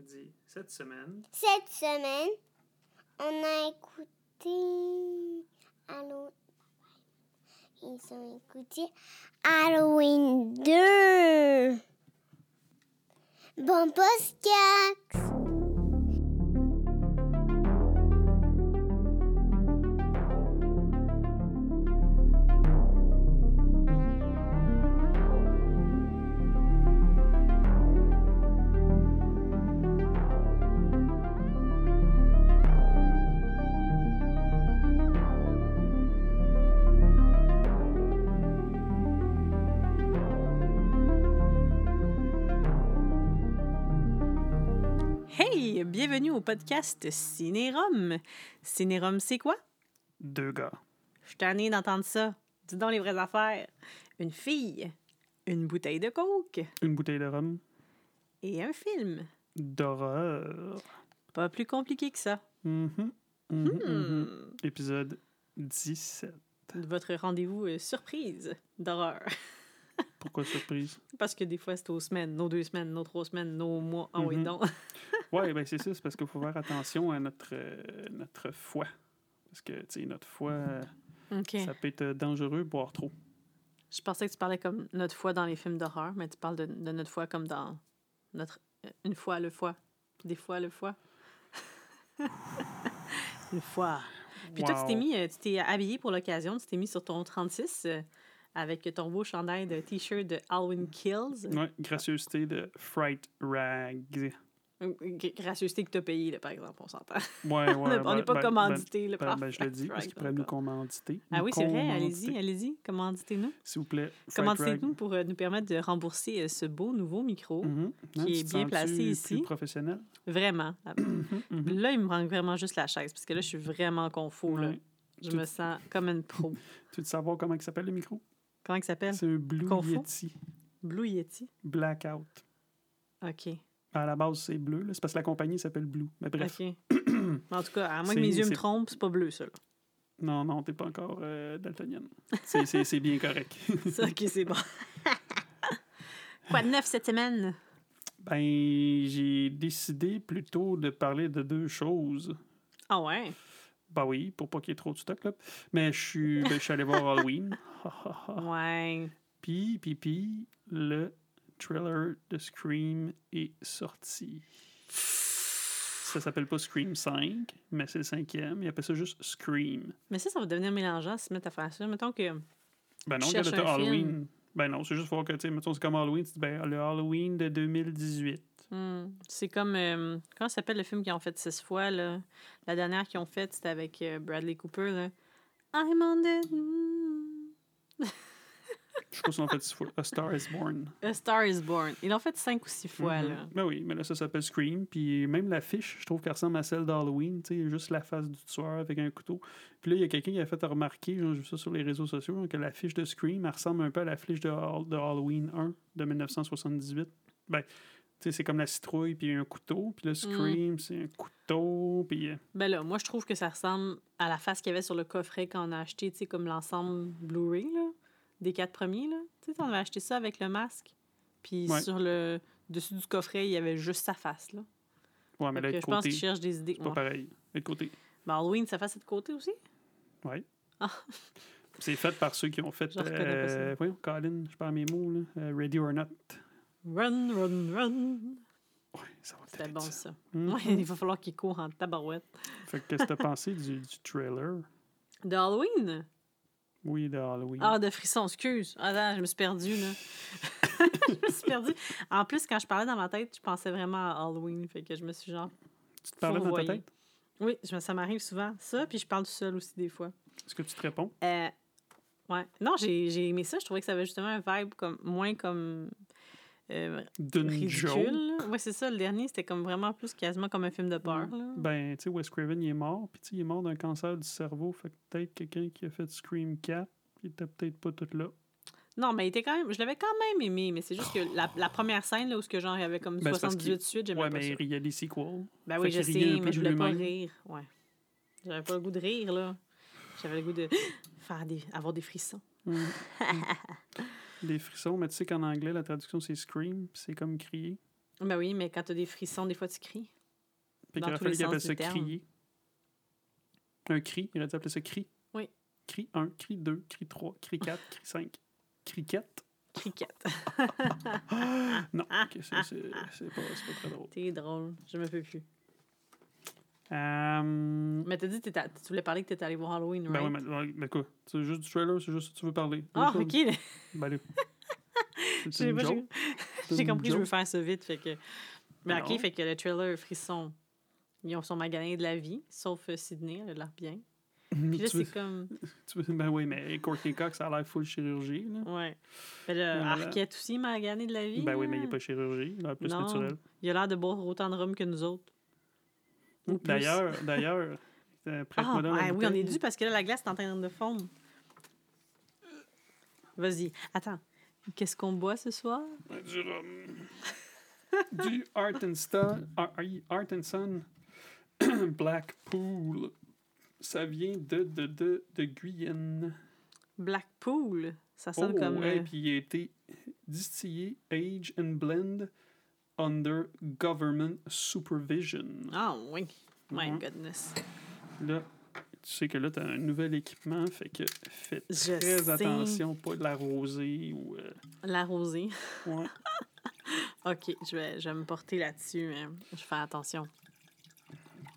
dis cette semaine. Cette semaine, on a écouté. Allô. Ils ont écouté Halloween 2. Bon podcast. Bienvenue au podcast Cinérum. Cinérum, c'est quoi? Deux gars. Je suis tannée d'entendre ça. Dis donc les vraies affaires. Une fille, une bouteille de coke Une bouteille de rhum. et un film. D'horreur. Pas plus compliqué que ça. Mhm. Hmm. Épisode 17. Votre rendez-vous euh, surprise d'horreur. Pourquoi surprise? Parce que des fois, c'est aux semaines, nos deux semaines, nos trois semaines, nos mois. Ah oui, Mhm. Oui, ben c'est ça, c'est parce qu'il faut faire attention à notre, euh, notre foie. Parce que, tu sais, notre foie, OK. ça peut être dangereux, boire trop. Je pensais que tu parlais comme notre foi dans les films d'horreur, mais tu parles de, de notre foi comme dans notre une fois le foie, des fois le foie. une fois. Puis toi, tu t'es Wow. mis, euh, tu t'es habillé pour l'occasion, tu t'es mis sur ton 36 euh, avec ton beau chandail de t-shirt de Halloween Kills. Ouais, gracieuseté de Fright Rags. Gra- Gracieuseté que tu as payé, là, par exemple, on s'entend. Ouais, ouais. on n'est ben- pas ben- commandité. là, Ben, par ben, je le dis, parce qu'ils pourraient nous commanditer. Ah oui, c'est vrai, allez-y, allez-y, commanditez-nous. S'il vous plaît. Commanditez-nous pour euh, nous permettre de rembourser euh, ce beau nouveau micro. Rag. Mhm. qui Hein, est bien placé plus ici. professionnel? Vraiment. Mhm. Là, il me manque vraiment juste la chaise, parce que là, je suis vraiment. Ouais. Je Tout- me sens comme une pro. Tu veux savoir comment il s'appelle le micro? Comment il s'appelle? C'est un Blue Confo? Yeti. Blue Yeti. Blackout. OK. À la base, c'est bleu. là. C'est parce que la compagnie s'appelle Blue. Mais bref. OK. en tout cas, à moins que C'est- mes yeux me c'est- trompent, c'est pas bleu, ça. là. Non, non, t'es pas encore euh, daltonienne. C'est- C'est c'est bien correct. Ça, OK, c'est bon. Quoi de neuf cette semaine? ben, j'ai décidé plutôt de parler de deux choses. Ah ouais? Ben oui, pour pas qu'il y ait trop de stock, là. Mais je suis ben, je suis allé voir Halloween. Ouais. Puis, puis, puis, le trailer de Scream est sorti. Ça s'appelle pas Scream 5, mais c'est le cinquième. Il appelle ça juste Scream. Mais ça, ça va devenir mélangeant si tu mets à faire ça. Mettons que... Ben non, regarde, t'as un film. Halloween. Ben non, c'est juste pour voir que, tu sais, mettons, c'est comme Halloween, tu dis, ben, le Halloween de 2018. hmm, c'est comme... euh, comment s'appelle le film qu'ils ont fait six fois, là? La dernière qu'ils ont faite, c'était avec euh, Bradley Cooper, là. I'm on the... Je pas si on fait six fois. A Star is Born. A Star is Born. Ils l'ont fait cinq ou six fois, Mhm. là. Ben oui, mais là, ça s'appelle Scream. Puis même l'affiche, je trouve qu'elle ressemble à celle d'Halloween. Tu sais, juste la face du tueur avec un couteau. Puis là, il y a quelqu'un qui a fait remarquer, genre, j'ai vu ça sur les réseaux sociaux, que l'affiche de Scream, elle ressemble un peu à l'affiche de, de Halloween 1 de 1978. Ben, tu sais, c'est comme la citrouille, puis un couteau. Puis là, Scream, c'est un couteau. Puis. euh, Ben là, moi, je trouve que ça ressemble à la face qu'il y avait sur le coffret quand on a acheté, tu sais, comme l'ensemble Blu-ray, là, des quatre premiers, là. Tu sais, on avait acheté ça avec le masque. Puis Ouais. sur le dessus du coffret, il y avait juste sa face, là. Ouais, mais là, je pense qu'ils cherchent des idées. c'est pas Ouais. pareil. De côté. Ben, Halloween, sa face est de côté aussi? Ouais. Ah. C'est fait par ceux qui ont fait. Euh, voyons, Colin, je perds mes mots, là. Euh, Ready or Not. Run, run, run. Ouais, ça va C'était bon, ça. Mhm. Ouais, il va falloir qu'il court en tabarouette. Fait que qu'est-ce que t'as pensé du, du trailer? De Halloween? Oui, de Halloween. Ah, de frisson, excuse. Ah, non, je me suis perdue, là. je me suis perdue. En plus, quand je parlais dans ma tête, je pensais vraiment à Halloween. Fait que je me suis genre. tu te parlais dans ta tête? Oui, ça m'arrive souvent. Ça, puis je parle tout seul aussi des fois. Est-ce que tu te réponds? Euh, ouais. Non, j'ai j'ai aimé ça. Je trouvais que ça avait justement un vibe comme moins comme euh, ridicule. Oui, c'est ça. Le dernier, c'était comme vraiment plus quasiment comme un film de peur. là. Ben, tu sais, Wes Craven, il est mort. Puis, tu sais, il est mort d'un cancer du cerveau. Fait que peut-être quelqu'un qui a fait Scream 4, il était peut-être pas tout là. Non, mais il était quand même. Je l'avais quand même aimé, mais c'est juste que la, la première scène, là, où ce que genre, il y avait comme Ben, c'est parce 78 suites, j'aimais Ouais, pas mais il y a des sequels. Ben oui, je sais, mais je de voulais pas rire. Ouais. J'avais pas le goût de rire, là. J'avais le goût de faire des, avoir des frissons. Mm. des frissons, mais tu sais qu'en anglais, la traduction, c'est Scream. puis c'est comme crier. Ben oui, mais quand t'as des frissons, des fois, tu cries. Dans qu'il aurait les appelle ça terme. crier. Un cri, il aurait dû appeler ça cri. Oui. Cri 1, cri 2, cri 3, cri 4, cri 5. Cricket. Cricket. Non, ok, c'est pas, pas très drôle. T'es drôle. Je me peux plus. Euh, Mais t'as dit que tu voulais parler que t'étais allé voir Halloween, Ben right? oui, mais, ouais, mais quoi? C'est juste du trailer, c'est juste que tu veux parler? Ah, ok. Ben. C'est J'ai compris, je veux faire ça vite. Fait que... Mais Ben ok, non. fait que le trailer Frisson, ils ont son magasin de la vie, sauf euh, Sydney, elle a l'air bien. Puis là, c'est comme. tu veux- Ben oui, mais Courtney Cox, ça a l'air full chirurgie. Là. Ouais. Fait là, Voilà. Arquette aussi, magané de la vie. Ben oui, mais il n'est pas chirurgie, il a l'air plus Non. naturel. Il a l'air de boire autant de rhum que nous autres. D'ailleurs, d'ailleurs, euh, Ah, ah oui, on est dû parce que là, la glace est en train de fondre. Vas-y. Attends. Qu'est-ce qu'on boit ce soir? Du rhum. du Art and, Sun, Ar- Art and Sun Blackpool. Ça vient de, de, de, de Guyane. Blackpool. Ça sonne oh, comme. ouais, euh, puis il a été distillé, age and blend under government supervision. Ah oui. My Ouais. goodness. Là, tu sais que là, tu as un nouvel équipement, fait que fais Je très sais. attention, pas de l'arroser ou. euh, La rosée. ouais. OK, je vais, je vais me porter là-dessus. mais Je fais attention.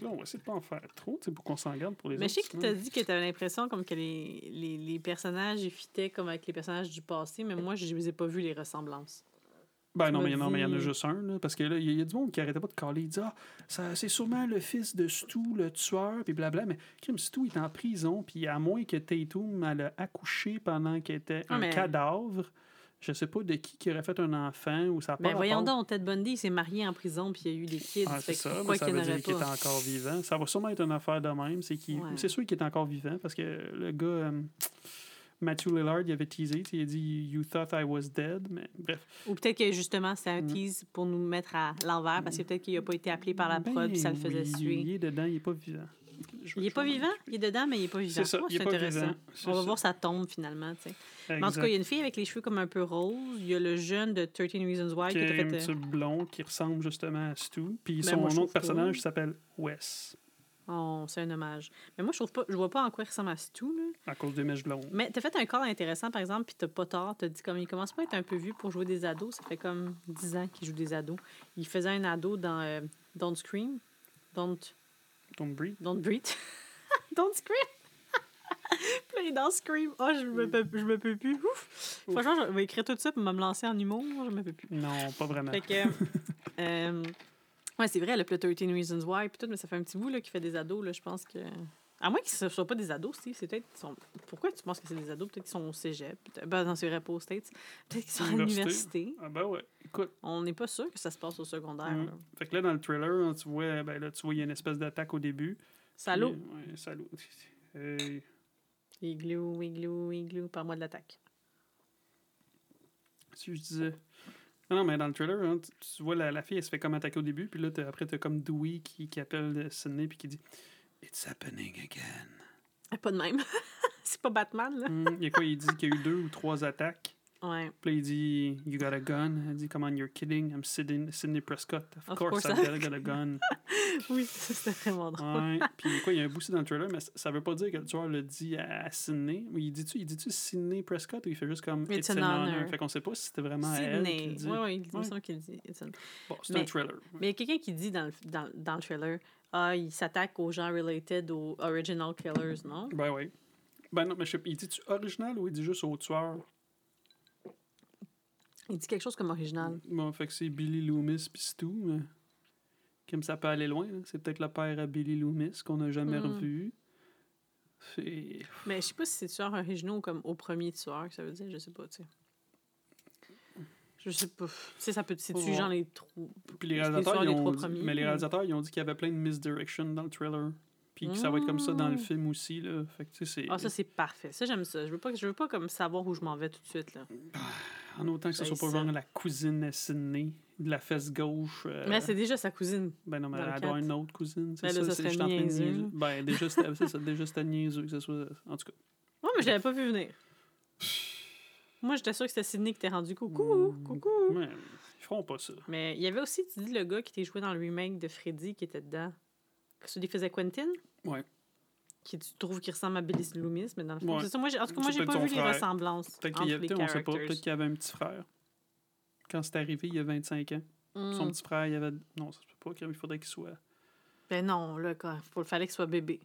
Là, on va essayer de pas en faire trop, tu sais, pour qu'on s'en garde pour les Mais je autres. sais que tu as dit que tu avais l'impression comme que les, les, les personnages ils fitaient comme avec les personnages du passé, mais moi, je ne les ai pas vus, les ressemblances. Ben non, mais il y en a- mais il y en a dit- juste un, là, parce que là, il y, a- il y a du monde qui arrêtait pas de caler. Il dit Ah, ça- c'est sûrement le fils de Stu, le tueur, puis blabla. Mais Kim Stu est en prison, puis à moins que Tatum elle a accouché pendant qu'elle était Ah, un mais- cadavre, je sais pas de qui qui aurait fait un enfant ou ça Mais voyons rapport. donc, Ted Bundy il s'est marié en prison puis il y a eu des kids. Ah, c'est ça, pourquoi mais ça qu'il veut dire qu'il est encore vivant. Ça va sûrement être une affaire de même. C'est qu'il- Ouais. c'est sûr qu'il est encore vivant parce que le gars, euh, Matthew Lillard, il avait teasé. Il a dit You thought I was dead. Mais bref. Ou peut-être que justement, c'est un Mm. tease pour nous mettre à l'envers parce que peut-être qu'il n'a pas été appelé par la prod puis ça le Ben faisait oui, suer. Il est dedans, il est pas vivant. Je- Il est je- pas vivant? Il est dedans, mais il est pas vivant. C'est ça, Oh, il est c'est pas intéressant. vivant. On va ça. voir sa tombe finalement. Mais en tout cas, il y a une fille avec les cheveux comme un peu roses. Il y a le jeune de 13 Reasons Why qui qui, est a un fait. petit euh, blond qui ressemble justement à Stu. Puis Ben, son autre personnage s'appelle Wes, Oh, c'est un hommage. Mais moi, je trouve pas, je vois pas en quoi il ressemble à Stu. Là. à cause des mèches blondes. Mais t'as fait un corps intéressant, par exemple, puis t'as pas tort. T'as dit comme il commence pas à être un peu vieux pour jouer des ados. Ça fait comme 10 ans qu'il joue des ados. Il faisait un ado dans euh, Don't Scream. Don't, Don't breathe. don't Breathe. don't Scream. Puis dans Scream. Oh, je me peux, je me peux plus. Ouf. Franchement, je vais écrire tout ça pour me lancer en humour. Je me peux plus. Non, pas vraiment. Fait que. euh, ouais, c'est vrai, le 13 Reasons Why, puis tout, mais ça fait un petit bout là, qu'il fait des ados. Là, je pense que. À moins qu'ils ne soient pas des ados, Steve, c'est peut-être. sont- Pourquoi tu penses que c'est des ados? Peut-être qu'ils sont au cégep. peut-être- Ben, vrai, pas aux States. Peut-être qu'ils sont à Université. l'université. Ah ben ouais. Écoute. On n'est pas sûr que ça se passe au secondaire. là. Fait que là, dans le trailer, hein, tu vois, ben là, tu vois, il y a une espèce d'attaque au début. Salaud. Puis, Ouais, salaud. Hey. Igloo, igloo, igloo, par moi de l'attaque. Si je disais. Non, non, mais dans le trailer, hein, tu, tu vois la, la fille, elle se fait comme attaquer au début, puis là, t'as- après, t'as comme Dewey qui, qui appelle euh, Sydney, puis qui dit It's happening again. Ah, Pas de même. c'est pas Batman, là. Hum, Il y a quoi Il dit qu'il y a eu deux ou trois attaques. Ouais. Puis là, il dit You got a gun? Elle dit Come on, you're kidding. I'm Sidney, Sidney Prescott. Of, Of course, course, I've I- got a gun. Oui, c'était vraiment drôle. Ouais. Puis quoi, il y a un bout aussi dans le trailer, mais ça- veut pas dire que le tueur le dit à, Sydney. Il dit-tu Sidney Prescott ou il fait juste comme It's an honor. Fait qu'on sait pas si c'était vraiment elle qui Sydney. le dit. Oui, oui, il me semble qu'il dit. It's an- Bon, c'est un trailer. Mais il y a quelqu'un qui dit dans le, dans, dans le trailer Ah, il s'attaque aux gens related aux original killers, non Ben oui. Ben non, mais je sais pas, il dit-tu original ou il dit juste au tueur? Il dit quelque chose comme original. Bon, fait que c'est Billy Loomis pis c'est tout, mais... Comme ça peut aller loin, là. c'est peut-être le père à Billy Loomis qu'on n'a jamais Mm. revu. C'est... Mais je sais pas si c'est tueur original ou comme au premier tueur que ça veut dire, je sais pas, tu sais. Je sais pas. Tu sais, ça peut. C'est-tu Ouais. genre les trous. Puis les réalisateurs, tueurs, ils ont trois dit- premiers, mais les réalisateurs, ils ont dit qu'il y avait plein de misdirection dans le trailer. Puis que ça va être comme ça dans le Mm. film aussi, là. Fait que, tu sais. Ah, ça, c'est parfait. Ça, j'aime ça. Je veux pas, je veux pas comme savoir où je m'en vais tout de suite, là. En autant que ce soit C'est pas ça. genre la cousine à Sydney, de la fesse gauche. euh, Mais c'est déjà sa cousine. Ben non, mais elle doit une autre cousine. C'est Ben ça, serait niaiseux. Ben déjà, c'était c'est ça, déjà, c'était niaiseux que ce soit... En tout cas. Ouais, mais je l'avais pas vu venir. Moi, j'étais sûre que c'était Sydney qui t'est rendu coucou, Mm. coucou. Ouais, Ils feront pas ça. Mais il y avait aussi, tu dis, le gars qui était joué dans le remake de Freddy qui était dedans. Celui qui faisait Quentin? Ouais. Qui tu trouves qui ressemble à Billy Loomis, mais dans le. Ouais. ça. Moi, en tout cas, moi, j'ai pas vu les ressemblances. Peut-être qu'il y a, les peut-être, on sait pas, characters. peut-être qu'il y avait un petit frère. Quand c'est arrivé, il y a 25 ans. Son Hmm. petit frère, il avait. Non, ça se peut pas, il faudrait qu'il soit. Ben non, là, quand, il fallait qu'il soit bébé.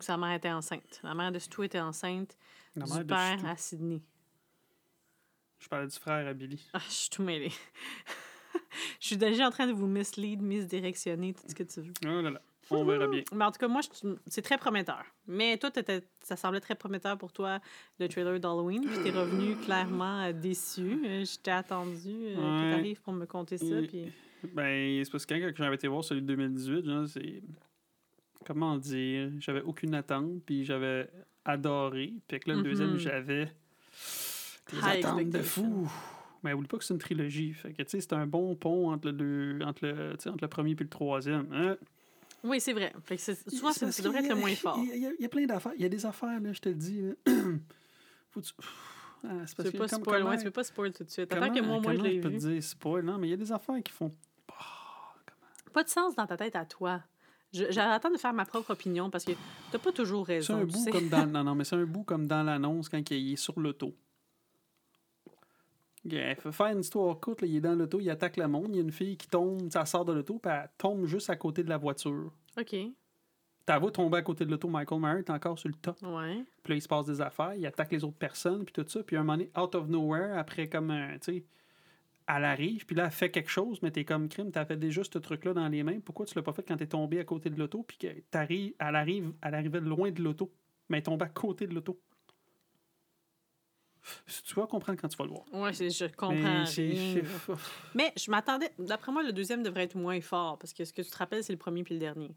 Sa mère était enceinte. La mère de Stu était enceinte La du mère de père Stu. à Sydney. Je parlais du frère à Billy. Ah, je suis tout mêlée. je suis déjà en train de vous mislead, misdirectionner, tout ce que tu veux. Oh là là. On verra bien. Mais en tout cas, moi, c'est très prometteur. Mais toi, ça semblait très prometteur pour toi, le trailer d'Halloween. Puis t'es revenu clairement euh, déçu. Euh, Je t'ai attendu euh, que Ouais. t'arrives pour me conter ça. Et- Puis... Ben, c'est parce que quand j'avais été voir celui de 2018, genre, c'est. Comment dire J'avais aucune attente, puis j'avais adoré. Puis que là, le deuxième, Mhm. j'avais. Des High attentes de fou. Mais oublie pas que c'est une trilogie. Fait que, tu sais, c'est un bon pont entre le, deux, entre, le, entre le premier puis le troisième. Hein? Oui, c'est vrai. Fait que c'est- souvent, C'est ça, devrait être le moins fort. Il y, a- il y plein d'affaires. Il y a des affaires, là, je te le dis. Faut tu... Ah, c'est Tu parce peux que pas comme- spoil, comment- ouais, tu peux pas spoil tout de suite. Attends que moi, moi, je l'ai peux te vu. dire spoil? Non, mais il y a des affaires qui font. Pas de sens dans ta tête à toi. J'attends de faire ma propre opinion parce que t'as pas toujours C'est raison. un tu bout sais. comme dans. Non, non, mais c'est un bout comme dans l'annonce quand il est sur l'auto. Il faut faire une histoire courte, là, il est dans l'auto, il attaque le monde, il y a une fille qui tombe, ça sort de l'auto, puis elle tombe juste à côté de la voiture. OK. T'as vu tomber à côté de l'auto, Michael Myers est encore sur le top. Ouais. Puis là, il se passe des affaires, il attaque les autres personnes, puis tout ça. Puis à un moment donné, out of nowhere, après comme un, tu sais, elle arrive, puis là, elle fait quelque chose, mais t'es comme crime, t'as fait déjà ce truc-là dans les mains. Pourquoi tu l'as pas fait quand t'es tombé à côté de l'auto, puis que t'arrives, elle arrive, elle arrivait loin de l'auto, mais elle est tombée à côté de l'auto. Tu vas comprendre quand tu vas le voir. C'est- je comprends. Mais là. Mais je m'attendais. D'après moi, le deuxième devrait être moins fort parce que ce que tu te rappelles, c'est le premier puis le dernier.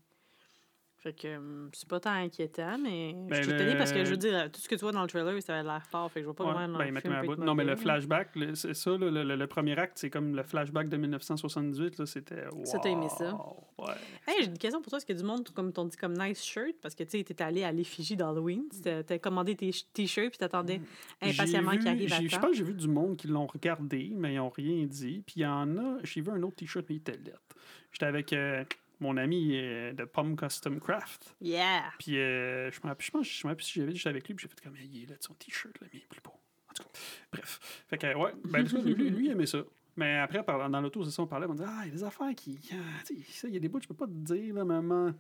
Fait que hum, c'est pas tant inquiétant, mais Ben, je suis étonnée le- parce que je veux dire, tout ce que tu vois dans le trailer, ça avait l'air fort. Fait que je vois pas Ouais, vraiment. ben, bout. être Non, mais le flashback, c'est ça, le, le- le premier acte, c'est comme le flashback de 1978, là, c'était. Ça, t'as aimé ça? wow, Ouais. Hey, j'ai une question pour toi. Est-ce que du monde, comme t'ont dit, comme nice shirt? Parce que tu sais, t'es allé à l'effigie d'Halloween. T'as commandé tes t-shirts puis t'attendais impatiemment J'ai vu- qu'il arrive à Je pense que j'ai vu du monde qui l'ont regardé, mais ils n'ont rien dit. Puis il y en a, j'ai vu un autre t-shirt, mais il était. J'étais avec euh, mon ami euh, de Pomme Custom Craft. Yeah! Puis euh, je me rappelle, je pense, je me rappelle si j'avais j'étais avec lui, puis j'ai fait comme, il est là, son t-shirt, là, mais il est plus beau. En tout cas, bref. Fait que, ouais, ben, lui, lui, aimait ça. Mais après, dans l'auto, c'est ça, on parlait, on disait, ah, il y a des affaires qui. ah, tu sais, ça, il y a des bouts, je peux pas te dire, là, maman.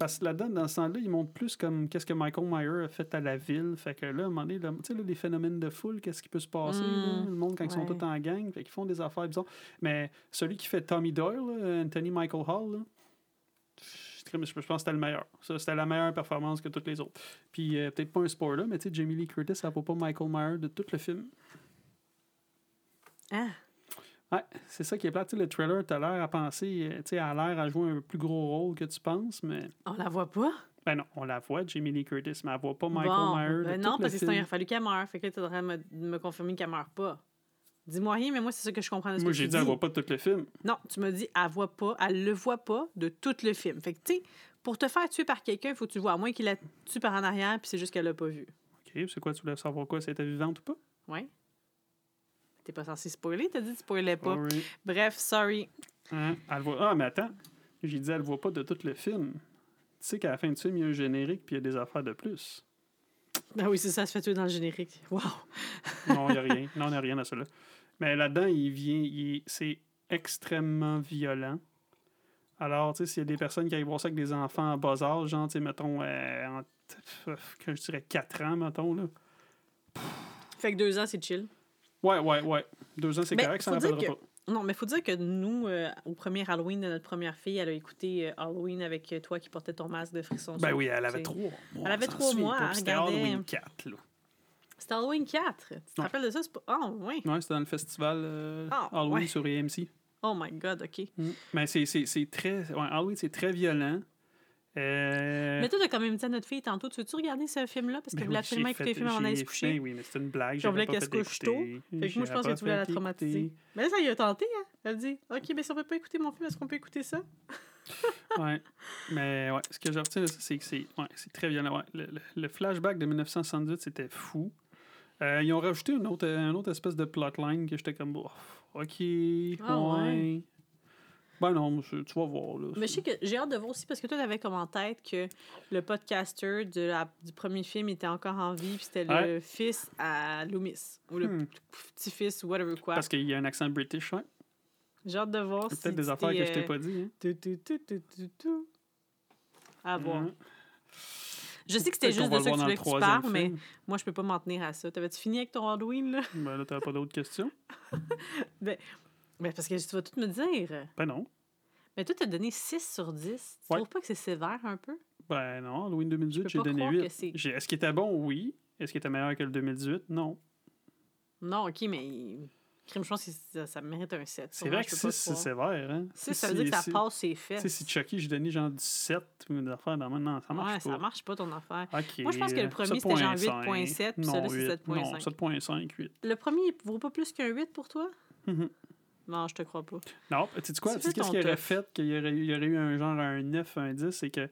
Parce que là-dedans, dans ce temps-là, ils montrent plus comme qu'est-ce que Michael Myers a fait à la ville. Fait que là, à un moment donné, là, tu sais, là, les phénomènes de foule, qu'est-ce qui peut se passer, là, Mm, le monde quand ils sont tous en gang, fait qu'ils font des affaires bizarres. Mais celui qui fait Tommy Doyle, là, Anthony Michael Hall, là, je je pense que c'était le meilleur. Ça, c'était la meilleure performance que toutes les autres. Puis, euh, peut-être pas un spoiler, mais tu sais, Jamie Lee Curtis, ça vaut pas Michael Myers de tout le film. Ah! Ouais, c'est ça qui est plate. Tu sais, le trailer, t'as l'air à penser, euh, tu sais, a l'air à jouer un plus gros rôle que tu penses, mais. On la voit pas? Ben non, on la voit, Jamie Lee Curtis, mais elle voit pas Michael bon, Myers. ben non, parce que sinon, il aurait fallu qu'elle meure. Fait que là, tu devrais me, me confirmer qu'elle meurt pas. Dis-moi rien, mais moi, c'est ça que je comprends de ce Moi, j'ai dit, elle voit pas tout le film. Non, tu me dis, elle voit pas, elle le voit pas de tout le film. Fait que, tu sais, pour te faire tuer par quelqu'un, il faut que tu le vois. À moins qu'il la tue par en arrière, puis c'est juste qu'elle l'a pas vu. OK, c'est quoi, tu voulais savoir quoi, si elle était vivante ou pas? Ouais. T'es pas censé spoiler, t'as dit que tu spoilais pas. Oui. Bref, sorry. Hein? Elle voit... Ah, mais attends, j'ai dit, elle voit pas de tout le film. Tu sais qu'à la fin du film, il y a un générique, puis il y a des affaires de plus. Ben oui, c'est ça, se fait tuer dans le générique? Wow. Non, il n'y a rien. Non, il n'y a rien à cela. Mais là-dedans, il vient. il est- C'est extrêmement violent. Alors, tu sais, s'il y a des personnes qui arrivent voir ça avec des enfants en bas âge, genre, tu sais, mettons, euh, en- que je dirais 4 ans, mettons, là. Fait que deux ans, c'est chill. Ouais, ouais, ouais. Deux ans, c'est correct, ça que- pas. Non, mais faut dire que nous, euh, au premier Halloween de notre première fille, elle a écouté euh, Halloween avec euh, toi qui portais ton masque de frisson. Ben oui, elle avait trois mois. Elle avait trois mois, C'était Halloween 4, là. C'était Halloween 4. Tu te Ouais. rappelles de ça? Pas... Oh, oui. Ouais, c'était dans le festival euh, Ah, Halloween ouais. sur AMC. Oh my God, OK. Mais c'est très. Ouais, Halloween, c'est très violent. Euh, Mais toi, t'as quand même dit à notre fille tantôt, tu veux-tu regarder ce film-là? Parce qu'elle ben voulait oui, absolument écouter le film avant d'aller se coucher. Oui, mais c'était une blague. J'avais pas qu'elle se couche tôt. Fait que moi, je pense que tu voulais la traumatiser. Mais là, ça y a tenté, hein? Elle dit, OK, mais si on peut pas écouter mon film, est-ce qu'on peut écouter ça? Ouais. Mais ouais, ce que je retiens, de ça, c'est que c'est ouais, c'est très violent. Ouais. Le, le- le flashback de 1978, c'était fou. Euh, ils ont rajouté une autre, une autre espèce de plotline que j'étais comme, oh, ok. Ah, ouais? Ben non, tu vas voir. Là, Mais je sais que j'ai hâte de voir aussi parce que toi, tu avais comme en tête que le podcaster de la- du premier film était encore en vie, puis c'était le fils à Loomis, ou le Hmm. petit-fils, ou whatever quoi. Parce qu'il y a un accent british, ouais. J'ai hâte de voir C'est si peut-être des affaires que je t'ai euh, pas dit. Hein. tout, tout, tout, tout. À voir. Mhm. Je sais que c'était juste de ça que voir tu voulais que tu parles, mais moi, je peux pas m'en tenir à ça. T'avais-tu fini avec ton Halloween, là? Ben là, t'avais pas d'autres questions? Ben, parce que tu vas tout me dire. Ben non. Mais toi, t'as donné 6 sur 10. Tu Ouais. trouves pas que c'est sévère un peu? Ben non, Halloween 2018, peux j'ai donné croire 8. que c'est- J'ai- Est-ce qu'il était bon? Oui. Est-ce qu'il était meilleur que le 2018? Non. Non, OK, mais... Crime, je pense que ça, ça mérite un 7. C'est vrai que 6, c'est sévère. Hein? Si, Si- ça veut dire que ça si- passe ses Tu fesses. sais, si Chucky, j'ai donné genre 17 ou des affaires dans non, ça marche ouais, pas. ça marche pas ton affaire. Moi, je pense que le premier, c'était genre 7.5. 8.7, puis Non, celui-là, c'est 8. 7.5. Non, 7.5, 8. Le premier, il vaut pas plus qu'un 8 pour toi? Mhm. Non, je te crois pas. Non, tu sais quoi? Qu'est-ce qu'il aurait fait? Qu'il y aurait, il y aurait eu un genre un 9, un 10, c'est que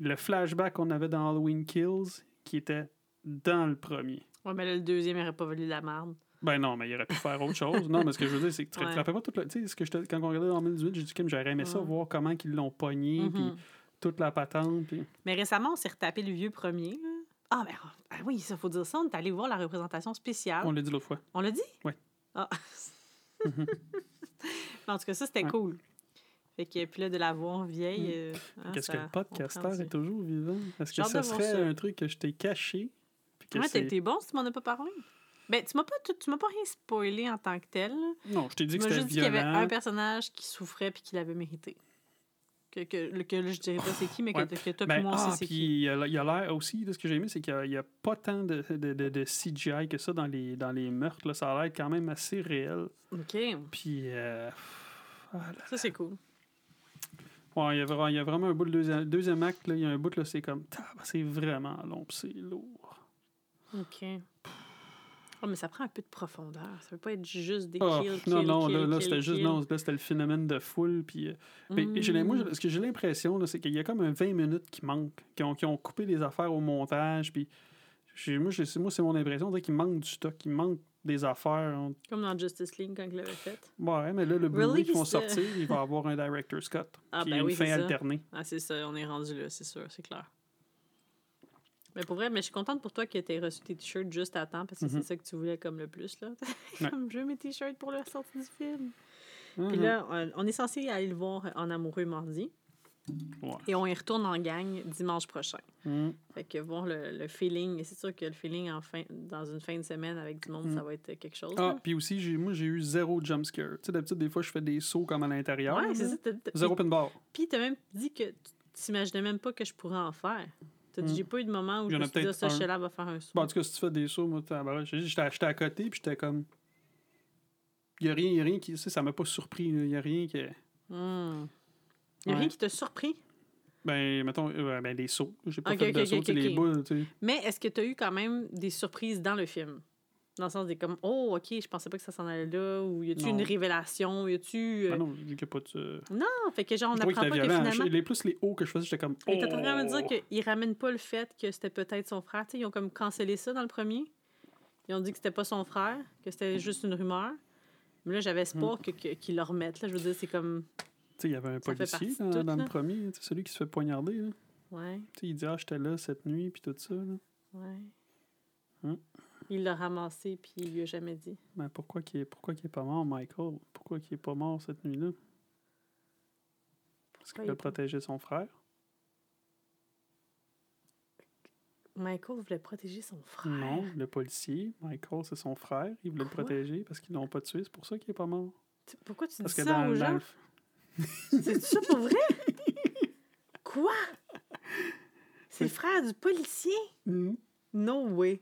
le flashback qu'on avait dans Halloween Kills, qui était dans le premier. Ouais, mais là, le deuxième, il aurait pas valu la merde. Ben non, mais il aurait pu faire autre chose. Non, mais ce que je veux dire, c'est que tu te Ouais. rappelles pas tout le. Tu sais, ce que je te- quand on regardait en 2018, j'ai dit, Kim, j'aurais aimé ça, voir comment ils l'ont pogné, puis Mhm. toute la patente. Puis... Mais récemment, on s'est retapé le vieux premier. là. Ah, ben ah oui, ça faut dire ça. On est allé voir la représentation spéciale. On l'a dit l'autre fois. On l'a dit? Ouais. Ah. En tout cas, ça, c'était Ouais. cool. Fait que, puis là, de la voir vieille. euh, hein, Qu'est-ce que le du- est toujours vivant? Est-ce que ça serait ça. un truc que je t'ai caché? Ouais, été bon si tu m'en as pas parlé. Ben, tu m'as pas, tu m'as pas rien spoilé en tant que tel. Non, je t'ai dit Tu que c'était juste dit qu'il y avait violent. un personnage qui souffrait puis qui l'avait mérité. Que, que, que je dirais pas c'est qui, mais Ouais. que, que toi Ben, moi, on ah, sait puis qui. il y a il y a l'air aussi, de ce que j'ai aimé, c'est qu'il n'y a, pas tant de, de, de- de CGI que ça dans les, dans les meurtres. Là. Ça a l'air quand même assez réel. OK. Puis, euh, ah là, Ça, c'est cool. ouais, il, y a vraiment, il y a vraiment un bout, le deuxième, deuxième acte, là, il y a un bout, là, c'est comme, c'est vraiment long, c'est lourd. OK. Oh, mais ça prend un peu de profondeur. Ça veut pas être juste des Ah, kills, non, non, là, là c'était juste, non, là, c'était le phénomène de foule, puis... euh, moi, Mm. ce que j'ai l'impression, c'est qu'il y a comme un 20 minutes qui manque, qui ont, qui ont coupé des affaires au montage, puis moi, moi, c'est mon impression, on qu'il manque du stock, il manque des affaires. on- Comme dans Justice League quand il l'avait fait. Ouais, mais là, le Blu-ray qu'ils vont sortir, il va avoir un director's cut, Ah, puis ben une oui, fin alternée. Ah, c'est ça, on est rendu là, c'est sûr, c'est clair. Mais pour vrai, mais je suis contente pour toi que tu aies reçu tes t-shirts juste à temps parce que Mhm. c'est ça que tu voulais comme le plus. Là. Ouais. comme je veux mes t-shirts pour la sortie du film. Mhm. Puis là, on- est censé aller le voir en amoureux mardi Ouais. et on y retourne en gang dimanche prochain. Mhm. Fait que voir le, le feeling, c'est sûr que le feeling en fin, dans une fin de semaine avec du monde, Mhm. ça va être quelque chose. Ah, puis aussi, moi, j'ai eu zéro jump scare. Tu sais, d'habitude, des fois, je fais des sauts comme à l'intérieur. ouais, c'est ça. Zéro pin bar. Puis t'as même dit que tu t'imaginais même pas que je pourrais en faire. T'as dit, Mm. j'ai pas eu de moment où je me suis dit, ah, ça. Sheila va faire un saut. Bon, en tout cas, si tu fais des sauts, moi, j'étais à côté, puis j'étais comme. Il n'y a rien, y a rien qui. Ça m'a pas surpris. Il n'y a rien qui. Hmm. Il y a Ouais. rien qui t'a surpris? Ben, mettons, euh, ben, des sauts. J'ai pas fait de sauts, tu sais, ok, les boules, tu sais. Mais est-ce que tu as eu quand même des surprises dans le film? Dans le sens des comme, oh, OK, je pensais pas que ça s'en allait là, ou y a-tu une révélation, y a-tu. euh, Ben non, dis qu'il n'y a pas de. Non, fait que genre, on apprend pas que finalement. Les plus les hauts que je faisais, j'étais comme. Mais t'es en train de me dire oh! qu'ils ramènent pas le fait que c'était peut-être son frère. Tu sais, ils ont comme cancellé ça dans le premier. Ils ont dit que c'était pas son frère, que c'était juste une rumeur. Mais là, j'avais espoir Hmm. que, que- qu'ils le remettent. Là. Je veux dire, c'est comme. Tu sais, il y avait un Ça policier dans, tout, dans le premier, celui qui se fait poignarder. Là. Ouais, Tu sais, il dit Ah, j'étais là cette nuit, puis tout ça. Là. ouais. Hmm. Il l'a ramassé, puis il lui a jamais dit. Mais pourquoi qu'il est, pourquoi qu'il est pas mort, Michael? Pourquoi qu'il est pas mort cette nuit-là? Parce qu'il il a protégé son frère. Michael voulait protéger son frère. Non, le policier, Michael, c'est son frère. Il voulait le protéger parce qu'ils l'ont pas tué. C'est pour ça qu'il est pas mort. Tu- Pourquoi tu Parce dis que ça dans, aux gens? le- C'est ça pour vrai? Quoi? C'est le frère du policier? Mhm. No way.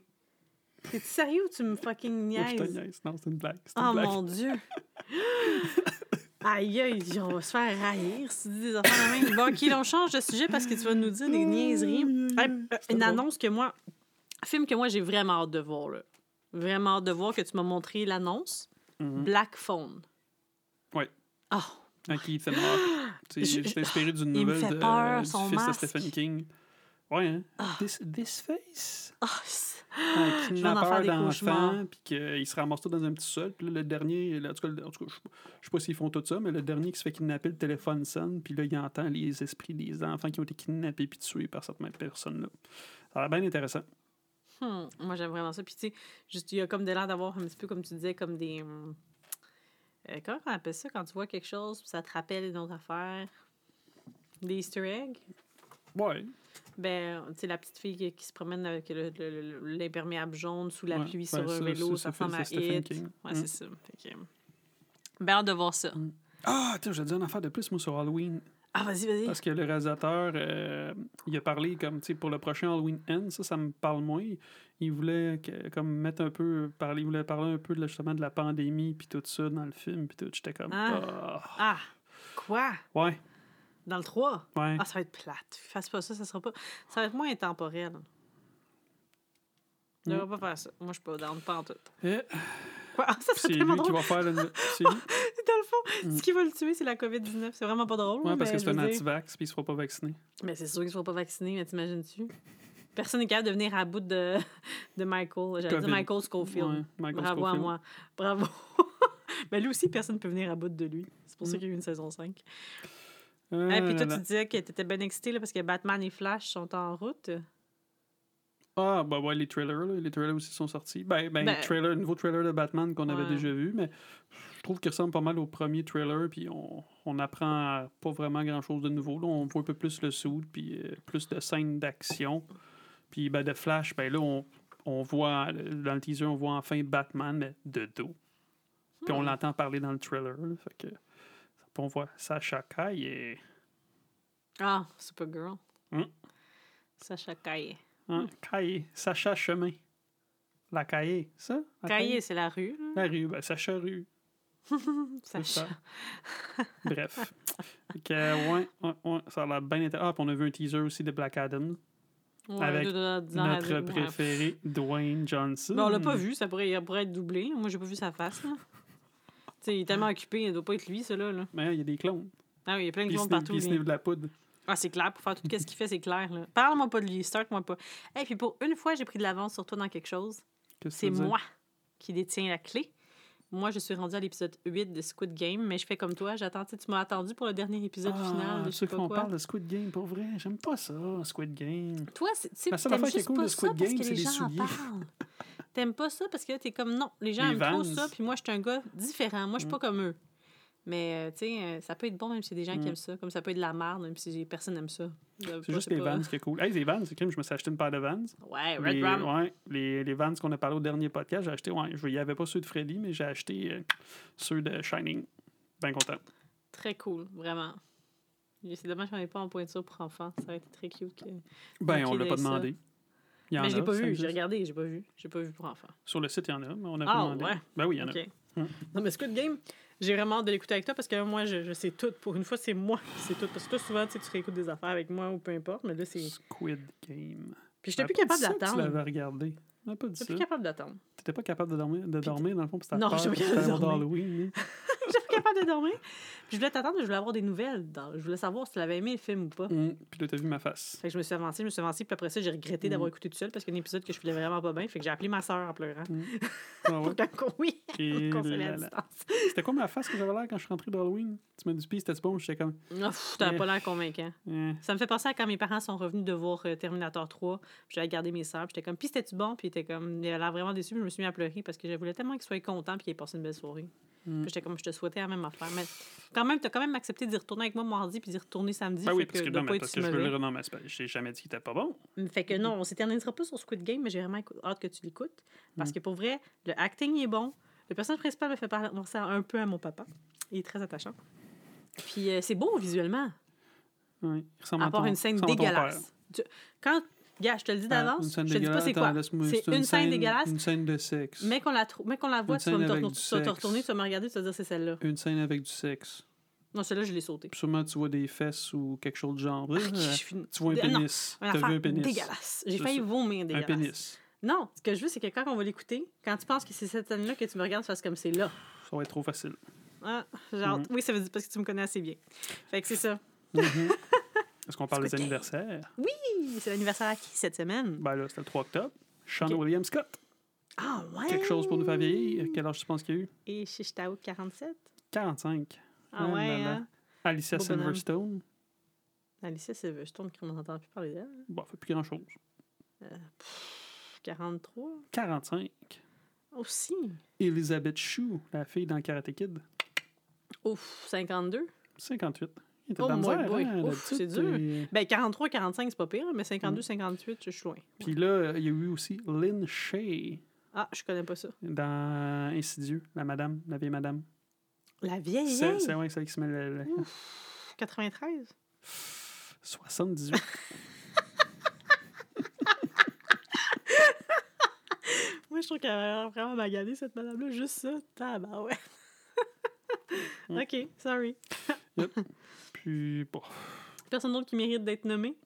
T'es sérieux ou tu me fucking Oh, je te niaises? niaise. Non, c'est une blague. Une Oh blague. mon dieu! Aïe, aïe, on va se faire haïr si tu dis des affaires de même. Bon, OK, on change de sujet parce que tu vas nous dire des niaiseries. Hey, euh, une annonce que moi... Un film que moi, j'ai vraiment hâte de voir, là. Vraiment hâte de voir que tu m'as montré l'annonce. Mhm. Black Phone. Ouais. Oh, Avec Ethan Hawke. C'est inspiré d'une nouvelle de, peur, du son fils de Stephen King. Ouais, hein? Ah. This, this Face? Ah, Un kidnappeur d'enfants, puis qu'il se ramasse tout dans un petit sol. Puis là, le dernier, là, en tout cas, je sais pas s'ils font tout ça, mais le dernier qui se fait kidnapper, le téléphone sonne, puis là, il entend les esprits des enfants qui ont été kidnappés puis tués par cette même personne-là. Ça a l'air bien intéressant. Hmm, Moi, j'aime vraiment ça. Puis, tu sais, juste, il y a comme de l'air d'avoir un petit peu, comme tu disais, comme des. hum, euh, comment on appelle ça quand tu vois quelque chose, puis ça te rappelle une autre affaire? Des Easter eggs? Ouais. Ben, tu sais, la petite fille qui, qui se promène avec le- le- le- l'imperméable jaune sous la Ouais, pluie ouais, sur un ça, vélo, ça, ressemble à It. King. Ouais, Mm. c'est ça. Fait que, ben, hâte de voir ça. Ah, je vais te dire une affaire de plus, moi, sur Halloween. Ah, vas-y, vas-y. Parce que le réalisateur, euh, il a parlé comme, tu sais, pour le prochain Halloween End, ça, ça me parle moins. Il voulait que- comme mettre un peu, parler, il voulait parler un peu de, justement de la pandémie puis tout ça dans le film puis tout. J'étais comme, Ah. ah. Ah, quoi? ouais, Dans le 3? ouais. Ah, ça va être plate. Fasse pas ça, ça sera pas. Ça va être moins intemporel. Je Mm. devrais pas faire ça. Moi, je suis pas dans pas en tout. Eh, Quoi? Ah, ça c'est serait lui tellement qui drôle. va faire le. C'est lui? Dans le fond, Mm. ce qui va le tuer, c'est la COVID-19. C'est vraiment pas drôle. Ouais, parce que c'est un anti-vax puis il se fera pas vacciner. Mais c'est sûr qu'ils ne seront pas vaccinés, mais t'imagines-tu? Personne n'est capable de venir à bout de, de Michael. J'allais dire. Michael Schofield. Ouais, Michael Bravo à moi. Bravo. mais lui aussi, personne ne peut venir à bout de lui. C'est pour ça Mm. qu'il y a eu une saison 5. Et puis là, toi, là. tu disais que tu étais bien excité là, parce que Batman et Flash sont en route. Ah, bah ouais, les trailers, là, les trailers aussi sont sortis. Ben, ben, Ben- trailer, nouveau trailer de Batman qu'on avait déjà vu, mais je trouve qu'il ressemble pas mal au premier trailer, puis on, on apprend pas vraiment grand-chose de nouveau. Là, on voit un peu plus le suit, puis euh, plus de scènes d'action. Puis ben, de Flash, ben là, on, on voit, dans le teaser, on voit enfin Batman, mais de dos. Puis on Hmm. l'entend parler dans le trailer, là, fait que... puis on voit Sacha Kai et... Ah, Supergirl. Mm. Sacha Caillé. Hein, Kai, Sacha Chemin. La Caillé, ça? La Caillé, c'est la rue. là. La rue, ben, Sacha Rue. Sacha. ça. Bref. Que, euh, ouais, ouais, ouais, ça a l'air bien intéressant. Ah, puis on a vu un teaser aussi de Black Adam. Ouais, Avec Notre préféré, Dwayne Johnson. Ben, on l'a pas vu, ça pourrait, il pourrait être doublé. Moi, j'ai pas vu sa face. Là. Il est tellement occupé, il doit pas être lui, ça là. là. Mais il y a des clones. Ah oui, il y a plein de sniff- partout. puis il de la poudre. Ah, c'est clair, pour faire tout ce qu'il fait, c'est clair. là. Parle-moi pas de lui, start-moi pas. Et puis pour une fois, j'ai pris de l'avance sur toi dans quelque chose. Qu'est-ce C'est dire? moi qui détiens la clé. Moi, je suis rendue à l'épisode 8 de Squid Game, mais je fais comme toi, j'attends, tu m'as attendu pour le dernier épisode Ah, final de je sais pas qu'on quoi. parle de Squid Game, pour vrai. J'aime pas ça, Squid Game. Toi, c'est- tu sais, La seule affaire qui est cool pas de ça Squid Game, que c'est les les souliers. T'aimes pas ça parce que t'es comme non, les gens Les aiment trop ça, puis moi, je suis un gars différent. Moi, je suis Mm. pas comme eux. Mais, euh, tu sais, euh, ça peut être bon même si c'est des gens qui Mm. aiment ça. Comme ça peut être de la merde, même si personne n'aime ça. C'est juste les pas- Vans qui est cool. Hey, les Vans, c'est crime, je me suis acheté une paire de Vans. Ouais, Red les, Ram. ouais, les, les Vans qu'on a parlé au dernier podcast, j'ai acheté, ouais, il n'y avait pas ceux de Freddy, mais j'ai acheté euh, ceux de Shining. Bien content. Très cool, vraiment. C'est dommage qu'on n'ait pas en pointure pour enfants. Ça aurait été très cute. que- Ben, on l'a pas ça. Il y en Mais je l'ai a, pas vu. J'ai regardé, j'ai pas vu. J'ai pas vu pour enfants. Sur le site, il y en a, mais on pas Ah, demandé. ouais. Ben oui, il y en a. OK. Hum. Non, mais Squid Game, j'ai vraiment hâte de l'écouter avec toi parce que moi, je, je sais tout. Pour une fois, c'est moi qui sais tout. Parce que toi, souvent, tu sais, tu réécoutes des affaires avec moi ou peu importe. Mais là, c'est. Squid Game. Puis j'étais plus pas capable que Tu d'attendre. l'avais regardé. On pas dit J'étais ça. plus capable d'attendre. T'étais pas capable de dormir, de dormir dans le fond, parce que t'as Non, peur que pas capable de dormir. hein? J'étais plus capable de dormir. Je voulais t'attendre, je voulais avoir des nouvelles. dans- Je voulais savoir si tu l'avais aimé le film ou pas. Hum, Puis là, t'as vu ma face. Fait que je me suis avancée, je me suis avancée, puis après ça, j'ai regretté d'avoir Mm. écouté tout seul parce qu'il y a un épisode que je filais vraiment pas bien. Fait que j'ai appelé ma soeur en pleurant. Hum. Ah ouais? Pour oui, Et pour là. distance. C'était quoi ma face que j'avais l'air quand je suis rentré d'Halloween? Tu m'as dit, puis c'était bon, j'étais comme. Ah, pff, T'avais Eh. pas l'air convaincant. eh. Ça me fait penser à quand mes parents sont revenus de voir euh, Terminator 3. puis J'avais gardé mes sœurs. puis J'étais comme, puis c'était-tu bon? Puis il était comme, il avait l'air vraiment déçu. Je me suis mis à pleurer parce que je voulais tellement qu'il soit content puis qu'il ait passé une belle soirée. Mm. Puis j'étais comme, je te souhaitais la même affaire. Mais quand même, t'as quand même accepté d'y retourner avec moi mardi puis d'y retourner samedi. Ben oui, parce que, de non, mais parce que je veux le non, mais j'ai jamais dit qu'il était pas bon. Fait que non, on s'éternisera pas sur Squid Game, mais j'ai vraiment hâte que tu l'écoutes. Parce Mm. que pour vrai, le acting est bon. Le personnage principal me fait penser un peu à mon papa. Il est très attachant. Puis euh, c'est beau visuellement. Oui. Il ressemble À part ton- une scène à dégueulasse. Tu- Quand, gars, je te le dis. Ah, d'avance, je te dis pas c'est quoi. C'est une scène dégueulasse. Une scène de sexe. Mais qu'on la, mais qu'on la voit, tu vas, me te retourner, tu vas me regarder, tu vas dire c'est celle-là. Une scène avec du sexe. Non, celle-là, je l'ai sautée. Puis sûrement, tu vois des fesses ou quelque chose de genre. Ah, Euh, une- tu vois un pénis. une T'as vu un pénis. dégueulasse. J'ai failli vomir Un dégueulasse. pénis. Non, ce que je veux, c'est que quand on va l'écouter, quand tu penses que c'est cette scène-là que tu me regardes, tu fasses comme c'est là. Ça va être trop facile. Ah, genre, Mhm. Oui, ça veut dire parce que tu me connais assez bien. Fait que c'est ça. Mhm. Est-ce qu'on parle des anniversaires? Hi, C'est l'anniversaire à qui cette semaine? Ben là, c'était le 3 octobre. Sean Ok. William Scott. Ah ouais! Quelque chose pour nous faire vieillir. Quel âge tu penses qu'il y a eu? Et Chichtao 47? 45. Ah ouais, hein? Alicia Beau bonhomme. Silverstone. Alicia Silverstone, on n'entend plus parler d'elle. Bon, fait plus grand-chose. 43? 45. Aussi? Elizabeth Shue, la fille dans Karate Kid. Ouf, 52? 58. Il était Oh de la my misère, boy. hein, Ouf, c'est dur. Ben, 43, 45, c'est pas pire, mais Mm. 52, 58, je suis loin. Puis là, il y a eu aussi Lynn Shay Ah, je connais pas ça. dans Insidieux, la madame, la vieille madame. La vieille, C'est c'est ouais, celle qui se met le, le- 93? 78. Moi, je trouve qu'elle a vraiment maganée, cette madame-là. Juste ça. Tabarouette. Mm. OK, sorry. Puis, bon, Personne d'autre qui mérite d'être nommé?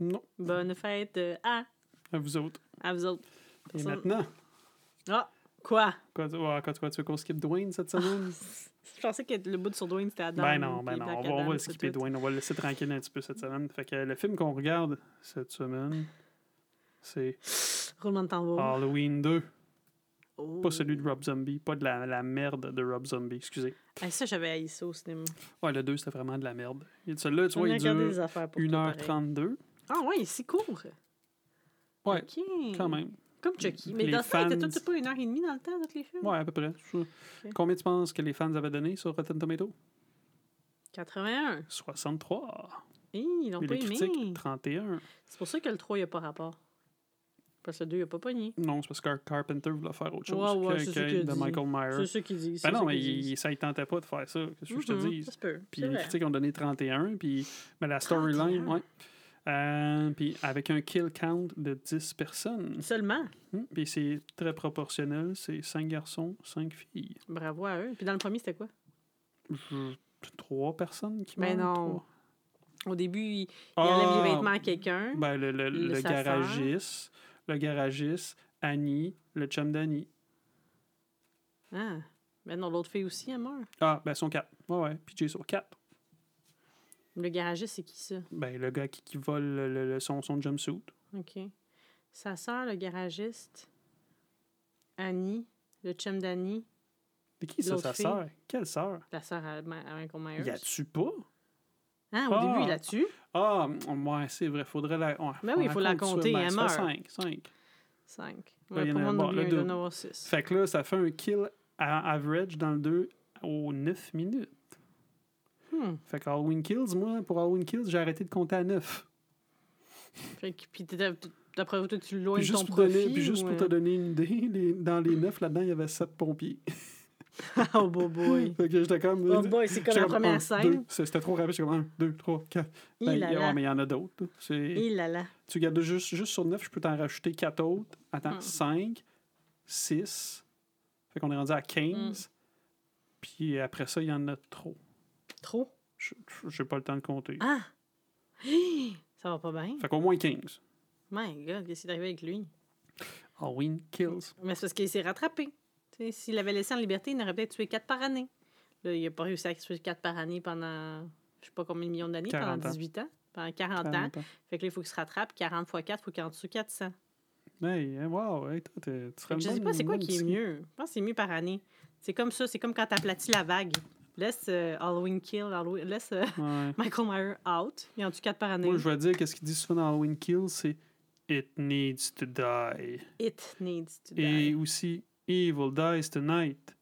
non, Bonne fête à, à vous autres. à vous autres. Et maintenant, Ah, quoi? quoi, ouais, tu vas tu veux qu'on skip Dwayne cette semaine? Je pensais que le bout de sur Dwayne, c'était Adam. ben non, ben non, on va, on Adam, va le c'est skipper tout. Dwayne, on va le laisser tranquille un petit peu cette semaine. Fait que le film qu'on regarde cette semaine, c'est Roulement de tambour. Halloween 2. Oh. Pas celui de Rob Zombie, pas de la, la merde de Rob Zombie, excusez. Ah, ça, j'avais haï ça au cinéma. Ouais, le 2, c'était vraiment de la merde. Celui-là, tu vois, il dure des affaires pour toi, pareil. 1h32. Ah ouais, c'est court. Ouais, quand même. Comme Chucky. Mais Les dans ça, il était tout pas une heure et demie dans le temps, tous les films? Ouais, à peu près. Combien tu penses que les fans avaient donné sur Rotten Tomato? 81. 63. Hi, ils l'ont pas aimé. critiques, 31. C'est pour ça que le 3, il n'y a pas rapport. Parce que le 2, il n'a pas pogné. Non, c'est parce que Carpenter voulait faire autre chose Ouais, ouais, que, c'est que qu'il de dit. Michael C'est Myers. ça qu'ils disent. Ben c'est non, mais il, ça ne tentait pas de faire ça. Qu'est-ce que je te Mhm, dis? Ça se peut. Puis c'est les critiques ont donné 31. Puis mais la storyline, 31. ouais. Euh, puis avec un kill count de 10 personnes. Seulement? Hmm, Puis c'est très proportionnel. C'est 5 garçons, 5 filles. Bravo à eux. Puis dans le premier, c'était quoi? Je- Trois personnes qui Ben meurent, non. trois. Au début, il, il Ah, enlève les vêtements à quelqu'un. Ben, le, le, Le garagiste, le garagiste, Annie, le chum d'Annie. Ah. Ben non, l'autre fille aussi, elle meurt. Ah, ben, sont quatre. Ouais, ouais. Puis Jay sont quatre. Le garagiste, c'est qui ça? Ben, le gars qui, qui vole le, le- son, son jumpsuit. OK. Sa sœur, le garagiste. Annie. Le chum d'Annie. C'est qui ça, sa sœur? Quelle sœur? La sœur à, à Michael Myers. Y a-tu pas? Ah, au Ah. début, il la tue. Ah, ouais, c'est vrai. Faudrait la. ouais, Ben oui, il faut la compter, Ben, elle meurt. cinq. cinq. Cinq. Là, Ouais, pour moi, on doit en avoir six. Fait que là, ça fait un kill à average dans le 2 aux 9 minutes. Hmm. Fait que Halloween Kills, moi, pour Halloween Kills, j'ai arrêté de compter à 9. Fait que, puis d'après vous, tu loin de ton pour, profit. donner, puis juste ou, pour te euh? donner une idée, les- dans les 9, là-dedans, il y avait 7 pompiers. oh, boy, boy. Fait que j'étais comme. Oh boy, c'est comme la première un, scène. C'était trop rapide. J'étais comme 1, 2, 3, 4. Il Ben, là ouais, mais il y en a d'autres. Il là là. Tu regardes juste, juste sur 9, je peux t'en rajouter 4 autres. Attends, Hmm. 5, 6. Fait qu'on est rendu à 15. Hmm. Puis après ça, il y en a trop. Trop? J'ai pas le temps de compter. Ah! Hi! Ça va pas bien. Fait qu'au moins 15. My God, qu'est-ce qui est arrivé avec lui? Halloween Kills. Mais c'est parce qu'il s'est rattrapé. Tu S'il l'avait laissé en liberté, il aurait peut-être tué quatre par année. Là, il n'a pas réussi à tuer quatre par année pendant je sais pas combien de millions d'années, 40 pendant ans. 18 ans, pendant 40 ans. 40 ans. Fait que là, il faut qu'il se rattrape. 40 fois 4, il faut qu'il en tue 400. Hey, hey, wow, hey, toi, tu serais je sais pas c'est quoi qui est mieux. Je pense que c'est mieux par année. C'est comme ça, c'est comme quand t'aplatis la vague. Laisse euh, Halloween kill, Halloween- laisse euh, Ouais. Michael Myers out. Il en tue 4 par année? Moi, je vais dire, qu'est-ce qu'il dit souvent dans Halloween Kills, c'est It needs to die. It needs to Et die. aussi, Evil dies tonight.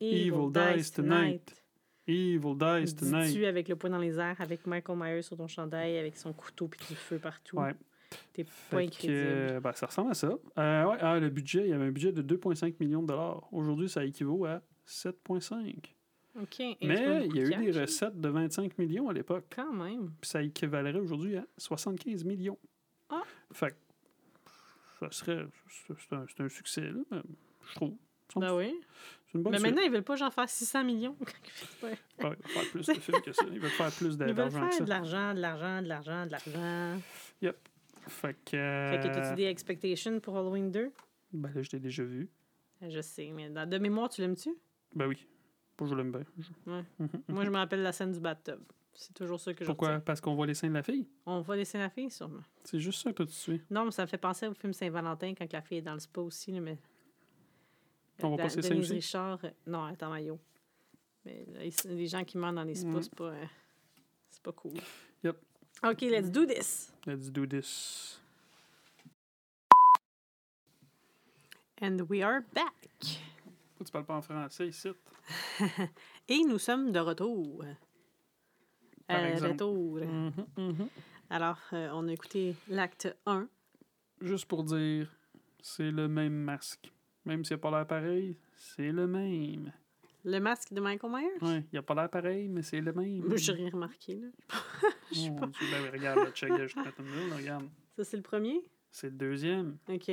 Evil dies tonight. Evil dies tonight. Dis-tu avec le poing dans les airs, avec Michael Myers sur ton chandail, avec son couteau puis du feu partout. Ouais. T'es pas euh, ben, ça ressemble à ça. Euh, ouais, ah, le budget, il y avait un budget de 2,5 millions de dollars. Aujourd'hui, ça équivaut à 7,5. Mais il y a eu des cash, hein? recettes de 25 millions à l'époque. Quand même. Puis ça équivalerait aujourd'hui à 75 millions. Ah. Fait que ça serait. C'est un, un succès, là, je trouve. Ben oui. C'est une bonne Mais suite. maintenant, ils veulent pas genre faire 600 millions. Ouais. Ils veulent faire plus de films que ça. Ils veulent faire plus d'argent que ça. de l'argent, de l'argent, de l'argent, de l'argent. Fait que. euh, Fait que t'as-tu des expectations pour Halloween 2? Ben là, je l'ai déjà vu. Je sais, mais dans, de mémoire, tu l'aimes-tu? Ben oui. Je l'aime bien. Je- Ouais. Mhm. Moi, je me rappelle la scène du bathtub. C'est toujours ça que je Pourquoi? retiens. Parce qu'on voit les seins de la fille? On voit laisser la fille, sûrement. C'est juste ça, toi, tu suis. Non, mais ça me fait penser au film Saint-Valentin quand la fille est dans le spa aussi. Mais... On voit Da- pas ses seins Denise aussi? Richard, euh, non, elle est en maillot. Mais les gens qui meurent dans les spas, Mm. c'est pas, euh, c'est pas cool. Yep. OK, let's do this. Let's do this. And we are back. Pourquoi tu parles pas en français ici? Et nous sommes de retour. Par Euh, exemple. retour. Mhm, mhm. Alors, euh, on a écouté l'acte 1. Juste pour dire, c'est le même masque. Même s'il n'a pas l'air pareil, c'est le même. Le masque de Michael Myers? Ouais, il a pas l'air pareil, mais c'est le même. Moi, J'ai rien remarqué. Là. Je sais Oh, pas. Dieu, ben, regarde, check, je regarde. Ça, c'est le premier? C'est le deuxième. OK.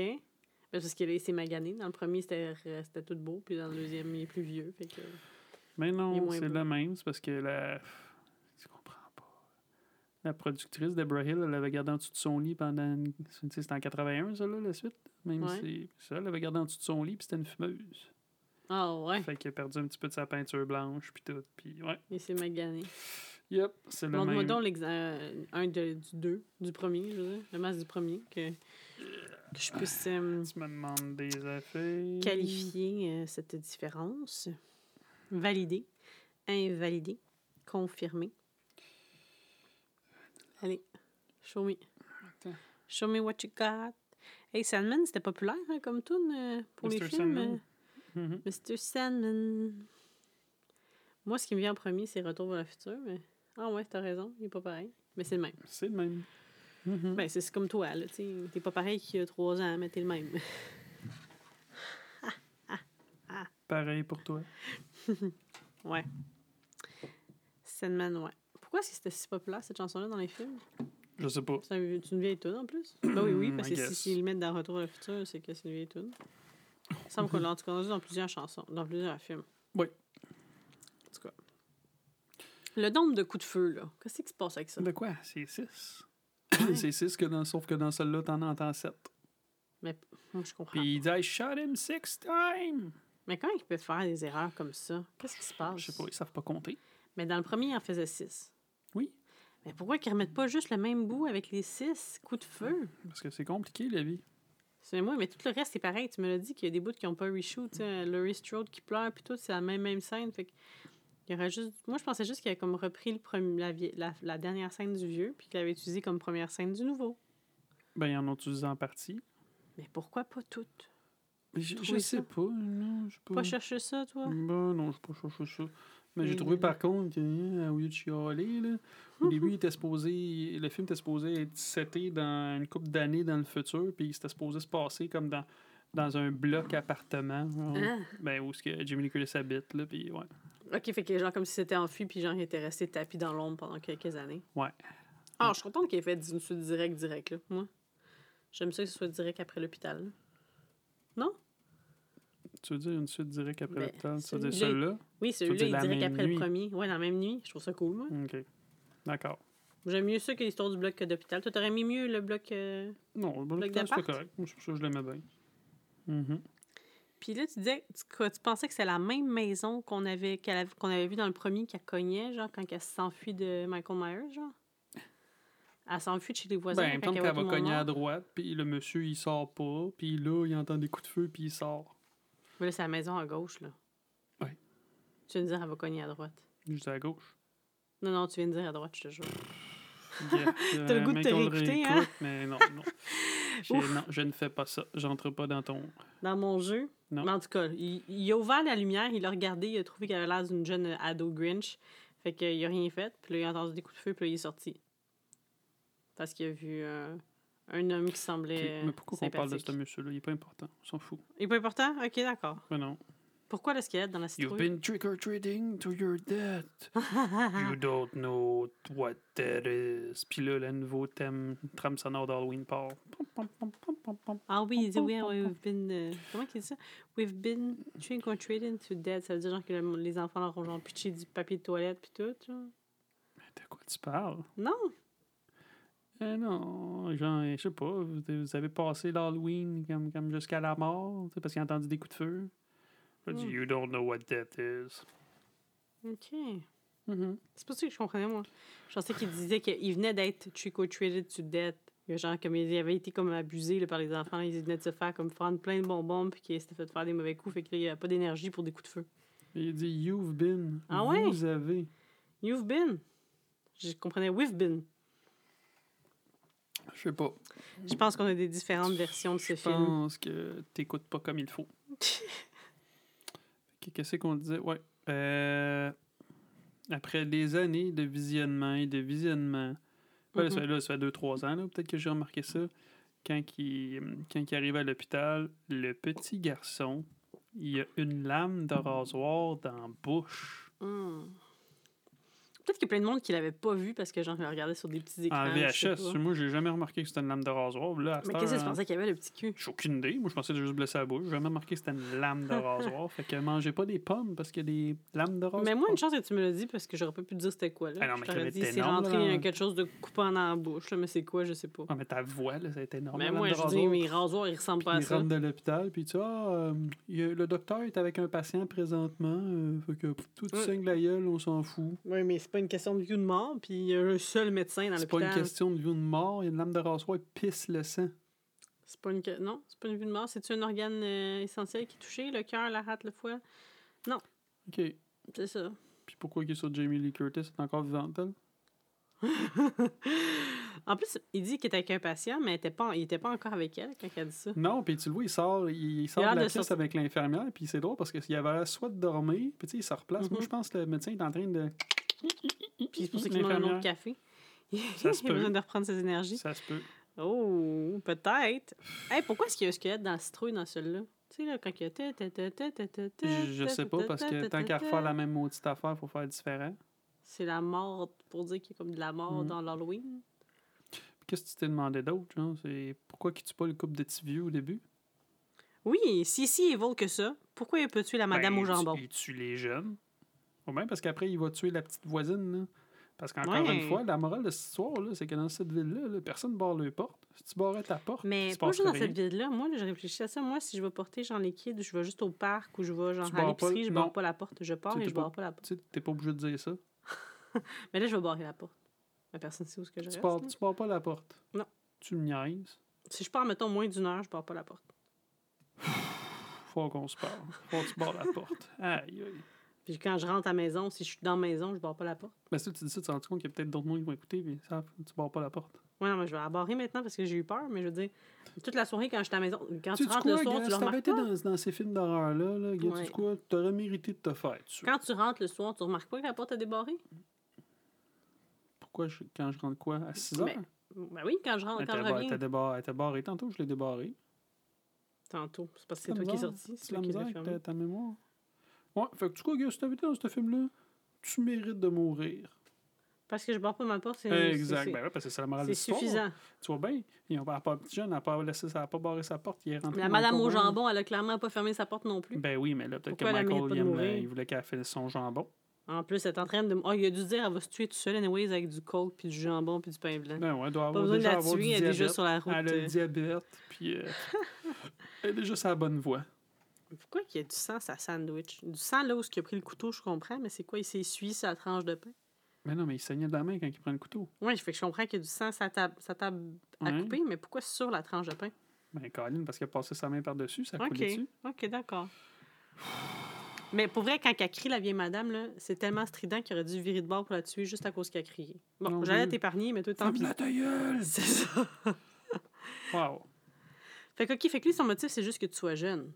Ben, parce qu'il s'est magané. Dans le premier, c'était tout beau. Puis dans le deuxième, il est plus vieux. Fait que... Mais non, c'est le même. C'est parce que la. Tu comprends pas. La productrice Deborah Hill, elle l'avait gardé en dessous de son lit pendant. une- C'était en 81, ça, là, la suite. Même Ouais. si ça, elle l'avait gardé en dessous de son lit, puis c'était une fumeuse. Ah ouais. Fait qu'il a perdu un petit peu de sa peinture blanche, puis tout. Puis ouais. Il s'est magané. Yep, c'est le Montre-moi même. donc euh, un de- du deux, du premier, je veux dire, le masque du premier, que, que je puisse euh, Tu me demandes des affaires. qualifier euh, cette différence. Valider, invalider, confirmer. Allez, show me. Attends. Show me what you got. Hey, Sandman, c'était populaire hein, comme tune euh, pour les films. Sandman. euh. Mr. Sandman. Moi, ce qui me vient en premier, c'est Retour vers le futur, mais... Ah ouais, t'as raison, il est pas pareil. Mais c'est le même. C'est le même. Mhm. Ben, c'est comme toi, là. T'es pas pareil qu'il y a trois ans, mais t'es le même. Pareil pour toi. ouais. Sandman, ouais. Pourquoi est-ce que c'était si populaire, cette chanson-là, dans les films? Je sais pas. C'est un- c'est une vieille tune, en plus? Ben oui, oui, parce I que si s'ils le mettent dans Retour vers le futur, c'est que c'est une vieille tune. Il me semble qu'on l'a en tout cas entendu dans plusieurs chansons, dans plusieurs films. Oui. En tout cas. Le nombre de coups de feu, là, qu'est-ce qui se passe avec ça? De quoi? C'est 6. C'est 6, que dans, sauf que dans celle-là, t'en entends 7. Mais moi, je comprends. Puis il dit I shot him six times. Mais comment ils peuvent faire des erreurs comme ça? Qu'est-ce qui se passe? Je sais pas, ils savent pas compter. Mais dans le premier, il en faisait six. Oui. Mais pourquoi qu'ils remettent pas juste le même bout avec les six coups de feu? Parce que c'est compliqué, la vie. C'est moi, mais tout le reste, c'est pareil. Tu me l'as dit qu'il y a des bouts qui n'ont pas reshoot. tu sais, Laurie Strode qui pleure, puis tout, c'est la même, même scène. Fait que il aurait juste... Moi, je pensais juste qu'il avait comme repris le premier, la, vie- la, la dernière scène du vieux, puis qu'il avait utilisé comme première scène du nouveau. Ben, ils en ont utilisé en partie. Mais pourquoi pas toutes? Mais je, sais ça? pas. Non, je pas. Pas chercher ça, toi? Ben non, je pas cherché ça. Mais j'ai trouvé par contre que, hein, au lieu de chialer, là, au début, il était supposé, le film était supposé être seté dans une couple d'années dans le futur, puis c'était supposé se passer comme dans, dans un bloc appartement, genre, Ah. ben, où ce que Jimmy Lee Curtis habite, là, puis ouais. OK, fait que genre comme si c'était enfui, puis genre il était resté tapis dans l'ombre pendant quelques années. Ouais. Ah, je suis contente qu'il ait fait une suite direct, direct, là, moi. J'aime ça que ce soit direct après l'hôpital. Non? Tu veux dire une suite directe après Ben, l'hôpital? Tu veux dire celui-là? Oui, celui-là dire est direct après nuit? le premier. Ouais, dans la même nuit. Je trouve ça cool, moi. OK. D'accord. J'aime mieux ça que l'histoire du bloc d'hôpital. Toi, t'aurais mis mieux le bloc. euh, Non, le Bloc correct. Moi, c'est pour ça que je l'aimais bien. Mhm. Puis là, tu disais tu, pensais que c'est la même maison qu'on avait, avait, qu'on avait vu dans le premier qu'elle cognait, genre, quand elle s'enfuit de Michael Myers, genre? Elle s'enfuit de chez les voisins. Ben, quand elle qu'elle voit va cogner à droite, puis le monsieur, il sort pas, puis là, il entend des coups de feu, puis il sort. Mais là, c'est la maison à gauche, là. Ouais. Tu viens de dire elle va cogner à droite. Juste à gauche. Non, non, tu viens de dire à droite, je te jure. T'as le goût de te réécouter, hein? Mais non, non. Non, je ne fais pas ça. J'entre pas dans ton. Dans mon jeu? Non. Mais en tout cas, il, il a ouvert la lumière, il a regardé, il a trouvé qu'elle avait l'air d'une jeune ado Grinch. Fait qu'il a rien fait. Puis là, il a entendu des coups de feu, puis là, il est sorti. Parce qu'il a vu euh, un homme qui semblait. Mais pourquoi on parle de ce monsieur-là? Il est pas important. On s'en fout. Il est pas important? Ok, d'accord. Mais non. Pourquoi le squelette dans la You've citrouille? been trick-or-treating to your death. you don't know what that is. Puis là, le nouveau thème, trame sonore d'Halloween part. Ah oui, il dit oui, oui, we've been. euh, comment qu'il dit ça? We've been trick or treating to dead. Ça veut dire genre que le- les enfants leur ont genre pitché du papier de toilette puis tout, genre. Mais de quoi tu parles? Non! Eh non, genre, je sais pas, vous, avez passé l'Halloween comme, comme jusqu'à la mort, tu sais, parce qu'il a entendu des coups de feu. A dit, Hmm. You don't know what death is. OK. Mhm. C'est pas ça que je comprenais, moi. Je pensais qu'il disait qu'il venait d'être trick-or-treated to death. Il y a Genre, comme il avait été comme abusé là, par les enfants. Il venait de se faire comme prendre plein de bonbons, puis qu'il s'était fait faire des mauvais coups. Fait qu'il n'y a pas d'énergie pour des coups de feu. Et Il dit You've been. Ah ouais? Vous avez. You've been. Je comprenais we've been. Je sais pas. Je pense qu'on a des différentes versions de ce Je film. pense que t'écoutes pas comme il faut. Qu'est-ce qu'on disait? Ouais. Euh, après des années de visionnement et de visionnement, ouais, là, ça Mhm. fait- là, ça fait 2-3 ans, peut-être que j'ai remarqué ça. Quand il, quand il arrive à l'hôpital, le petit garçon, il a une lame de rasoir dans la bouche. Hmm. Peut-être qu'il y a plein de monde qui l'avait pas vu parce que genre, il regardait sur des petits écrans. En VHS, moi, j'ai jamais remarqué que c'était une lame de rasoir. Là, Mais qu'est-ce que tu pensais qu'il y avait le petit cul? J'ai aucune idée. Moi, je pensais juste blesser la bouche. J'ai jamais remarqué que c'était une lame de rasoir. fait que mangez pas des pommes parce qu'il y a des lames de rasoir. Mais moi, une chance que tu me l'as dit parce que j'aurais pas pu te dire c'était quoi. Là. Ah non, mais je t'aurais dit c'est énorme, rentré là. il y a quelque chose de coupant dans la bouche, là, mais c'est quoi, je sais pas. Ah, mais ta voix, là, ça a été énorme. mais moi, je dis, mes rasoirs, ils ressemblent pas à ça. rentre de l'hôpital, puis tu ah, euh, le docteur est avec un patient présentement. euh, fait que tout Ouais. saigne la gueule, on s'en fout. Oui, mais c'est pas une question de vie ou de mort, puis il y a un seul médecin dans C'est pas une l'hôpital. question de vie ou de mort. Il y a une lame de rasoir, il pisse le sang. C'est pas une Non, c'est pas une vie de mort. C'est-tu un organe euh, essentiel qui est touché? Le cœur, la rate, le foie? OK. C'est ça. Puis pourquoi il est sur Jamie Lee Curtis? Elle est encore vivante, elle? En plus, il dit qu'il était avec un patient, mais il était pas, il était pas encore avec elle quand il a dit ça. Non, puis tu le vois, il sort, il, il sort Il de la de pièce avec l'infirmière, puis c'est drôle parce qu'il avait soit de dormir, puis tu sais, il se replace. Moi, Mhm. je pense que le médecin est en train de. Puis c'est pour ça qu'il demande un autre café. Ça se il a peut. besoin de reprendre ses énergies. Ça se peut. Oh, peut-être. Hey, pourquoi est-ce qu'il y a un squelette dans la citrouille dans celui-là? Tu sais, là, quand il y a... Je, sais pas, parce que ta, tant ta, qu'à refaire la même maudite affaire, il faut faire différent. C'est la mort, pour dire qu'il y a comme de la mort Mm. dans l'Halloween. Qu'est-ce que tu t'es demandé d'autre, genre? C'est pourquoi qu'il tue pas le couple de petits vieux au début? Oui, si si évole que ça, pourquoi il peut tuer la madame Ben, au jambon? Il tue les jeunes. Ou bien parce qu'après, il va tuer la petite voisine, là. Parce qu'encore Ouais. une fois, la morale de cette histoire, c'est que dans cette ville-là, là, personne ne barre les portes. Si tu barrais ta porte, Mais pas juste dans cette ville-là. Moi, là, je réfléchis à ça. Moi, si je vais porter genre les kids, je vais juste au parc ou je vais genre Tu à pas- l'épicerie, je non. barre pas la porte. Je pars et je pas- barre pas la porte. Tu t'es pas obligé de dire ça. Mais là, je vais barrer la porte. La personne sait où est-ce que je Tu reste. barres, là. tu barres pas la porte. Non. Tu me niaises. Si je pars, mettons, moins d'une heure, je barre pas la porte. Faut qu'on se parle. Faut que tu barres la porte. Aïe, aïe. Puis quand je rentre à la maison, si je suis dans la maison, je barre pas la porte. Mais si tu dis ça, tu te rends compte qu'il y a peut-être d'autres monde qui vont écouter, mais ça, tu barres pas la porte. Ouais, non, mais je vais la barrer maintenant parce que j'ai eu peur. Mais je veux dire, toute la soirée, quand je suis à la maison, quand tu, rentres quoi, le soir, gars, tu le remarques été pas. dans, dans ces films d'horreur-là, là, Ouais. sais-tu quoi, t'aurais mérité de te faire. Quand tu rentres le soir, tu remarques pas que la porte est débarrée? Pourquoi, je- quand je rentre quoi, à 6 heures? Mais- Ben oui, quand je rentre, Elle quand je elle reviens. débar- elle était barrée. Tantôt, je l'ai débarrée. Tantôt. C'est parce que C'est toi qui es sorti. C'est la toi qui misère ta mémoire. Ouais, fait que tu quoi, gars, si t'avais été dans ce film-là, tu mérites de mourir. Parce que je barre pas ma porte, c'est Exact. Ben ouais, parce que c'est la morale c'est suffisant. Tu vois bien, il n'a pas petit jeune, elle n'a pas laissé, ça a pas barré sa porte, il est rentré. La madame au jambon, elle a clairement pas fermé sa porte non plus. Ben oui, mais là, peut-être que elle Michael, pas il, voulait qu'elle fasse son jambon. En plus, elle est en train de. Oh, il a dû se dire, elle va se tuer toute seule, anyways, avec du coke, puis du jambon, puis du pain blanc. Ben ouais, elle doit pas avoir besoin de déjà du tuer, elle est déjà sur la route. Elle a le euh. diabète, puis euh, elle est déjà sur la bonne voie. Pourquoi qu'il y a du sang sa sandwich? Du sang là où il a pris le couteau, je comprends, mais c'est quoi? Il s'est essuyé sa tranche de pain? Mais non, mais il saignait de la main quand il prend le couteau. Oui, fait que je comprends qu'il y a du sang sa table, sa table à Ouais. couper, mais pourquoi sur la tranche de pain? Ben, Colin, parce qu'il a passé sa main par-dessus, ça coulait dessus. OK, d'accord. Mais pour vrai, quand elle crie, la vieille madame, là, c'est tellement strident qu'il aurait dû virer de bord pour la tuer juste à cause qu'elle a crié. Bon, j'allais t'épargner, mais toi, tant pis. C'est ça. Wow. Fait que, OK, fait que lui, son motif, c'est juste que tu sois jeune.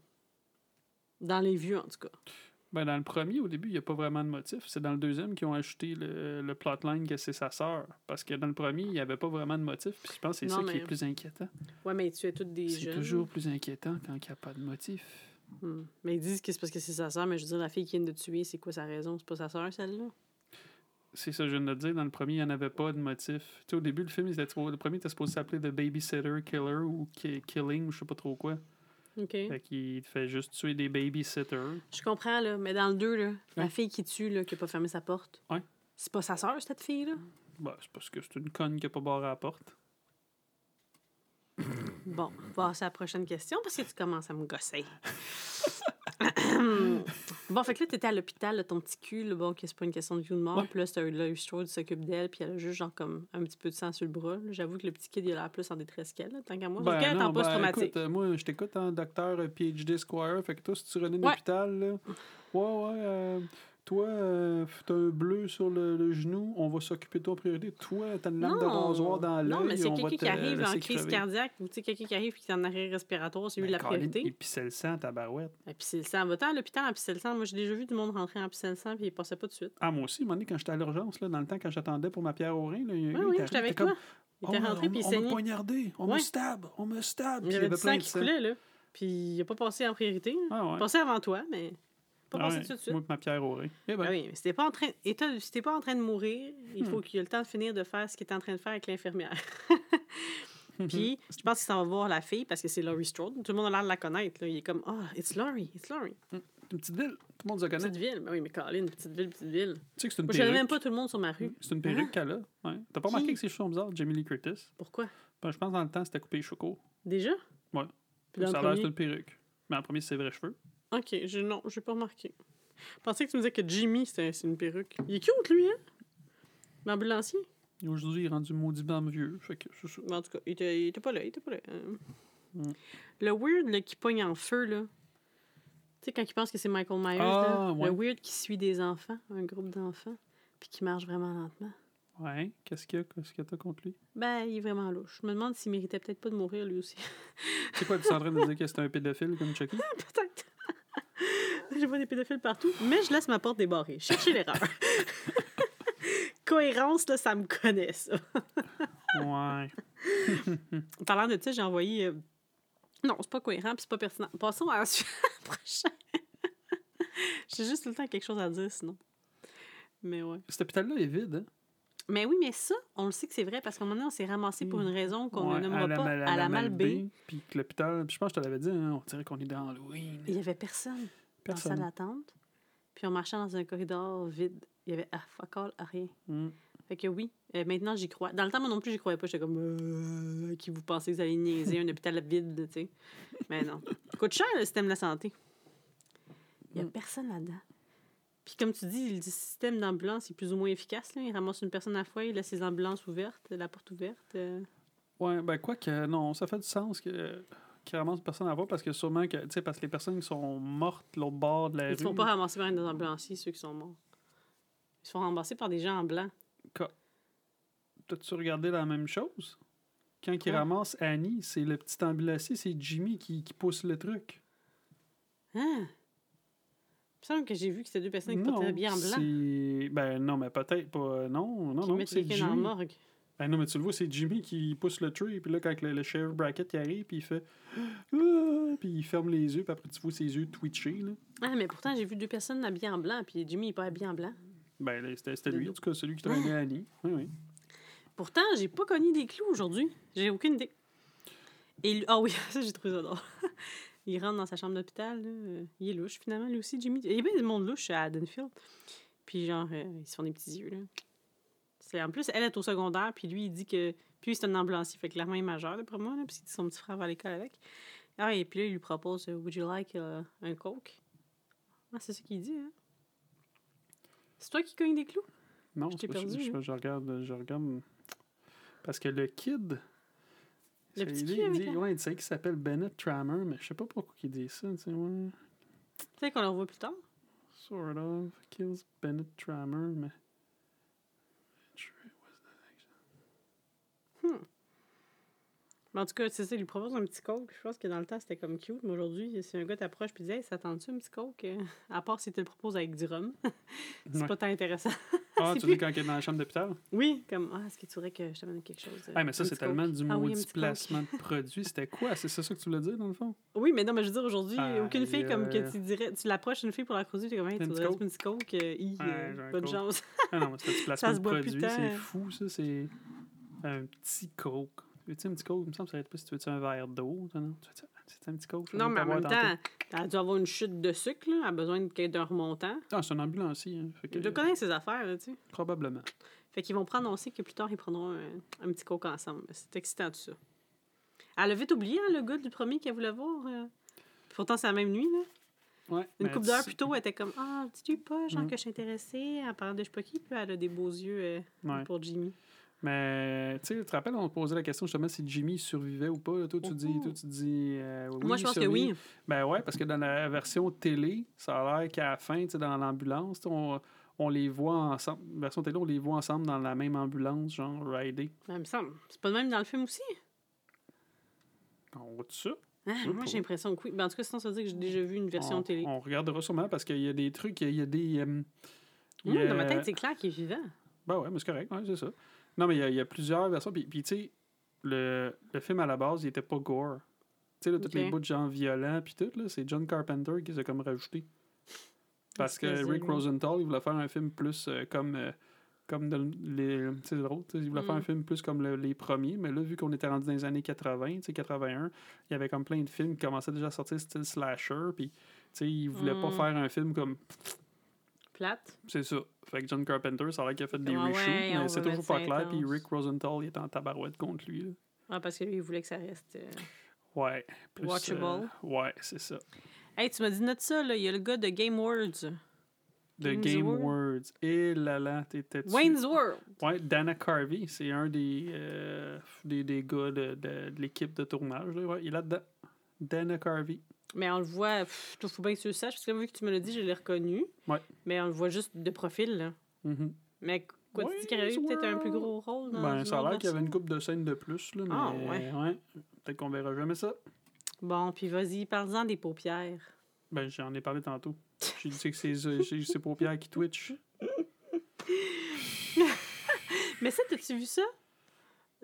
Dans les vieux, en tout cas. Ben, dans le premier, au début, il n'y a pas vraiment de motif. C'est dans le deuxième qu'ils ont ajouté le, le plotline que c'est sa sœur. Parce que dans le premier, il n'y avait pas vraiment de motif. Puis je pense que c'est Non, ça qui est plus inquiétant. Ouais, mais tu es toutes des C'est jeunes. toujours plus inquiétant quand il n'y a pas de motif. Hmm. Mais ils disent que c'est parce que c'est sa sœur, mais je veux dire, la fille qui vient de tuer, c'est quoi sa raison? C'est pas sa sœur, celle-là? C'est ça, je viens de te dire. Dans le premier, il n'y en avait pas de motif. Tu sais, au début, le film, il était, le premier était supposé s'appeler The Babysitter Killer ou Ki- Killing ou je sais pas trop quoi. OK. Fait qu'il fait juste tuer des babysitters. Je comprends, là, mais dans le 2, là, la fille qui tue, là, qui a pas fermé sa porte, Ouais. c'est pas sa sœur, cette fille-là? Ben, c'est parce que c'est une conne qui n'a pas barré la porte. Bon, on va passer à la prochaine question parce que tu commences à me gosser. bon, fait que là, t'étais à l'hôpital, là, ton petit cul, là, bon, que c'est pas une question de vie ou de mort. Puis là, Laurie Strode qui s'occupe d'elle, puis elle a juste, genre, comme un petit peu de sang sur le bras. là. J'avoue que le petit kid, il a l'air plus en détresse qu'elle, là, tant qu'à moi. Ben, qu'elle en ben, post-traumatique. écoute, euh, moi, je t'écoute en docteur euh, PhD Squire. Fait que toi, si tu renais de Ouais. l'hôpital, là, ouais, ouais, euh, toi, euh, t'as un bleu sur le, le genou, on va s'occuper de toi en priorité. Toi, t'as une lame de rasoir dans l'œil. non, mais c'est quelqu'un qui arrive en crise crever. cardiaque ou tu sais, quelqu'un qui arrive et qui est en arrêt respiratoire, c'est lui Ben, la priorité. Et puis c'est le sang, ta barouette. Et puis c'est le sang. Va-t'en à l'hôpital en pisser le sang. Moi, j'ai déjà vu du monde rentrer en pisser le sang puis il passait pas de suite. Ah, moi aussi, à un moment donné, quand j'étais à l'urgence, là, dans le temps, quand j'attendais pour ma pierre au rein, là, il y a un Oui, oui, j'étais avec toi. Il Oh, était rentré on, puis il on m'a saignait. poignardé, on me stab, on me stab. Il y avait du plein sang qui coulait, là. Puis il a pas passé en priorité. Ah, Il passait avant toi, mais pas Ah ouais, tout de suite. Moi, ma pierre au. Eh ben, Ah oui, mais si t'es pas en train, si pas en train de mourir, il Hmm. faut qu'il ait le temps de finir de faire ce qu'il est en train de faire avec l'infirmière. Puis, je pense qu'il s'en va voir la fille parce que c'est Laurie Strode. Tout le monde a l'air de la connaître. Là. Il est comme, ah, it's Laurie, it's Laurie. une petite ville, tout le monde se connaît. Petite ville. Ben oui, mais Colin, petite ville, petite ville. Tu sais que c'est une Moi, je perruque. même pas tout le monde sur ma rue. C'est une perruque qu'elle a. Ouais. T'as pas remarqué que ses cheveux sont bizarres, Jamie Lee Curtis? Pourquoi? Ben, je pense dans le temps, c'était coupé les cheveux courts. Déjà? Ouais. Puis ça a l'air que une perruque. Mais en premier, c'est ses vrais cheveux. Ok, je, non, j'ai pas remarqué. Je pensais que tu me disais que Jimmy, c'était c'est une perruque. Il est cute, lui, hein? L'ambulancier. Aujourd'hui, il est rendu maudiment vieux. Fait que c'est ça. Mais en tout cas, il était, il était pas là, il était pas là. Euh, Mm. Le weird là, qui pogne en feu, là. Tu sais, quand il pense que c'est Michael Myers, Ah, là, ouais. le weird qui suit des enfants, un groupe d'enfants, puis qui marche vraiment lentement. Ouais. Qu'est-ce qu'il y a? Qu'est-ce que t'as contre lui? Ben, il est vraiment louche. Je me demande s'il méritait peut-être pas de mourir, lui aussi. C'est quoi, tu es en train de dire que c'est un pédophile comme Chucky? peut-être. Je vois des pédophiles partout, mais je laisse ma porte débarrée. Cherchez l'erreur. Cohérence, là, ça me connaît, ça. Ouais. En parlant de ça, j'ai envoyé. euh, Non, c'est pas cohérent, puis c'est pas pertinent. Passons à la suite prochaine. J'ai juste tout le temps quelque chose à dire, sinon. Mais ouais. Cet hôpital-là est vide, hein? Mais oui, mais ça, on le sait que c'est vrai parce qu'à un moment donné, on s'est ramassé pour une raison qu'on Ouais, ne nommera pas à la Malbaie. Puis que l'hôpital, puis je pense que je te l'avais dit, hein, on dirait qu'on est dans Halloween. Il y avait personne, dans la salle Personne. d'attente. Puis on marchait dans un corridor vide. Il y avait ah, fuck all, rien. Mm. Fait que oui, euh, maintenant j'y crois. Dans le temps, moi non plus, j'y croyais pas. J'étais comme, euh, qui vous pensez que vous allez niaiser un hôpital vide, tu sais. Mais non. Coûte cher le système de la santé. Il y a Mm. personne là-dedans. Puis comme tu dis, le système d'ambulance est plus ou moins efficace. Là. Il ramasse une personne à la fois, il laisse les ambulances ouvertes, la porte ouverte. euh. Ouais, ben quoi que non, ça fait du sens que qu'ils ramassent personne à voir parce que sûrement que tu sais parce que les personnes qui sont mortes l'autre bord de la Ils rue. se font pas ramasser par des ambulanciers, ceux qui sont morts. Ils se font ramasser par des gens en blanc. T'as-tu regardé la même chose? Quand ils Quoi? ramassent Annie, c'est le petit ambulancier, c'est Jimmy qui, qui pousse le truc. Hein? Il me semble que j'ai vu que c'était deux personnes qui portaient bien en blanc. Ben non, mais peut-être pas. Non, non, Qui non, mettent c'est quelqu'un dans la Jimmy. morgue. Ben non, mais tu le vois, c'est Jimmy qui pousse le tree, puis là, quand le, le sheriff bracket il arrive, puis il fait. Ah puis il ferme les yeux, puis après, tu vois ses yeux twitcher, là. Ah, mais pourtant, j'ai vu deux personnes habillées en blanc, puis Jimmy n'est pas habillé en blanc. Ben là, c'était lui, en tout cas, celui qui traînait Annie. Oui, oui. Pourtant, j'ai pas connu des clous aujourd'hui. J'ai aucune idée. Et Ah oui, ça, j'ai trouvé ça drôle. il rentre dans sa chambre d'hôpital. là, euh, Il est louche, finalement, lui aussi, Jimmy. Il y a bien du monde louche à Haddonfield. Puis, genre, euh, ils se font des petits yeux, là. C'est- En plus, elle est au secondaire, puis lui, il dit que. Puis, c'est un ambulancier, fait que clairement, il est majeur, d'après moi, là, puis son petit frère va à l'école avec. Ah, et puis là, il lui propose euh, Would you like euh, un Coke? Ah, c'est ça qu'il dit, hein C'est toi qui cognes des clous? Non, Je t'ai pas- je, perdu, je- hein. je regarde, je regarde. Parce que le kid. Le petit il, kid il dit, ouais, il dit qu'il s'appelle Bennett Trammer, mais je sais pas pourquoi il dit ça, tu sais, ouais. Tu sais qu'on le revoit plus tard? Sort of. Kills Bennett Trammer, mais. Mais en tout cas, c'est ça, il lui propose un petit coke. Je pense que dans le temps, c'était comme cute. Mais aujourd'hui, si un gars t'approche et dit Hey, ça tente-tu un petit coke? Euh, À part si tu le proposes avec du rhum. c'est Ouais. pas tant intéressant. Ah, tu plus- dis quand il est dans la chambre d'hôpital? oui, comme Ah, est-ce que tu voudrais que je te donne quelque chose euh, Ah, mais ça, c'est tellement du Ah oui, maudit placement de produit. C'était quoi? C'est ça que tu voulais dire, dans le fond? Oui, mais non, mais je veux dire, aujourd'hui, aucune fille comme que euh. tu dirais, tu l'approches une fille pour la creuser, tu es comme Hey, tu voudrais un petit coke hi, bonne chance. Ah non, mais c'est du placement de produit. C'est fou, ça. C'est un petit coke. Tu veux-tu un petit coke? Il me semble que ça va être pas si tu veux un verre d'eau. Tu veux-tu- C'est un petit coke? je non, mais en même temps, elle a dû avoir une chute de sucre, là. Elle a besoin d'un remontant. Ah, c'est un ambulancier. Hein. Fait que, doit connaître ses affaires, là, tu sais. Probablement. Fait qu'ils vont prendre, on sait que plus tard, ils prendront un, un petit coke ensemble. C'est excitant, tout ça. Elle a vite oublié, hein, le gars du premier qu'elle voulait voir. euh. Pourtant, c'est la même nuit, là. Ouais, Une couple d'heures plus tôt, elle était comme Ah, dis-tu pas, genre, Mm. que je suis intéressée en parlant de je sais pas qui, puis elle a des beaux yeux euh, Ouais. pour Jimmy. Mais, tu te rappelles, on te posait la question justement si Jimmy survivait ou pas. Toi, tu dis, toi, tu dis euh, oui, Moi, je pense que oui. Ben ouais, parce que dans la version télé, ça a l'air qu'à la fin, tu sais, dans l'ambulance, on, on les voit ensemble. Version télé, on les voit ensemble dans la même ambulance, genre rider. Ben, il me semble. C'est pas le même dans le film aussi? On voit ça? Ah, moi, j'ai l'impression que oui. Ben, en tout cas, sinon, ça veut dire que j'ai déjà vu une version on, télé. On regardera sûrement parce qu'il y a des trucs, il y a, des. euh, a- dans ma tête, c'est clair qu'il est vivant. Ben ouais, mais c'est correct, ouais, c'est ça. Non, mais il y a, il y a plusieurs versions. Puis, tu sais, le, le film à la base, il était pas gore. Tu sais, là, tous les bouts de gens violents, puis tout, là, c'est John Carpenter qui les a comme rajouté. Parce que Rick. Rosenthal, il voulait faire un film plus euh, comme. euh, comme de, les. Tu sais, c'est drôle, il voulait faire Mm. un film plus comme le- les premiers, mais là, vu qu'on était rendu dans les années 80, tu sais, 81, il y avait comme plein de films qui commençaient déjà à sortir style slasher, puis, tu sais, il voulait pas Mm. faire un film comme Plate. c'est ça. Fait que John Carpenter, ça a l'air qu'il a fait des Ah ouais, reshoots, on mais c'est toujours pas clair. Puis. Rick Rosenthal, il est en tabarouette contre lui. là. Ah, parce que lui, il voulait que ça reste. euh, Ouais. plus, Watchable. euh, ouais, c'est ça. Hey, tu m'as dit note ça, là. Il y a le gars de Game Words. Games Game World? Words. Et là là, t'étais. Wayne's World. Ouais, Dana Carvey, c'est un des, euh, des, des gars de, de, de l'équipe de tournage. Là. Ouais, il est là-dedans. Dana Carvey. Mais on le voit. Pff, faut bien que tu le saches, parce que vu que tu me l'as dit, je l'ai reconnu. Ouais. Mais on le voit juste de profil, là. Mhm. Mais quoi, tu dis qu'il aurait eu Wayne's peut-être un plus gros rôle dans Ben, ça a l'air qu'il y avait une coupe de scènes de plus. Là, mais Ah, ouais. Peut-être qu'on verra jamais ça. Bon, puis vas-y, parle-en des paupières. Ben, j'en ai parlé tantôt. J'ai dit que c'est j'ai- c'est paupières qui twitch. Mais ça, t'as-tu vu ça?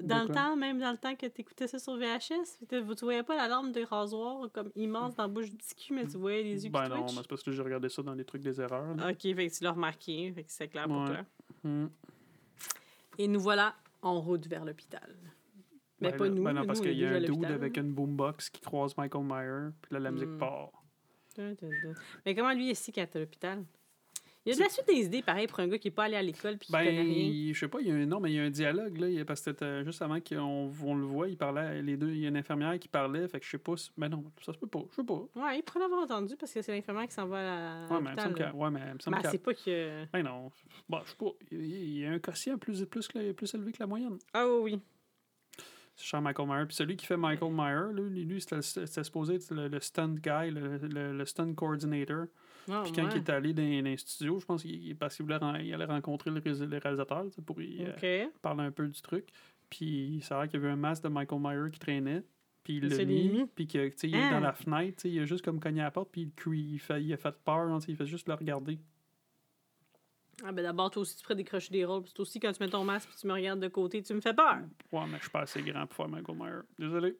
Dans le temps, même dans le temps que t'écoutais ça sur VHS, tu tu voyais pas la lampe de rasoir comme immense dans la bouche du petit cul, mais tu voyais les yeux Ben qui non, mais twitchent? c'est parce que j'ai regardé ça dans les trucs des erreurs. là. Ok, fait que tu l'as remarqué, fait que c'est clair pour toi. Et nous voilà en route vers l'hôpital. Mais Ben pas là- nous. Ben non, parce qu'il est y a un dude avec une boombox qui croise Michael Myers, puis là, la musique Hmm. part. Mais comment lui est si quand à l'hôpital? Il y a de la suite des idées, pareil, pour un gars qui n'est pas allé à l'école puis qui Ben, connaît rien. je sais pas, il y a un, non, mais il y a un dialogue, là, parce que c'était juste avant qu'on on le voit, il parlait, les deux, il y a une infirmière qui parlait, fait que je sais pas, si- ben non, ça se peut pas, je sais pas. Ouais, il pourrait l'avoir entendu parce que c'est l'infirmière qui s'en va à Ouais, mais il me semble que, ouais, mais il me semble Mais que, c'est pas que. ben non, bon, je sais pas, il, y a un quotient plus, plus, plus élevé que la moyenne. Ah oui, oui. C'est cher Michael Myers. Puis celui qui fait Michael là, lui, lui, c'était c'était supposé être le, le stunt guy, le, le, le stunt coordinator. Ah, Puis quand ouais. il est allé dans, dans les studios, je pense qu'il parce qu'il voulait il allait rencontrer le, rés- le réalisateur tu sais, pour y, euh, parler un peu du truc. Puis ça a l'air qu'il y avait un masque de Michael Myers qui traînait. Puis il l'a mis, puis que, il est Ah. dans la fenêtre, tu sais, il a juste comme cogné à la porte, puis il il, fait, il a fait peur, hein, il fait juste le regarder. Ah ben d'abord, toi aussi, tu pourrais décrocher des rôles. Puis toi aussi, quand tu mets ton masque puis tu me regardes de côté, tu me fais peur. Ouais, mais je suis pas assez grand pour faire Michael Myers. Désolé.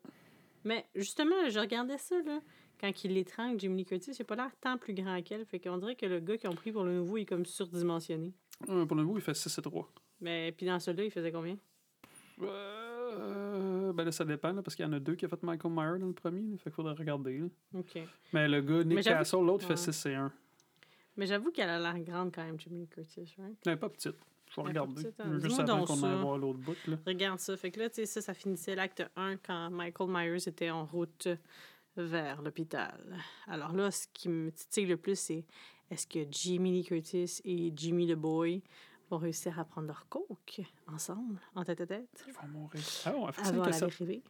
Mais justement, je regardais ça, là. Quand il l'étrangle, Jimmy Lee Curtis, il a pas l'air tant plus grand qu'elle. Fait qu'on dirait que le gars qu'ils ont pris pour le nouveau, il est comme surdimensionné. Euh, pour le coup, il fait 6 et 3. Mais puis dans celui-là, il faisait combien? Euh, ben là, ça dépend, là, parce qu'il y en a deux qui ont fait Michael Myers dans le premier, là, fait qu'il faudrait regarder. là. OK. Mais le gars, Nick Castle, l'autre, il Ouais. fait 6 et 1. Mais j'avoue qu'elle a l'air grande quand même, Jimmy Lee Curtis, right? Elle est pas petite. Je vais regarder. hein. Juste avant qu'on aille voir l'autre bout. Là. Regarde ça. Fait que là, tu sais, ça, ça finissait l'acte 1 quand Michael Myers était en route vers l'hôpital. Alors là, ce qui me titille le plus, c'est est-ce que Jimmy Lee Curtis et Jimmy le Boy vont réussir à prendre leur coke ensemble, en tête à tête, Ils vont mourir. Ah, on a fait avant 5 et la 7. l'arrivée?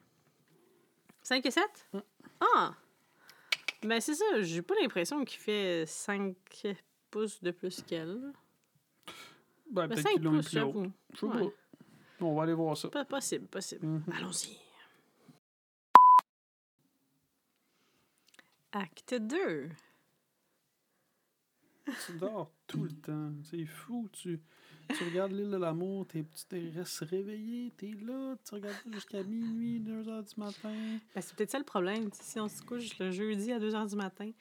5 et 7? Mm. Ah! Ben c'est ça, j'ai pas l'impression qu'il fait 5 pouces de plus qu'elle. Ben, Mais peut-être 5 qu'ils l'ont mis pouces, plus haut. Je sais pas. On va aller voir ça. Pas possible, possible. Mhm. Allons-y. Acte 2. Tu dors tout le temps. C'est fou. Tu, tu regardes l'île de l'amour, t'es- tu t'es restes réveillé, t'es là, tu regardes jusqu'à minuit, 2 heures du matin. Ben, c'est peut-être ça le problème. tu Si on se couche le jeudi à 2 h du matin,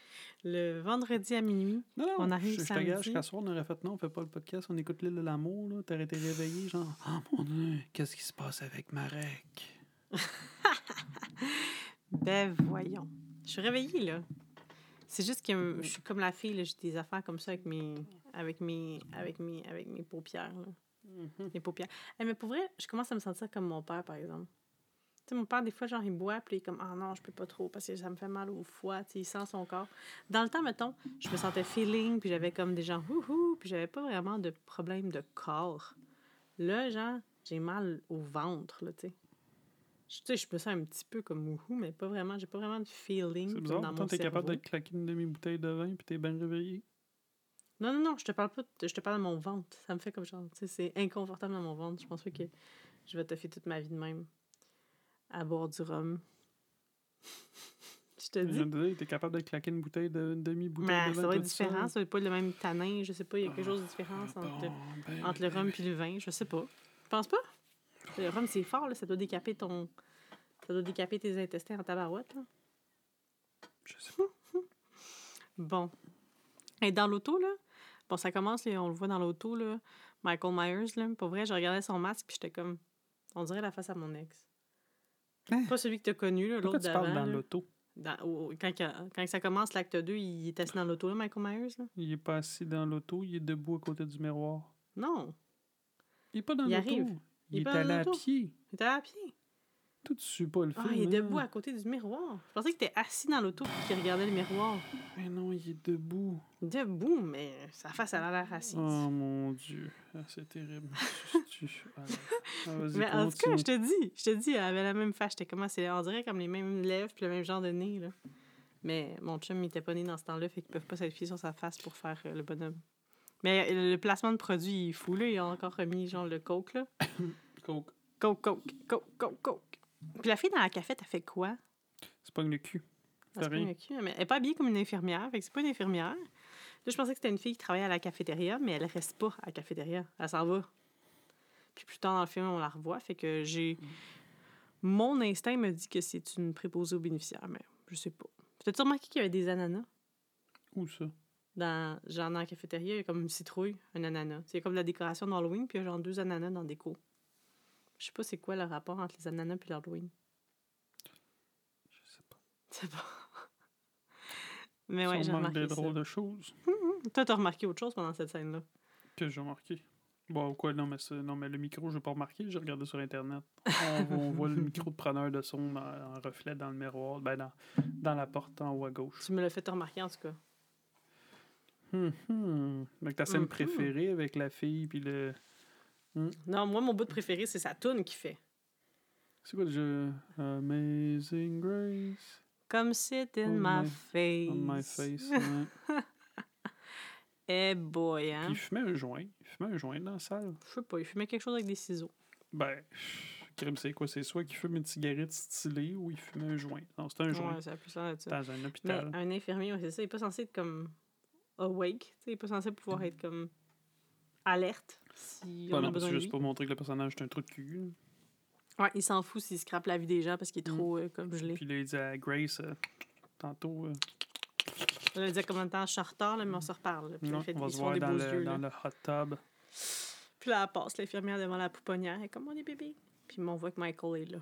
le vendredi à minuit, Non, non, On arrive je, je te samedi. gage qu'à soir, on aurait fait non, on fait pas le podcast, on écoute l'île de l'amour, là. T'aurais été réveillé, genre, oh mon dieu, qu'est-ce qui se passe avec Marek? ben voyons. Je suis réveillée, là. C'est juste que je suis comme la fille, là, j'ai des affaires comme ça avec mes, avec mes, avec mes, avec mes paupières. Là. Mhm. Mes paupières. Eh, mais pour vrai, je commence à me sentir comme mon père, par exemple. sais, mon père, des fois, genre, il boit, puis il est comme, ah non, je peux pas trop parce que ça me fait mal au foie, tu sais, il sent son corps. Dans le temps, mettons, je me sentais feeling, puis j'avais comme des gens, wouhou, puis j'avais pas vraiment de problème de corps. Là, genre, j'ai mal au ventre, là, tu sais. Je- Tu sais, je me sens un petit peu comme wouhou, mais pas vraiment, j'ai pas vraiment de feeling C'est dans bizarre. mon Pourtant, t'es capable de claquer une demi-bouteille de vin puis t'es bien réveillé. Non, non, non, je te parle pas, de- je te parle de mon ventre. Ça me fait comme genre, tu sais, c'est inconfortable dans mon ventre. Je pense pas que je vais toffer toute ma vie de même à boire du rhum. je te Je dis. me disais, t'es capable de claquer une bouteille de une demi-bouteille Mais de vin ça va être différent, ça va être pas le même tanin, je sais pas, il y a quelque Ah, chose de différent entre, bon, ben, entre le rhum puis le vin, je sais pas. Tu penses pas? Le rhum, c'est fort, là, ça doit décaper ton. Ça doit décaper tes intestins en tabarouette, là. Je sais pas. Bon. Et dans l'auto, là, bon, ça commence, là, on le voit dans l'auto, là, Michael Myers, là, pour vrai, je regardais son masque, puis j'étais comme, on dirait la face à mon ex. Hein? Pas celui que t'as connu, là, Pourquoi l'autre tu parles d'avant. dans l'auto? Dans- quand, ça commence, l'acte 2, il est assis dans l'auto, là, Michael Myers, là? Il est pas assis dans l'auto, il est debout à côté du miroir. Non, Il est pas dans Il l'auto. arrive. Il, Il est est allé à pied. il était à pied. Toi, tu pas le Ah, film. il est hein? debout à côté du miroir. Je pensais que était assis dans l'auto puis qu'il regardait le miroir. Mais non, il est debout. Debout, mais sa face, elle a l'air assise. Oh mon dieu. Ah, c'est terrible. Ah, ah, Mais en tout cas, je te dis, je te dis, elle avait la même face. J'étais comment c'est, on dirait comme les mêmes lèvres puis le même genre de nez, là. Mais mon chum, il était pas né dans ce temps-là, fait qu'ils peuvent pas s'appuyer sur sa face pour faire euh, le bonhomme. Mais euh, le placement de produit, il est fou, là. Ils ont encore remis, genre, le coke, là. Coke. Coke, coke, coke, coke, coke. Puis la fille dans la cafette, elle fait quoi? C'est pas le cul. Elle se rien. le cul, mais elle est pas habillée comme une infirmière, fait que c'est pas une infirmière. Là, je pensais que c'était une fille qui travaillait à la cafétéria, mais elle reste pas à la cafétéria. Elle s'en va. Puis plus tard dans le film, on la revoit, fait que j'ai... Mon instinct me dit que c'est une préposée aux bénéficiaires, mais je sais pas. T'as-tu remarqué qu'il y avait des ananas? Où ça? Dans, genre dans la cafétéria, il y a comme une citrouille, un ananas. C'est comme la décoration d'Halloween, puis il y a genre deux ananas dans des déco. Je sais pas c'est quoi le rapport entre les ananas et l'Halloween. Je sais pas. C'est pas... Mais ouais, j'ai remarqué des ça. drôles de choses Toi, t'as remarqué autre chose pendant cette scène-là? que j'ai remarqué. Bon, quoi, non, mais, non, mais le micro, je n'ai pas remarqué, j'ai regardé sur Internet. On, voit- on voit le micro de preneur de son dans- en reflet dans le miroir, ben dans, dans la porte en haut à gauche. Tu me l'as fait remarquer, en tout cas. Hum, hum. Donc, ta scène préférée avec la fille, puis le. Non, moi, mon bout préféré, c'est sa toune qui fait. C'est quoi le jeu? Amazing Grace. Comme sit in my my- face. On my face. ouais. Eh boy, hein? Puis il fumait un joint. Il fumait un joint dans la salle. Je sais pas, il fumait quelque chose avec des ciseaux. Ben, crime, c'est quoi? C'est soit qu'il fume une cigarette stylée ou il fumait un joint. Non, c'était un joint. Ouais, ça a plus de ça. Dans un Mais hôpital. un infirmier, ouais, c'est ça, il est pas censé être comme awake. tu sais, Il est pas censé pouvoir être comme alerte si on a non, c'est besoin de juste pour montrer que le personnage est un trou de cul. Ouais, il s'en fout s'il scrape la vie des gens parce qu'il est Mm. trop euh, comme gelé. Puis là, il dit à Grace, euh, tantôt, euh, Là, il dit combien de temps je suis en retard, là, mais on se reparle. là. Puis là, non, il fait- on va se voir dans le, yeux. là. dans le hot tub. Puis là, elle passe l'infirmière devant la pouponnière. Elle est comme, on est bébé. Puis on voit que Michael est là.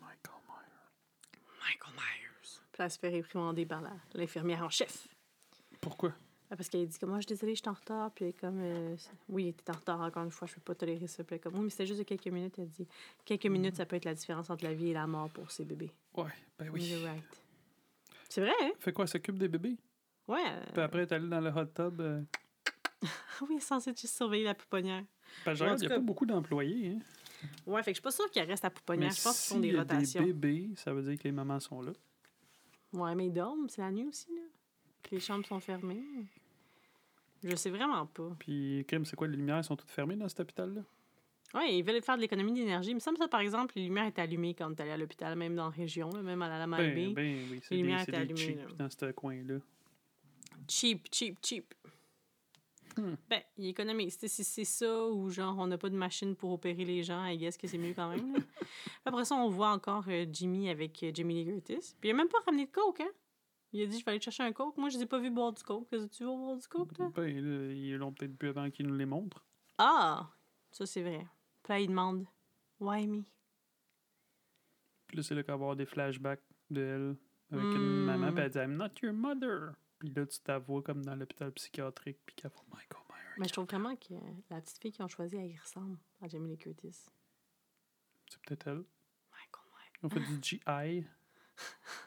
Michael Myers. Michael Myers. Puis là, elle se fait réprimander par la- l'infirmière en chef. Pourquoi? Ah, Parce qu'elle dit comme moi, je suis désolée, je suis en retard. Puis elle est comme, euh, oui, t'es en retard encore une fois, je peux pas tolérer ça. Puis elle est comme, oui, mais c'était juste de quelques minutes. Elle dit, quelques minutes, ça peut être la différence entre la vie et la mort pour ces bébés. Ouais, ben oui. You're right. C'est vrai, hein? Fait quoi, elle s'occupe des bébés? Ouais. euh, Puis après, elle est allée dans le hot tub. Euh, oui, elle est censée juste surveiller la pouponnière. parce il n'y a pas beaucoup d'employés. Hein? Ouais, fait que je suis pas sûre qu'elle reste à pouponnière. Mais je pense qu'ils font des y a rotations. des bébés, ça veut dire que les mamans sont là. Ouais, mais ils dorment, c'est la nuit aussi, là. Que les chambres sont fermées. Je sais vraiment pas. Puis, crime, c'est quoi, les lumières sont toutes fermées dans cet hôpital-là? Ouais, ils veulent faire de l'économie d'énergie. Il me semble ça, par exemple, les lumières étaient allumées quand tu allais à l'hôpital, même dans la région, là, même à la Ben, Malbaie. ben oui, c'est Les des, lumières c'est étaient des allumées, cheap là. dans ce coin-là. Cheap, cheap, cheap. Hmm. Ben. Tu sais, Si c'est ça ou genre on n'a pas de machine pour opérer les gens, I guess que c'est mieux quand même. là. Après ça, on voit encore euh, Jimmy avec euh, Jamie Lee Curtis. Puis il a même pas ramené de coke, hein? Il a dit je vais aller chercher un coke. Moi, je les ai pas vu boire du coke. Qu'est-ce que tu veux boire du coke, toi? Ben, là, ils l'ont peut-être bu avant qu'ils nous les montrent. Ah! Ça, c'est vrai. Puis là, il demande Why me? Puis là, c'est là qu'elle va avoir des flashbacks d'elle avec Hmm. une maman, puis elle dit I'm not your mother. Puis là, tu t'avoies comme dans l'hôpital psychiatrique, puis qu'elle Michael Myers. Mais je trouve vraiment que la petite fille qu'ils ont choisie, elle y ressemble à Jamie Lee Curtis. C'est peut-être elle. On fait du GI.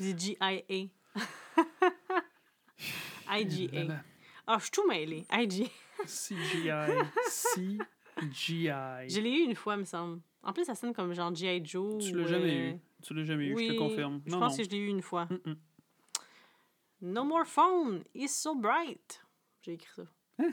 Du GIA. IGA. Ah, je suis tout mêlée. IGA. CGI. CGI. Je l'ai eu une fois, me semble. En plus, ça sonne comme genre G.I. Joe. Tu l'as jamais euh, eu. Tu l'as jamais eu, je te confirme. Je Non, pense non. que je l'ai eu une fois. No more phone. It's so bright. J'ai écrit ça. Hein?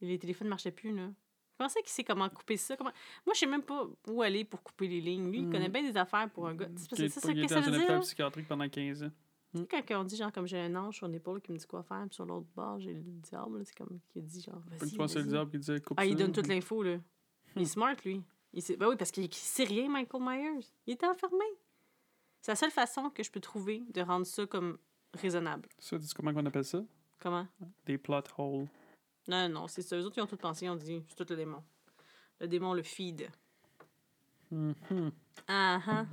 Et les téléphones ne marchaient plus, là. Je pensais qu'il sait comment couper ça. Comment... Moi, je sais même pas où aller pour couper les lignes. Lui, il Mm. connaît bien des affaires pour un gars. C'est est ça que ça veut dire? psychiatrique pendant 15 ans. Tu sais, quand on dit, genre, comme j'ai un ange sur l'épaule qui me dit quoi faire, puis sur l'autre bord, j'ai le diable, c'est comme qui dit, genre, vas-y. C'est le diable qui disait coupe Ah, il donne toute l'info, là. Il est smart, lui. Il sait... Ben oui, parce qu'il sait rien, Michael Myers. Il était enfermé. C'est la seule façon que je peux trouver de rendre ça comme raisonnable. Ça, sais comment on appelle ça? Comment? Des plot holes. Non, non, c'est ça. Eux autres, ils ont tout pensé. Ils ont dit, c'est tout le démon. Le démon le feed. Mhm. Ah, ah.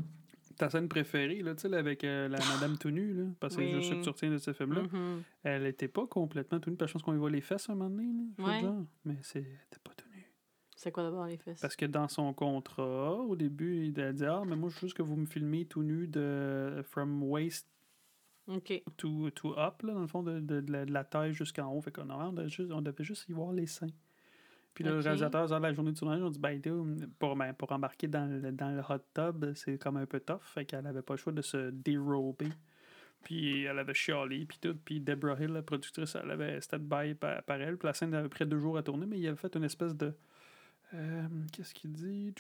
Ta scène préférée, là, tu sais, avec euh, la madame tout nue, là, parce que c'est juste ça que Oui. tu retiens de ce film-là, Mhm. elle était pas complètement tout nue. Je pense qu'on y voit les fesses un moment donné, là, je Ouais. sais genre. mais c'est- elle était pas tout nue. C'est quoi d'abord les fesses? Parce que dans son contrat, au début, il a dit Ah, mais moi, je veux juste que vous me filmiez tout nu de from waist OK. to, to up, là, dans le fond, de, de, de la, de la taille jusqu'en haut. Fait qu'on on devait juste, on devait juste y voir les seins. Puis le réalisateur, dans la journée de tournage, on dit ben, pour, ben, pour embarquer dans le, dans le hot tub, c'est comme un peu tough. Fait qu'elle avait pas le choix de se dérober. Puis elle avait chialé, puis tout. Puis Deborah Hill, la productrice, elle avait stand by par, par elle. Puis la scène avait pris deux jours à tourner, mais il avait fait une espèce de. euh, Qu'est-ce qu'il dit?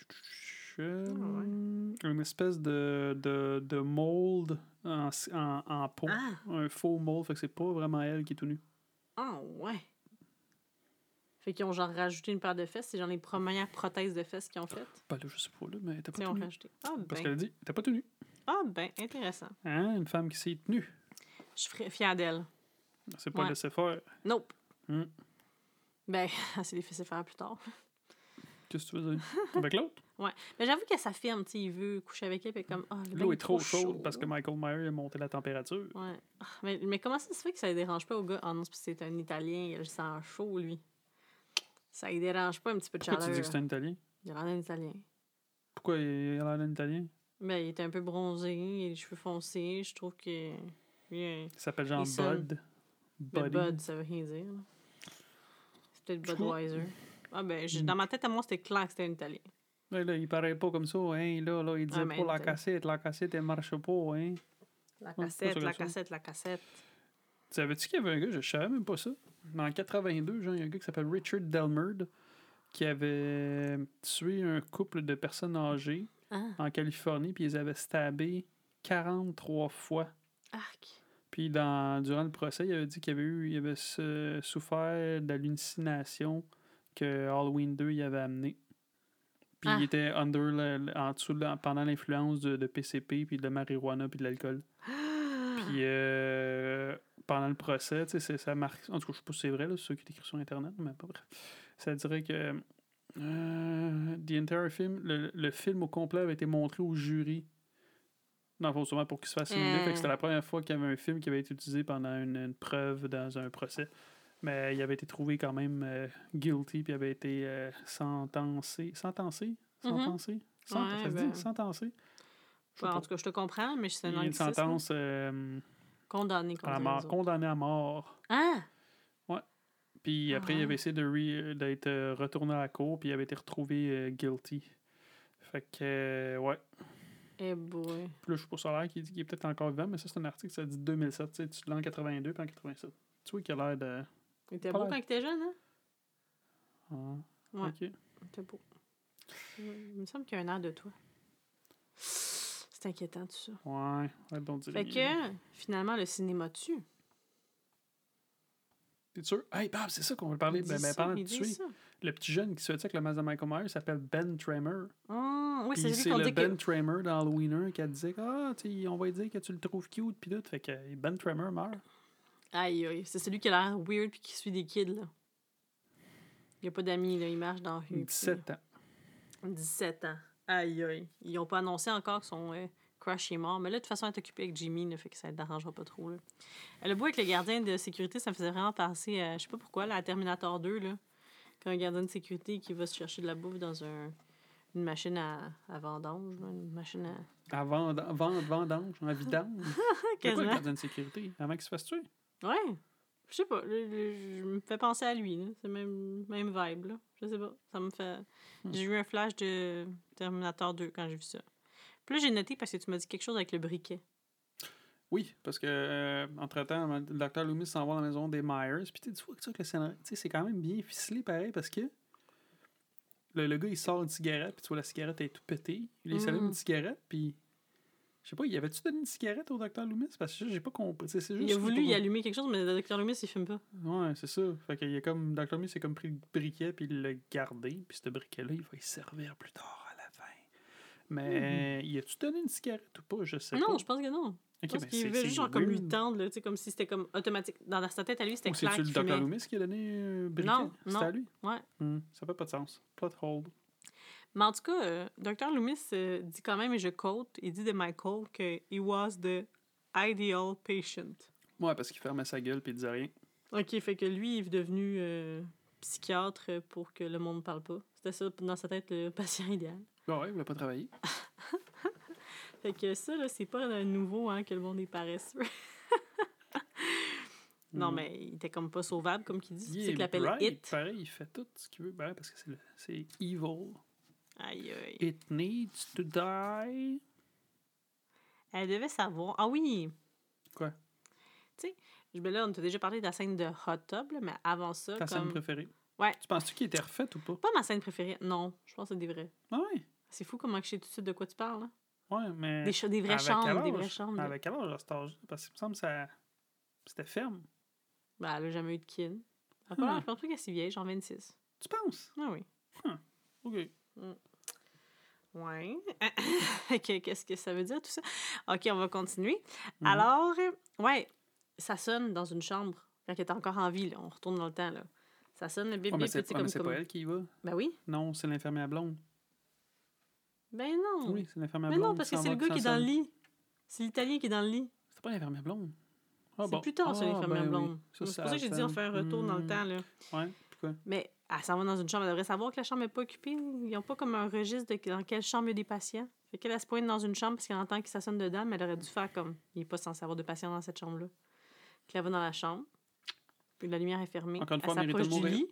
Euh, Une espèce de, de, de mold en, en, en peau. Ah! Un faux mold. Fait que c'est pas vraiment elle qui est tout nue. Ah, ouais. Fait qu'ils ont genre rajouté une paire de fesses. C'est genre les premières prothèses de fesses qu'ils ont faites. Ben là, je sais pas, là, mais Tu pas sais, tout ont nue. rajouté. Ah, Parce ben. qu'elle a dit, t'es pas tout nu. Ah, ben, intéressant. Hein? Une femme qui s'est tenue. Je suis fière d'elle. C'est pas Ouais. laissé faire. Nope. Hmm. Ben, elle s'est les fait faire plus tard. Qu'est-ce que tu veux dire? Avec l'autre? Mais j'avoue qu'elle s'affirme, tu sais, il veut coucher avec elle, puis comme, ah, le L'eau est trop chaud. chaude parce que Michael Myers a monté la température. Ouais. Ah, Mais, mais comment ça se fait que ça ne dérange pas au gars? Ah non, c'est que un Italien, il sang chaud, lui. Ça ne dérange pas un petit peu de Pourquoi chaleur. tu dis que c'est un Italien? Il a l'air d'un Italien. Pourquoi il a l'air d'un Italien? Ben, il était un peu bronzé, il a les cheveux foncés. Je trouve que. euh, Il s'appelle genre Il. Bud. Ben, Buddy. Bud, ça veut rien dire. C'est peut-être Budweiser. Ah ben, Mm. dans ma tête, à moi, c'était clair que c'était un Italien. Là, là, il paraît pas comme ça, hein. Là, là, il disait pas la t'as- cassette, la cassette, elle marche pas, hein. La cassette, la cassette, la cassette. Tu savais-tu qu'il y avait un gars, je savais même pas ça. Mais en 82, genre, il y a un gars qui s'appelle Richard Delmerd qui avait tué un couple de personnes âgées Ah, en Californie, puis ils avaient stabé 43 fois. arc. Puis dans, durant le procès, il avait dit qu'il avait eu, il avait souffert de l'hallucination que Halloween 2 il avait amené. Puis Ah. il était under le- en dessous de- pendant l'influence de, de PCP, puis de marijuana, puis de l'alcool. Puis euh, pendant le procès, tu sais, c'est- ça marque. En tout cas, je sais pas si c'est vrai, là, c'est ça qui écrit sur Internet, mais pas bref. Ça dirait que euh, The Entire Film, le, le film au complet avait été montré au jury. Non, faut sûrement pour qu'il se fasse. Fait que c'était la première fois qu'il y avait un film qui avait été utilisé pendant une, une preuve dans un procès. Mais il avait été trouvé quand même euh, guilty, puis il avait été euh, sentencé. Sentencé? Sentencé? Sent- Ouais, ça se ben- dit? Sentencé? Ouais, pas. en tout cas, je te comprends, mais c'est Il y un a une anglicisme. sentence euh, Condamné, comme à mort, les autres. condamné à mort. Ah! Puis Ah après, il ouais. avait essayé re- d'être euh, retourné à la cour, puis il avait été retrouvé guilty. Fait que, ouais. Eh boy. Puis là, je suis pas sur l'air qui dit qu'il est peut-être encore vivant, mais ça, c'est un article, ça dit 2007. Tu sais, tu l'as en 82 puis en 87. Tu vois qu'il a l'air de. Il était beau quand il était jeune, hein? Ah, Ouais. Ok. Il était beau. Il me semble qu'il y a un air de toi. C'est inquiétant, tout ça. Ouais, ouais, donc. Fait que, finalement, le cinéma tue. T'es sûr? Hey, Bob, c'est ça qu'on va parler. Ben, ben, pendant le petit jeune qui se fait avec le masque de Michael Myers s'appelle Ben Tramer. Ah, oui, c'est lui c'est qu'on le dit Ben que... Tramer dans Halloween 1 qui a dit Ah, on va dire que tu le trouves cute, puis tout. Fait que Ben Tramer meurt. Aïe, aïe. C'est celui qui a l'air weird puis qui suit des kids, là. Il n'y a pas d'amis, là. Il marche dans la rue. puis- 17 ans. 17 ans. Aïe, aïe. Ils n'ont pas annoncé encore que son euh, crush est mort. Mais là, de toute façon, elle est occupée avec Jimmy, là, fait que ça ne dérangera pas trop. Là. Euh, Le bout avec le gardien de sécurité, ça me faisait vraiment penser à, je sais pas pourquoi, là, à Terminator 2, là. Quand un gardien de sécurité qui va se chercher de la bouffe dans un, une machine à, à vendange, là, une machine à. À vendre, vendre, vendange, en vidange. C'est quoi le Quasiment. gardien de sécurité? Avant qu'il se fasse tuer? Ouais. Je sais pas. Je, me fais penser à lui. C'est le même, même vibe. Là. Je sais pas. Ça me fait. Hmm. J'ai eu un flash de Terminator 2 quand j'ai vu ça. Puis là, j'ai noté parce que tu m'as dit quelque chose avec le briquet. Oui, parce que euh, entre-temps, le docteur Loomis s'en va dans la maison des Myers. Puis tu sais, tu vois que ça, que le scénario, tu sais, c'est quand même bien ficelé pareil parce que le, le gars, il sort une cigarette, puis tu vois, la cigarette est tout pétée. Il s'allume Mhm. une cigarette, puis je sais pas, y avait-tu donné une cigarette au docteur Loomis? Parce que j'ai pas compris. C'est juste Il a que voulu y allumer quelque chose, mais le docteur Loomis, il filme pas. Ouais, c'est ça. Fait a comme. Dr. Loomis, c'est comme pris le briquet, puis il l'a gardé, puis ce briquet-là, il va y servir plus tard à la fin. Mais y a-tu donné une cigarette ou pas? Je sais pas. Hmm. non, je pense que non. Ok, Je pense ben, qu'il c'est- veut c'est juste genre comme lui tendre, là, tu sais, comme si c'était comme automatique. Dans sa tête à lui, c'était clair c'est-tu qu'il le Dr. Loomis qui a donné un briquet? Non, C'était non. à lui? Ouais. Hmm, Ça fait pas de sens. Plot hold. Mais en tout cas, euh, Dr. Loomis euh, dit quand même, et je quote, il dit de Michael que he was the ideal patient. Ouais, parce qu'il fermait sa gueule puis il disait rien. OK, fait que lui, il est devenu euh, psychiatre pour que le monde ne parle pas. C'était ça, dans sa tête, le patient idéal. Ah ouais, il voulait pas travailler. Fait que ça, là, c'est pas nouveau, hein, que le monde est paresseux. non, Hmm. mais il était comme pas sauvable, comme qu'il dit. C'est qu'il It. Pareil, il fait tout ce qu'il veut. Ben, parce que c'est le- c'est evil. Aïe, aïe. It needs to die. Elle devait savoir. Ah oui! Quoi? Tu sais, je- ben là, on t'a déjà parlé de la scène de Hot Tub, là, mais avant ça, Ta scène préférée. Ouais. Tu penses-tu qu'il était refait ou pas? Pas ma scène préférée. Non, je pense que c'est des vrais. Ah ouais? C'est fou comment que je sais tout de suite de quoi tu parles. Là. Ouais, mais. Des, des vraies chambres, des vraies chambres. Avec quel âge à cet âge Parce qu'il me semble que ça. C'était ferme. Ben, elle a jamais eu de kid. Elle a pas l'air- Hmm. Je pense pas qu'elle est si vieille, genre 26. Tu penses? Ah oui. OK. Ouais. Que- Qu'est-ce que ça veut dire tout ça? OK, on va continuer. Mhm. Alors, ouais, ça sonne dans une chambre quand elle est encore en vie. Là. On retourne dans le temps. Là. Ça sonne le bip c'est tu sais, ouais, mais comme, c'est comme... pas elle qui y va? Ben oui. Non, c'est l'infirmière blonde. Ben non. Oui, c'est l'infirmière Mais blonde. non, parce que c'est le gars qui est dans le lit. C'est l'Italien qui est dans le lit. C'est pas l'infirmière blonde. Ah, c'est bon. plus tard, Ah, l'infirmière ben oui. blonde. Ça, c'est pour ça que j'ai dit on fait un retour dans le Hmm. temps. Là. Ouais, Mais elle s'en va dans une chambre. Elle devrait savoir que la chambre n'est pas occupée. Ils n'ont pas comme un registre de dans quelle chambre il y a des patients. Fait qu'elle elle se pointe dans une chambre parce qu'elle entend que ça sonne dedans, mais elle aurait dû faire comme il n'est pas censé avoir de patients dans cette chambre-là. Puis elle va dans la chambre. Puis la lumière est fermée. Encore une elle fois, mérite s'approche du lit.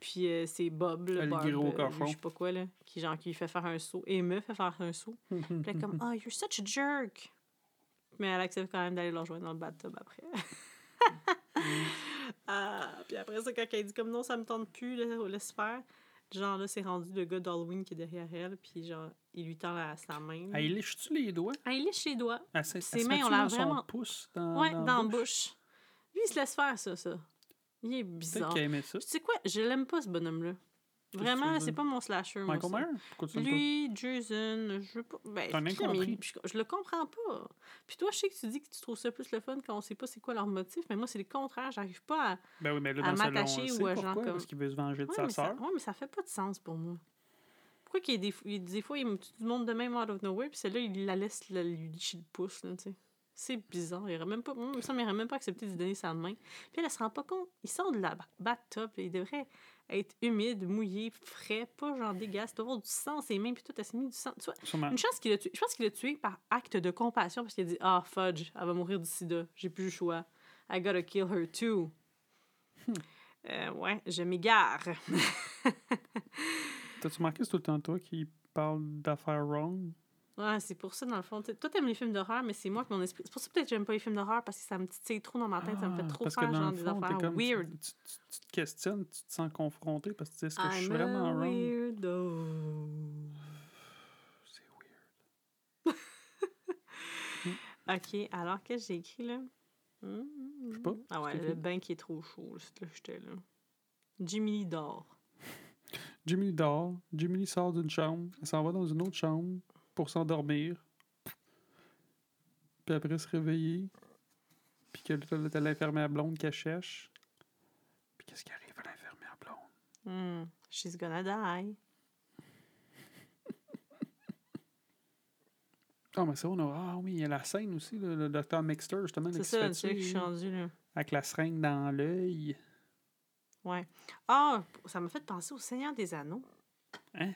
Puis euh, c'est Bob, le Elle gros euh, je sais pas quoi, là, qui, genre, qui lui fait faire un saut. Et me fait faire un saut. Puis elle est comme, oh, you're such a jerk. Mais elle accepte quand même d'aller le rejoindre dans le bathtub après. ah, puis après ça, quand elle dit comme non, ça me tente plus, là, laisse faire. Genre là, c'est rendu le gars d'Halloween qui est derrière elle, puis genre, il lui tend la, sa main. Ah, il lèche-tu les doigts? Ah, il lèche les doigts. Se- Ses mains, on l'a vraiment- pouce dans, ouais, dans, dans, la la bouche. Lui, il se laisse faire ça, ça. Il est bizarre. Tu sais quoi? Je l'aime pas, ce bonhomme-là. Vraiment, c'est pas mon slasher. moi, Michael. Myers? Pourquoi tu? Lui, Jason, je veux pas. Ben, crème, compris. Je, je le comprends pas. Puis toi, je sais que tu dis que tu trouves ça plus le fun quand on sait pas c'est quoi leur motif, mais moi, c'est le contraire. J'arrive pas à. Ben oui, mais là, à m'attacher ou à genre comme- parce qu'il veut se venger de Ouais, sa sœur. ouais, mais ça fait pas de sens pour moi. Pourquoi qu'il y a des, il y a des fois, il me tout le monde de même out of nowhere, puis celle-là, il la laisse la- lui licher le pouce, là, tu sais. C'est bizarre. Il aurait même pas, moi, ça m'aurait même pas accepté de lui donner sa main. Puis elle, elle se rend pas compte. Il sort de la ba- bathtub, là, il devrait être humide, mouillé, frais, pas genre dégueulasse. Il doit avoir du sang, ses mains, puis tout, elle s'est mis du sang. Tu vois, Sûrement. une chance qu'il a tué. Je pense qu'il a tué par acte de compassion parce qu'il a dit Ah, fudge, elle va mourir du sida. J'ai plus le choix. I gotta kill her too. Euh, ouais, je m'égare. T'as-tu remarqué, c'est tout le temps toi qui parle d'affaires wrong? Ouais, c'est pour ça, dans le fond. T'sais, Toi, t'aimes les films d'horreur, mais c'est moi que mon esprit. C'est pour ça peut-être que j'aime pas les films d'horreur parce que ça me titille trop dans ma tête. ça me fait Ah, trop faire genre des affaires comme- weird. Tu, tu- tu te questionnes, tu te sens confronté parce que tu dis est-ce que je suis I'm vraiment wrong? weirdo. C'est weird. Ok, alors qu'est-ce que j'ai écrit là? Hmm, Je sais pas. Ah ouais, le bain qui est trop chaud. là, c'est là que j'étais là. Jimmy dort. Jimmy dort. Jimmy sort d'une chambre. Elle s'en va dans une autre chambre pour s'endormir. Puis après se réveiller. Puis que là, t'as l'infirmière blonde qu'elle cherche. Puis qu'est-ce qui arrive à l'infirmière blonde? Hmm, She's gonna die. Ah, mais ça, on a. Ah oui, il y a la scène aussi, le docteur Mixter, justement. C'est qui ça, tuer, suis rendue là. Avec la seringue dans l'œil. Ouais. Ah, ça m'a fait penser au Seigneur des Anneaux. Hein?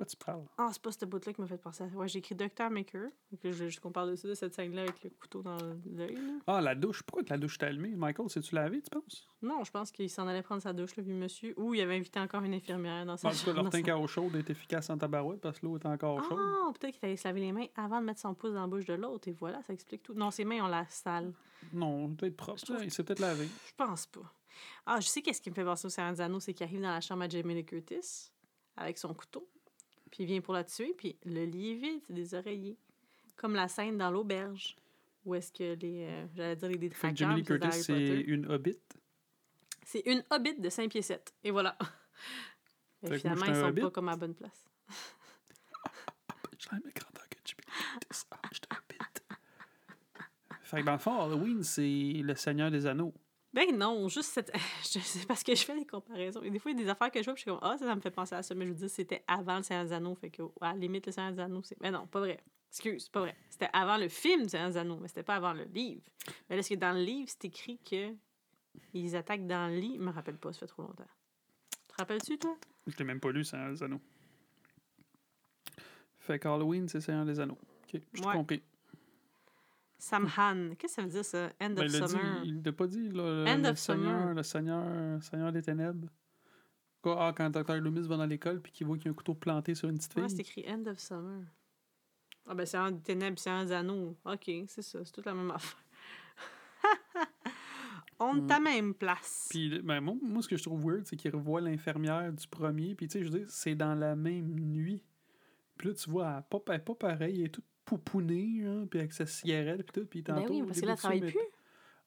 De quoi tu parles? Ah, c'est pas cette bout-là qui m'a fait penser à ça. Ouais, j'ai écrit Doctor Maker. Donc je voulais juste qu'on parle de ça, de cette scène-là avec le couteau dans l'œil. Ah, la douche. Pourquoi que la douche t'a allumée? Michael, c'est-tu lavé, tu penses? Non, je pense qu'il s'en allait prendre sa douche, le vieux monsieur. Ou il avait invité encore une infirmière dans sa tout cas, leur tank à eau chaude est efficace en tabarouette parce que l'eau est encore chaude. Ah, peut-être qu'il fallait se laver les mains avant de mettre son pouce dans la bouche de l'autre. Et voilà, ça explique tout. Non, ses mains ont la sale. Non, il doit être propre. Trouve là, Il s'est peut-être lavé. Je pense pas. Ah, je sais qu'est-ce qui me fait penser au Seigneur des Anneaux, c'est qu'il arrive dans la chambre à Jamie Lee Curtis avec son couteau. Puis il vient pour la tuer, puis le lit est vide, c'est des oreillers. Comme la scène dans l'auberge. Où est-ce que les. euh, J'allais dire les Fait que détraqueurs. Jamie Lee c'est dans Curtis, Harry c'est Potter. une hobbit. C'est une hobbit de 5 pieds 7. Et voilà. Mais Fait que moi, finalement, j'étais ils un sont hobbit. pas comme à la bonne place. J'ai la même grandeur que Jamie Lee Curtis. Ah, un hobbit. Fait que dans le fond, Halloween, c'est le Seigneur des Anneaux. Ben non, juste cette. je- C'est parce que je fais des comparaisons. Et des fois, il y a des affaires que je vois, puis je suis comme, ah, ça, ça me fait penser à ça. Mais je veux dire, c'était avant le Seigneur des Anneaux. Fait que, à la limite, le Seigneur des Anneaux, c'est. Mais non, pas vrai. Excuse, pas vrai. C'était avant le film du Seigneur des Anneaux, mais c'était pas avant le livre. Mais est-ce que dans le livre, c'est écrit que ils attaquent dans le lit? Je me rappelle pas, ça fait trop longtemps. Te rappelles-tu, toi? Je l'ai même pas lu, Seigneur des Anneaux. Fait que Halloween, c'est Seigneur des Anneaux. OK, j'ai Ouais. compris. Samhan. Qu'est-ce que ça veut dire, ça? End Ben, of il l'a dit, summer. il l'a pas dit, là, le, End le of Seigneur, summer. le Seigneur, Seigneur des Ténèbres. Ah, quand Dr. Loomis va dans l'école puis qu'il voit qu'il y a un couteau planté sur une petite Ouais, fille. c'est écrit End of Summer. Ah, ben, c'est un des ténèbres, c'est un des anneaux. OK, c'est ça, c'est toute la même affaire. On est Mm. à même place. Puis, ben, moi, moi, ce que je trouve weird, c'est qu'il revoit l'infirmière du premier. Puis, tu sais, je veux dire, c'est dans la même nuit. Puis là, tu vois, elle pas, elle pas pareil. Elle est toute poupounée, hein, puis avec sa cigarette, puis tout. Puis ben tantôt, oui, au parce que là, elle travaille plus.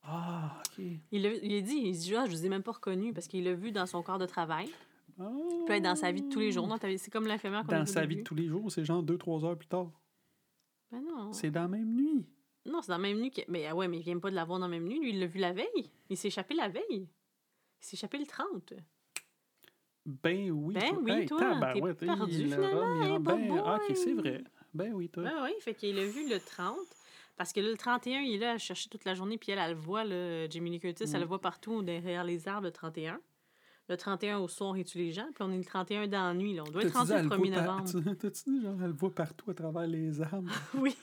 Ah, OK. Il, l'a- il a dit, il dit, ah, je vous ai même pas reconnu parce qu'il l'a vu dans son corps de travail. Ah. Il peut être dans sa vie de tous les jours. Non, c'est comme l'infirmière qu'on a Dans sa vie de tous les jours, c'est genre 2-3 heures plus tard. Ben non. C'est dans la même nuit. Non, c'est dans la même nuit. Que... Mais ah ouais, mais il vient pas de la voir dans la même nuit. Lui, il l'a vu la veille. Il s'est échappé la veille. Il s'est échappé le 30. Ben oui. Ben toi. oui, Hey, toi, t'es perdu, il- le finalement, hey, ben- Ah, OK, c'est vrai. Ben oui, toi. Oui, oui, fait qu'il a vu le 30. Parce que là, le 31, il est là à chercher toute la journée, puis elle, elle le voit, là, Jamie Lee Curtis, elle Mm. le voit partout derrière les arbres le 31. Le 31 au soir, il tue les gens, puis on est le 31 dans la nuit. Là. On doit être T'as-tu rendu dit, le elle 1er voit par- novembre. tu- T'as-tu dit, genre, elle voit partout à travers les arbres? Oui,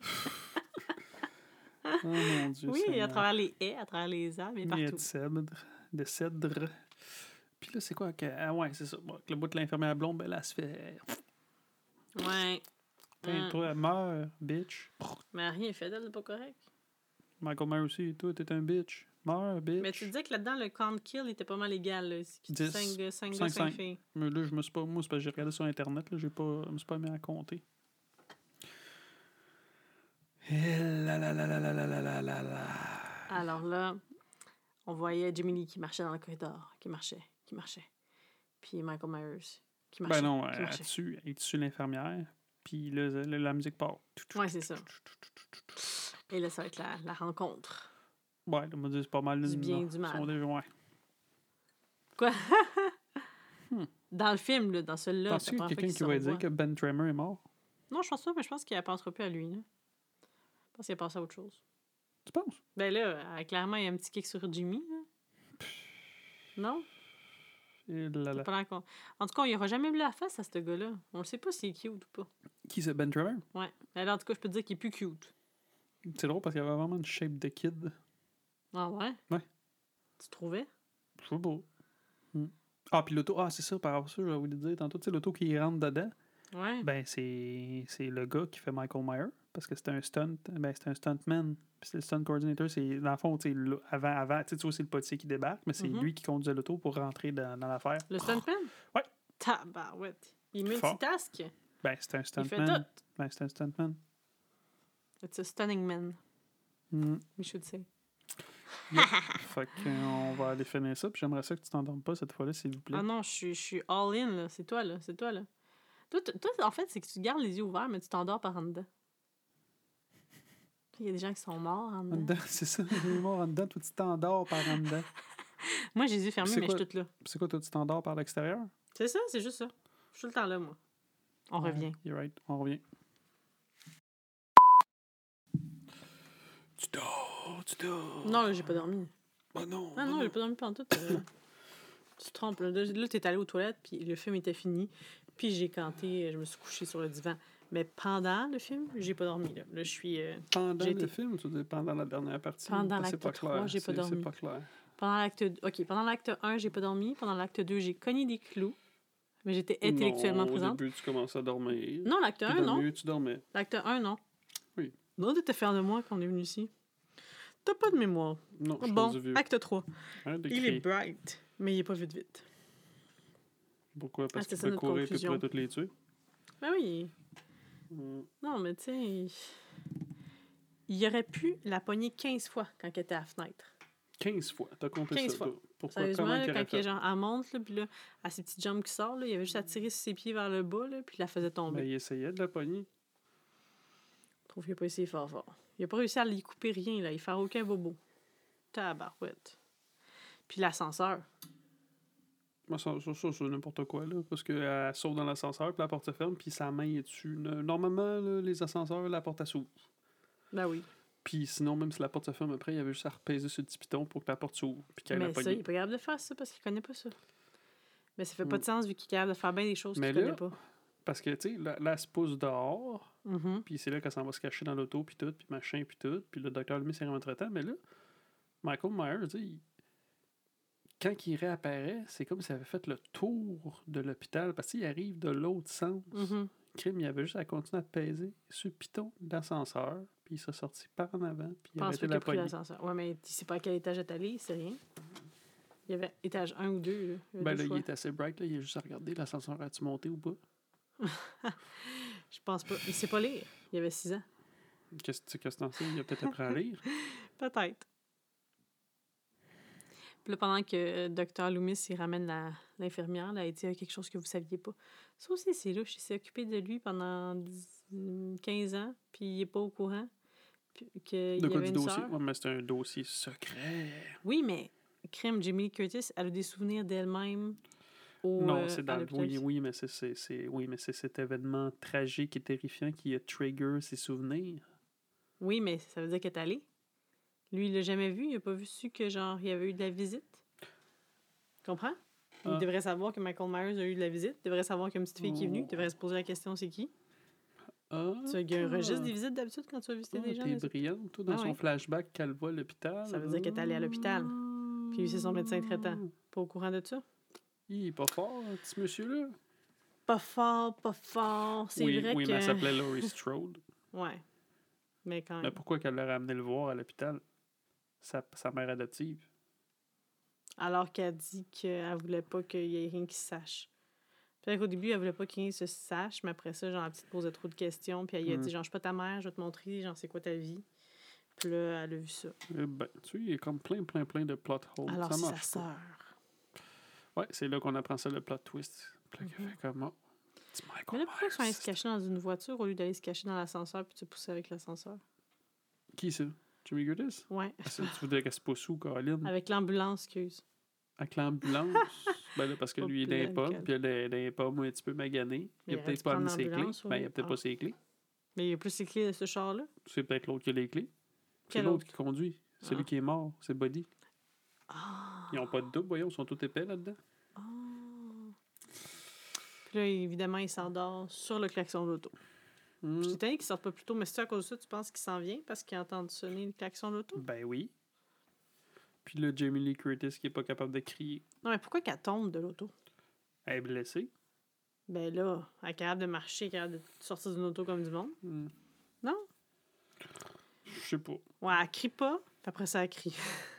Oh mon Dieu. oui, à travers les haies, à travers les arbres, et Il y a partout. de cèdre. De cèdre. Puis là, c'est quoi? que- Ah ouais, c'est ça. Bon, le bout de l'infirmière blonde, ben là, elle se fait... Ouais. Mm. Toi, elle meurt, bitch. Mais rien fait d'elle, c'est pas correct. Michael Myers aussi. Toi, t'es un bitch. Meurs, bitch. Mais tu disais que là-dedans, le count kill était pas mal égal. Là. C'est Dix. 5 gars, 5 Cinq, gars, 5 cinq. filles. Mais là, je me suis pas... Moi, c'est parce que j'ai regardé sur Internet. Là, j'ai pas... Je me suis pas mis à compter. Eh là là là là là là là là. Alors là, on voyait Jimmy Lee qui marchait dans le corridor, qui marchait, qui marchait. Puis Michael Myers qui marchait. Ben non, qui elle marchait. tue, elle tue l'infirmière. Puis là, la, la musique part. Ouais, c'est ça. Et là, ça va être la, la rencontre. Ouais, m'a dit, c'est pas mal. Du bien, du mal. ouais. Quoi? Dans le film, là, dans celui-là. Penses-tu qu'il y a quelqu'un qui va dire que Ben Tremor est mort? Non, je pense pas, mais je pense qu'il ne pensera plus à lui. Là. Je pense qu'il a pensé à autre chose. Tu penses? Ben là, euh, clairement, il y a un petit kick sur Jimmy. là. Non? Là, là. En tout cas, il n'y aura jamais vu la face à ce gars-là. On ne sait pas s'il est cute ou pas. Qui c'est Ben Tremor? Ouais. Mais là, en tout cas, je peux te dire qu'il est plus cute. C'est drôle parce qu'il avait vraiment une shape de kid. Ah ouais? Ouais. Tu trouvais? Je sais pas. Hmm. Ah, puis l'auto, ah, c'est ça, par rapport à ça, j'avais voulu dire tantôt, tu sais, l'auto qui rentre dedans, Ouais. ben, c'est c'est le gars qui fait Michael Myers, parce que c'est un stunt, ben, c'est un stuntman. Puis le stunt coordinator, c'est, dans le fond, avant, avant, tu vois, c'est le potier qui débarque, mais c'est Mhm. lui qui conduisait l'auto pour rentrer dans, dans l'affaire. Le stuntman? Ouais. Tabarouette. Il multitask. Ben, c'est un Il fait stuntman. tout. Ben, c'est un stuntman. It's a stunning man, Hmm. we should say. Fait qu'on va aller finir ça, puis j'aimerais ça que tu t'endormes pas cette fois-là, s'il vous plaît. Ah non, je suis, all in, là. C'est toi, là. C'est toi, là. Toi, toi, en fait, c'est que tu gardes les yeux ouverts, mais tu t'endors par en dedans. Il y a des gens qui sont morts en dedans. dedans, c'est ça, les morts en dedans, toi tu t'endors par en dedans. Moi, j'ai les yeux fermés, mais quoi? je suis toute là. C'est quoi, toi tu t'endors par l'extérieur? C'est ça, c'est juste ça. Je suis tout le temps là, moi. On Ouais, revient. You're right, on revient. Tu dors, tu dors. Non, là, j'ai pas dormi. Ah non. Ah non, j'ai pas dormi pendant tout. euh. tu te trompes. Là, là t'es allé aux toilettes, puis le film était fini. Puis j'ai canté, je me suis couchée sur le divan. Mais pendant le film, j'ai pas dormi. Là, là je suis. euh, Pendant le été- film, tu dire pendant la dernière partie? Pendant l'acte c'est pas trois, clair. j'ai pas dormi. C'est pas clair. pendant l'acte OK, pendant l'acte 1, j'ai pas dormi. Pendant l'acte 2, j'ai cogné des clous. Mais j'étais intellectuellement non, présente. Au début, tu commences à dormir. Non, l'acte Puis 1, dans le non. milieu, tu dormais. L'acte 1, non. Oui. Non, t'étais fier de moi quand on est venu ici. T'as pas de mémoire. Non, je Bon, vieux. acte 3. Arrête de Il est bright, mais il est pas vite vite. Pourquoi? Parce Ah, qu'il peut courir et pourrait toutes les tuer. Ben oui. Mm. Non, mais tu sais, il... il aurait pu la pogner 15 fois quand elle était à la fenêtre. 15 fois? T'as compté 15 ça, fois. Pourquoi? Sérieusement, là, quand elle, genre, elle monte, là, puis là, à ses petites jambes qui sortent, là, il avait juste à tirer ses pieds vers le bas, là, puis il la faisait tomber. Ben, il essayait de la pogner. Je trouve qu'il n'a pas essayé fort fort. Il n'a pas réussi à lui couper rien, là. Il fait aucun bobo. Tabarouette. Puis l'ascenseur. Moi, ça, ça, ça, c'est n'importe quoi, là. Parce qu'elle saute dans l'ascenseur, puis la porte se ferme, puis sa main est dessus. Normalement, là, les ascenseurs, la porte, elle s'ouvre. Ben oui. Puis sinon, même si la porte se ferme après, il y avait juste à repaiser sur le petit piton pour que la porte s'ouvre. Puis qu'elle la Mais ça, il n'est pas capable de faire ça parce qu'il connaît pas ça. Mais ça fait pas Mm. de sens vu qu'il est capable de faire bien des choses Mais qu'il connaît pas. Parce que, tu sais, là, là, elle se pousse dehors, Mhm. puis c'est là qu'elle s'en va se cacher dans l'auto, puis tout, puis machin, puis tout. Puis le docteur lui s'est entre temps. Mais là, Michael Myers, tu sais, quand il réapparaît, c'est comme s'il avait fait le tour de l'hôpital, parce qu'il arrive de l'autre sens. Mhm. crime, il avait juste à continuer à peser sur le piton d'ascenseur, puis il s'est sorti par en avant, puis il a pense qu'il la pris l'ascenseur. Ouais, mais tu sais pas à quel étage est allé, c'est rien. Il y avait étage 1 ou 2. Là. Il y avait Ben deux là, il est assez bright, là, il a juste à regarder l'ascenseur a-tu monté ou pas? Je pense pas. Il sait pas lire. Il y avait 6 ans. Qu'est-ce que t'en sais? Il a peut-être appris à lire. Peut-être. Puis là, pendant que Dr. Loomis il ramène l'infirmière, là, elle dit Ah, quelque chose que vous saviez pas. Ça aussi, c'est louche. Il s'est occupé de lui pendant 10 15 ans, puis il est pas au courant. qu'il De quoi du dossier? Ouais, mais c'est un dossier secret. Oui, mais crime, Lee Curtis, elle a des souvenirs d'elle-même. Au, non, euh, c'est dans le. Oui, oui, mais c'est- oui, mais c'est cet événement tragique et terrifiant qui a trigger ses souvenirs. Oui, mais ça veut dire qu'elle est allée. Lui, il l'a jamais vu. Il n'a pas vu su que, genre, il y avait eu de la visite. Comprends? Il Ah. devrait savoir que Michael Myers a eu de la visite. Il devrait savoir qu'il y a une petite fille qui est venue. Il devrait se poser la question c'est qui? Ah, Tu sais, il y a un registre des visites d'habitude quand tu vas visiter ah, des gens. t'es brillante, toi, dans Ah son ouais. flashback qu'elle voit à l'hôpital. Ça veut dire qu'elle est allée à l'hôpital. Puis lui, c'est son médecin traitant. Pas au courant de ça? Il est pas fort, hein, petit monsieur-là. Pas fort, pas fort. C'est oui, vrai oui, que... mais elle s'appelait Laurie Strode. Ouais. Mais quand Mais pourquoi qu'elle l'a ramené le voir à l'hôpital? Sa, sa mère adoptive. Alors qu'elle dit qu'elle voulait pas qu'il y ait rien qui se sache. Peut-être qu'au début, elle voulait pas qu'il y ait rien se sache, mais après ça, genre, la petite posait trop de questions. Puis elle lui a Mm. dit, genre, je suis pas ta mère, je vais te montrer, genre, c'est quoi ta vie. Puis là, elle a vu ça. Eh ben, tu sais, il y a comme plein, plein, plein de plot holes. Alors, ça c'est sa sœur. Ouais, c'est là qu'on apprend ça, le plot twist. Puis là, qu'elle Mhm. fait comme, oh, Mais là, pourquoi ils sont allés se cacher dans une voiture au lieu d'aller se cacher dans l'ascenseur puis de se pousser avec l'ascenseur? Qui ça? Jimmy Curtis? Ouais. Ah, tu dire qu'elle se pousse où, Caroline? Avec l'ambulance, excuse. Avec l'ambulance? ben là, parce que lui, il est dans les puis elle est dans les un petit peu magané. Il a elle peut-être pas amené prendre ses clés. Ben, il a peut-être Ah. pas ses clés. Mais il a plus ses clés de ce char-là. C'est peut-être l'autre qui a les clés. C'est l'autre autre? qui conduit. C'est Ah. lui qui est mort. C'est Buddy. Ah! Ils ont pas de double, voyons, ils sont tous épais là-dedans. Ah. Puis là, évidemment, il s'endort sur le klaxon d'auto. Hmm. Je étonnée qu'il sorte pas plus tôt, mais c'est à cause de ça, tu penses qu'il s'en vient parce qu'il a entendu sonner le klaxon d'auto? Ben oui. Puis là, Jamie Lee Curtis qui est pas capable de crier. Non, mais pourquoi qu'elle tombe de l'auto? Elle est blessée. Ben là, elle est capable de marcher, capable de sortir d'une auto comme du monde. Hmm. Non? Je sais pas. Ouais, elle crie pas, puis après ça, elle crie.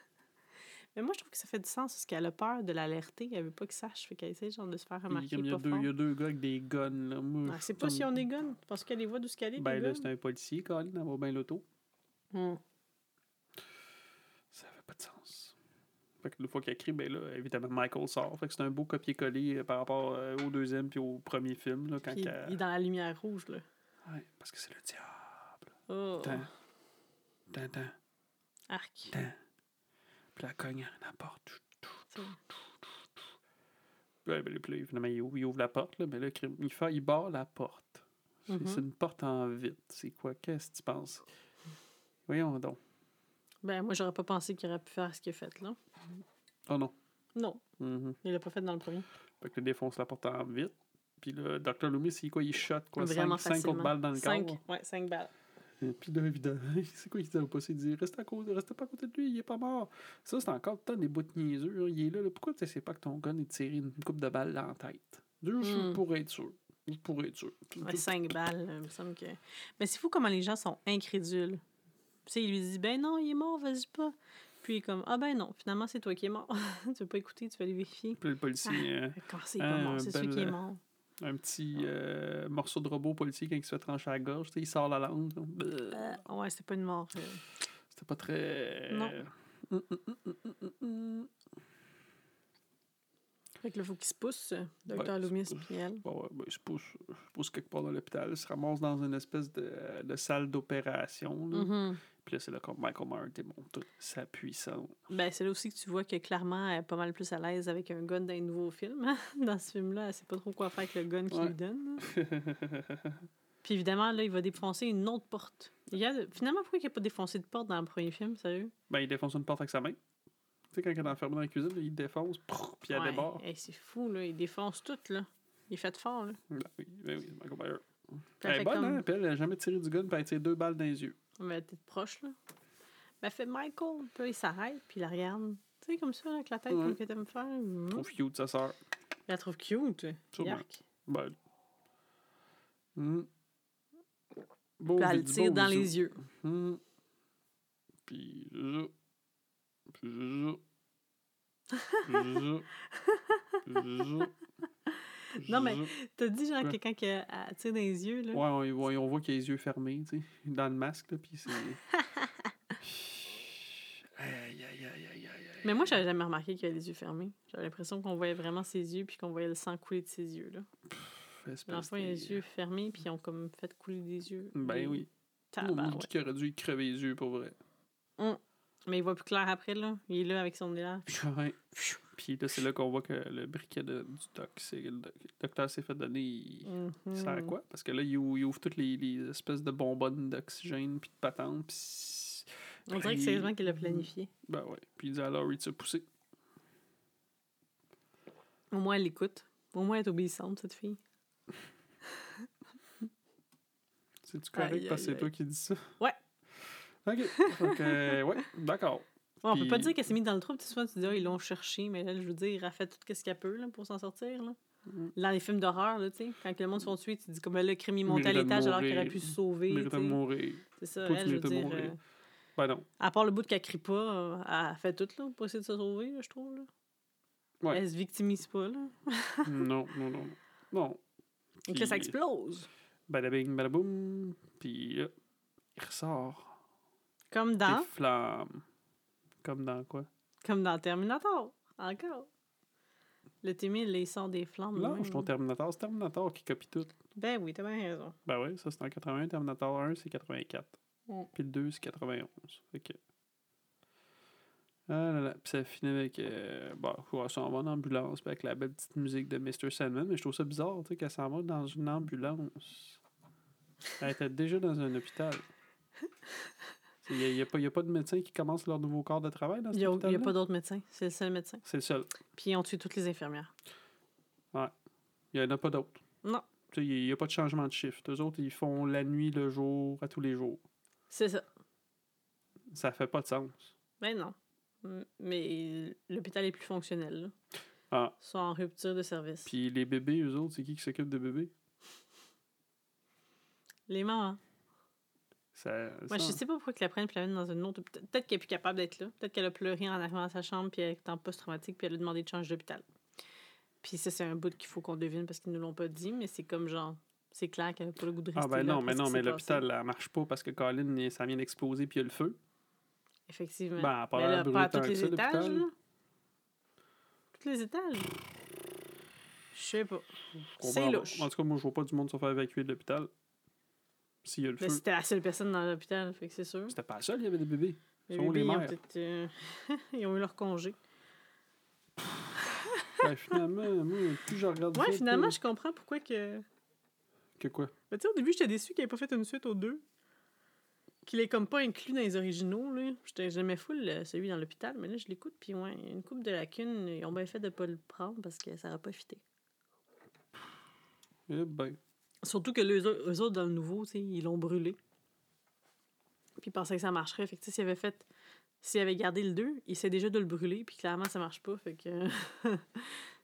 mais moi, je trouve que ça fait du sens parce qu'elle a peur de l'alerter. Elle veut pas qu'il sache. Fait qu'elle essaie genre de se faire remarquer. il y, a pas deux, il y a deux gars avec des guns. Là. Moi, Ah, c'est pas si on est gun. Parce qu'elle les voit d'où ce qu'elle est. Ben là, guns. c'est un policier, Colin, elle va bien l'auto. Hmm. Ça fait pas de sens. Fait que une fois qu'elle crie, ben là, évidemment, Michael sort. Fait que c'est un beau copier-coller euh, par rapport euh, au deuxième puis au premier film. Là, quand Puis il- est dans la lumière rouge, là. Ouais, parce que c'est le diable. Oh. Tant, tant, tant, Arc. tant. Puis la cogne à la porte. Ouais, puis là, il ouvre, il ouvre la porte, là, mais là, crime, il, fait, il barre la porte. C'est Mhm. c'est une porte en vitre. C'est quoi? Qu'est-ce que tu penses? Voyons donc. Ben, moi, j'aurais pas pensé qu'il aurait pu faire ce qu'il a fait, là. Oh non. Non, Mhm. il l'a pas fait dans le premier. Fait que là, défonce la porte en vitre. Puis là, Dr. Loomis, c'est quoi? Il shot, quoi? Vraiment 5 autres facilement. balles dans le Cinq, corps? ouais, cinq balles. Et Puis là, évidemment, c'est quoi qu'il dit au poste? Il dit Reste à côté, restez pas à côté de lui, il est pas mort. Ça, c'est encore tant des bouts de niaiseux. Il est là, là. Pourquoi tu sais pas que ton gun est tiré une coupe de balles dans la tête? Juste Hmm. pour être sûr. Juste pour être sûr. Ouais, cinq balles, il me semble que... Mais c'est fou comment les gens sont incrédules. Tu sais, il lui dit, ben non, il est mort, vas-y pas. Puis il est comme, ah ben non, finalement, c'est toi qui es mort. tu veux pas écouter, tu vas aller vérifier. Puis le policier, euh, Quand c'est Ah, pas mort, c'est celui belle, qui est euh, mort. Un petit euh, morceau de robot policier quand il se fait trancher à la gorge, il sort la langue. Euh, ouais, c'était pas une mort. euh. C'était pas très. Non. Hum, hum, hum, hum. Fait que là, faut qu'il se pousse, euh, Ouais, Docteur il se Loomis pousse. puis elle. Ouais, ouais, ben, il se pousse, il se pousse quelque part dans l'hôpital. Il se ramasse dans une espèce de, de salle d'opération. Puis là, c'est là que Michael Myers démontre sa puissance. Ben, c'est là aussi que tu vois que clairement, elle est pas mal plus à l'aise avec un gun dans les nouveaux films. hein. Dans ce film-là, elle sait pas trop quoi faire avec le gun qu'il Ouais. lui donne. Puis évidemment, là, il va défoncer une autre porte. Il y a... Finalement, pourquoi il n'a pas défoncé de porte dans le premier film, sérieux? ben, il défonce une porte avec sa main. Tu sais, quand il est enfermé dans la cuisine, là, il défonce, prrr, puis elle Ouais. débarre. Hey, c'est fou, là. Il défonce tout, là. Il est fait fort, là. Ben oui, ben oui, Michael Myers. Elle est bonne, comme- hein? Puis elle, elle a jamais tiré du gun, puis elle a tiré deux balles dans les yeux. Mais t'es proche, là. Ben, elle fait Michael. Puis là, il s'arrête, puis il la regarde. Tu sais, comme ça, avec la tête, Ouais. comme que t'aimes faire. Mhm. Trop cute, sa sœur. Elle la trouve cute. Sûrement. Yark. Ben. Hum. Beau Puis elle le tire dans les yeux. Hum. Puis. Puis. Puis. Puis Non, mais-. T'as dit, genre, Ouais. quelqu'un qui a- tire dans les yeux, là. Ouais, on, on- on voit qu'il a les yeux fermés, tu sais, dans le masque, là, puis c'est... Aïe, aïe, aïe, aïe, aïe, aïe. Mais moi, j'avais jamais remarqué qu'il avait les yeux fermés. J'avais l'impression qu'on voyait vraiment ses yeux, puis qu'on voyait le sang couler de ses yeux, là. L'enfant, il a les yeux fermés, puis ils ont comme fait couler des yeux. Ben oui. Tabarouette. dis qu'il aurait dû crever les yeux, pour vrai. Mais il voit plus clair après, là. Il est là avec son. Ouais. Puis là, c'est là qu'on voit que le briquet de- du doc, c'est le doc- le docteur s'est fait donner. Il... Mhm. il sert à quoi? Parce que là, il ouvre, il ouvre toutes les, les espèces de bonbonnes d'oxygène puis de patentes. Puis... On dirait que c'est sérieusement qu'il l'a planifié. Ben ouais. Puis il dit à Laurie de se pousser. Au moins, elle l'écoute. Au moins, elle est obéissante, cette fille. C'est-tu correct? Aïe, parce que c'est toi qui dis ça? Ouais. OK. Donc, euh, ouais, d'accord. On peut pas Puis- dire qu'elle s'est mise dans le sais, souvent, tu dis, ah, ils l'ont cherché, mais elle, je veux dire, elle fait tout ce qu'elle peut là, pour s'en sortir. Là. Mm. Dans les films d'horreur, là, tu sais, quand le monde se font tuer, tu dis comme le crime, il montait à Méritait l'étage alors qu'il aurait pu se sauver. Mérite de mourir. C'est ça, elle, je veux dire. mourir? euh, Ben non. à part le bout qu'elle crie pas, euh, elle fait tout là, pour essayer de se sauver, là, je trouve. Là. Ouais. Elle se victimise pas. Là. non, non, non. Non. Et que là, ça Puis- explose. Badabing, badaboum. Puis là, il ressort. Comme dans, Des flammes. Comme dans quoi? comme dans Terminator. Encore. Le T-1000, il sort des flammes. Non, même. je suis ton Terminator. C'est Terminator qui copie tout. Ben oui, t'as bien raison. Ben oui, ça c'est en 81. Terminator 1, c'est 84. Mm. Puis le 2, c'est 91. Fait que... Ah là là. Puis ça finit avec. Euh, bon, on s'en va en ambulance. Puis avec la belle petite musique de Mr. Sandman. Mais je trouve ça bizarre, tu sais, qu'elle s'en va dans une ambulance. Elle était déjà dans un hôpital. Il n'y a, a pas de médecin qui commence leur nouveau corps de travail dans Il cet n'y a, pas d'autres médecins. C'est le seul médecin. C'est le seul. Puis ils ont tué toutes les infirmières. Il n'y en a pas d'autres. Non, Il n'y a pas de changement de shift. Eux autres, ils font la nuit, le jour, à tous les jours. c'est ça. Ça fait pas de sens. Ben non. Mais l'hôpital est plus fonctionnel. Là. Ah. Ils sont en rupture de service. Puis les bébés, eux autres, c'est qui qui s'occupe des bébés? Les mamans. Ça, Moi, ça- je sais pas pourquoi ils la prennent puis la mettent dans une autre. Peut- Peut-être qu'elle est plus capable d'être là. Peut-être qu'elle a pleuré en arrivant à sa chambre puis elle est en post-traumatique puis elle a demandé de changer d'hôpital. Puis ça, c'est un bout qu'il faut qu'on devine parce qu'ils nous l'ont pas dit, mais c'est comme genre. C'est clair qu'elle n'a pas le goût de rester Ah ben là non, mais non, mais l'hôpital, elle marche pas parce que Colin, ça vient d'exploser puis il y a le feu. Effectivement. Ben, a pas Mais là, pas à tous les ça, étages, là. Tous les étages. Je sais pas. C'est louche. En tout cas, moi, je vois pas du monde se faire évacuer de l'hôpital. S'il y a le Mais feu. c'était la seule personne dans l'hôpital, fait que c'est sûr. C'était pas seul, il y avait des bébés. Les bébés, les ils ont euh, ils ont eu leur congé. Ben, finalement, moi, plus je regarde Ouais, finalement, je comprends pourquoi que. Que quoi? Ben, tu sais, au début, j'étais déçu qu'il n'ait pas fait une suite aux deux. Qu'il est comme pas inclus dans les originaux, là. J'étais- J'aimais full euh, celui dans l'hôpital, mais là, je l'écoute, puis ouais, il y a une coupe de lacunes. Ils ont bien fait de pas le prendre parce que ça n'aurait pas fité. Eh ben. Surtout que les autres, eux autres, dans le nouveau, ils l'ont brûlé. Puis ils pensaient que ça marcherait. Fait que, s'ils avaient fait. S'ils avaient gardé le 2, ils essaient déjà de le brûler, puis clairement, ça marche pas. Fait que.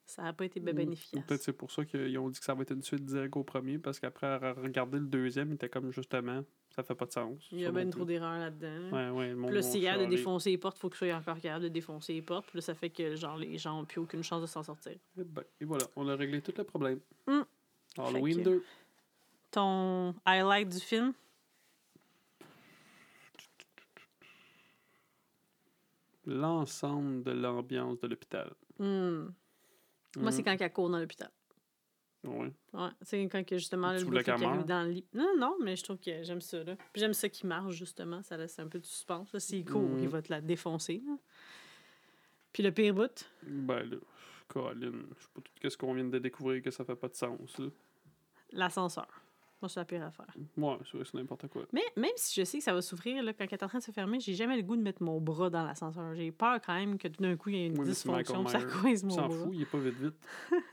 ça n'a pas été bénéfique. Peut-être c'est pour ça qu'ils ont dit que ça va être une suite directe au premier, parce qu'après avoir regardé le deuxième, il était comme justement, ça fait pas de sens. Il y a bien trop d'erreurs là-dedans. Ouais, ouais, le Puis là, s'il capable de défoncer les portes, il faut que je sois encore capable de défoncer les portes. Puis là, ça fait que genre, les gens n'ont plus aucune chance de s'en sortir. Eh ben, et voilà, on a réglé tout le problème. Hum. Halloween que- 2. Ton highlight du film? L'ensemble de l'ambiance de l'hôpital. Hmm. Moi, c'est Hum. quand elle court dans l'hôpital. Ouais. Ouais, c'est quand que justement le qu'elle arrive dans le lit. Non, non, mais je trouve que j'aime ça. Là. Puis j'aime ça qui marche, justement. Ça laisse un peu de suspense. S'il court, Mhm. il va te la défoncer. là. Puis le pire bout, Ben là, Colin, je sais pas tout qu'est-ce qu'on vient de découvrir que ça fait pas de sens. L'ascenseur. Moi, c'est la pire affaire. Ouais, c'est vrai, c'est n'importe quoi. Mais même si je sais que ça va s'ouvrir, là, quand elle est en train de se fermer, j'ai jamais le goût de mettre mon bras dans l'ascenseur. J'ai peur quand même que tout d'un coup, il y ait une Oui, dysfonction, ça Il mon s'en bras. fout, il est pas vite vite.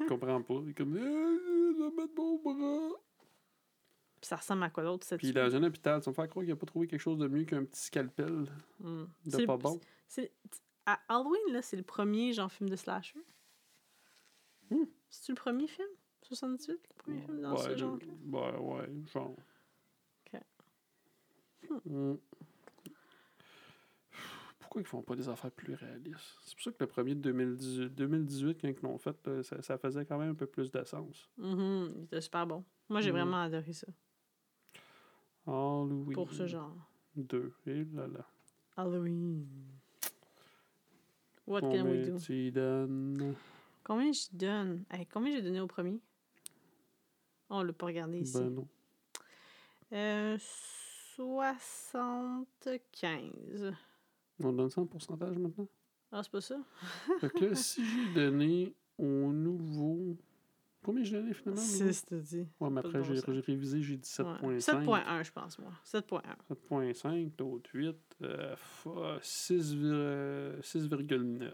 Il comprend pas. Il est comme, Eh, je vais mettre mon bras. Puis ça ressemble à quoi d'autre, cette Puis dans un hôpital, vas me faire croire qu'il a pas trouvé quelque chose de mieux qu'un petit scalpel Hmm. de C'est- pas bon. c'est- À Halloween, là, c'est le premier genre film de slasher. Hmm. C'est-tu le premier film? 78? Le premier film dans ce genre ouais, ouais, genre. Ok. Hmm. Pourquoi ils font pas des affaires plus réalistes? C'est pour ça que le premier de 2018, 2018 quand ils l'ont fait, ça, ça faisait quand même un peu plus de sens. Mhm, Il était super bon. Moi, j'ai Mhm. vraiment adoré ça. Halloween. Pour ce genre. 2. Et là là. Halloween. What can we do? tu donnes? Combien je donne? Hey, combien j'ai donné au premier? On l'a pas regardé ici. Ben non. Euh, 75. On donne ça en pourcentage maintenant? Ah, c'est pas ça? fait que là, si j'ai donné au nouveau... Combien j'ai donné finalement? au nouveau? 6, t'as dit. Ouais, mais après, j'ai révisé, j'ai dit 7.5. Ouais. 7.1, je pense, moi. 7.1. 7.5, l'autre 8. Euh, f- ah, 6, euh, 6,9.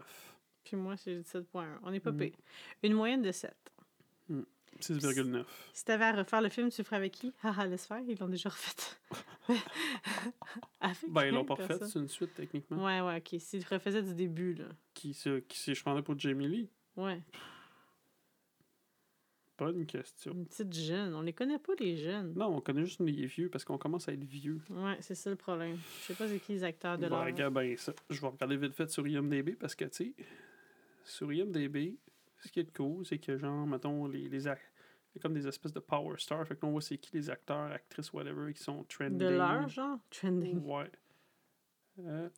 Puis moi, j'ai dit 7.1. On n'est pas pire. Une moyenne de 7. 6,9. Si t'avais à refaire le film, tu le ferais avec qui? Haha, laisse faire, ils l'ont déjà refait. avec Ben, ils l'ont pas refait, c'est une suite techniquement. Ouais, ouais, ok. S'ils le refaisaient du début, là. Qui, se- qui s'est demandais pour Jamie Lee? Ouais. Bonne question. Une petite jeune. On les connaît pas, les jeunes. Non, on connaît juste les vieux parce qu'on commence à être vieux. Ouais, c'est ça le problème. Je sais pas c'est qui les acteurs de l'heure. regarde bien ça. Je vais regarder vite fait sur IMDB parce que, tu sais, sur IMDB, ce qui est cool, c'est que, genre, mettons, les, les comme des espèces de power stars. Fait qu'on voit c'est qui les acteurs, actrices, whatever, qui sont trending. De l'heure, genre? Trending. Ouais. Euh,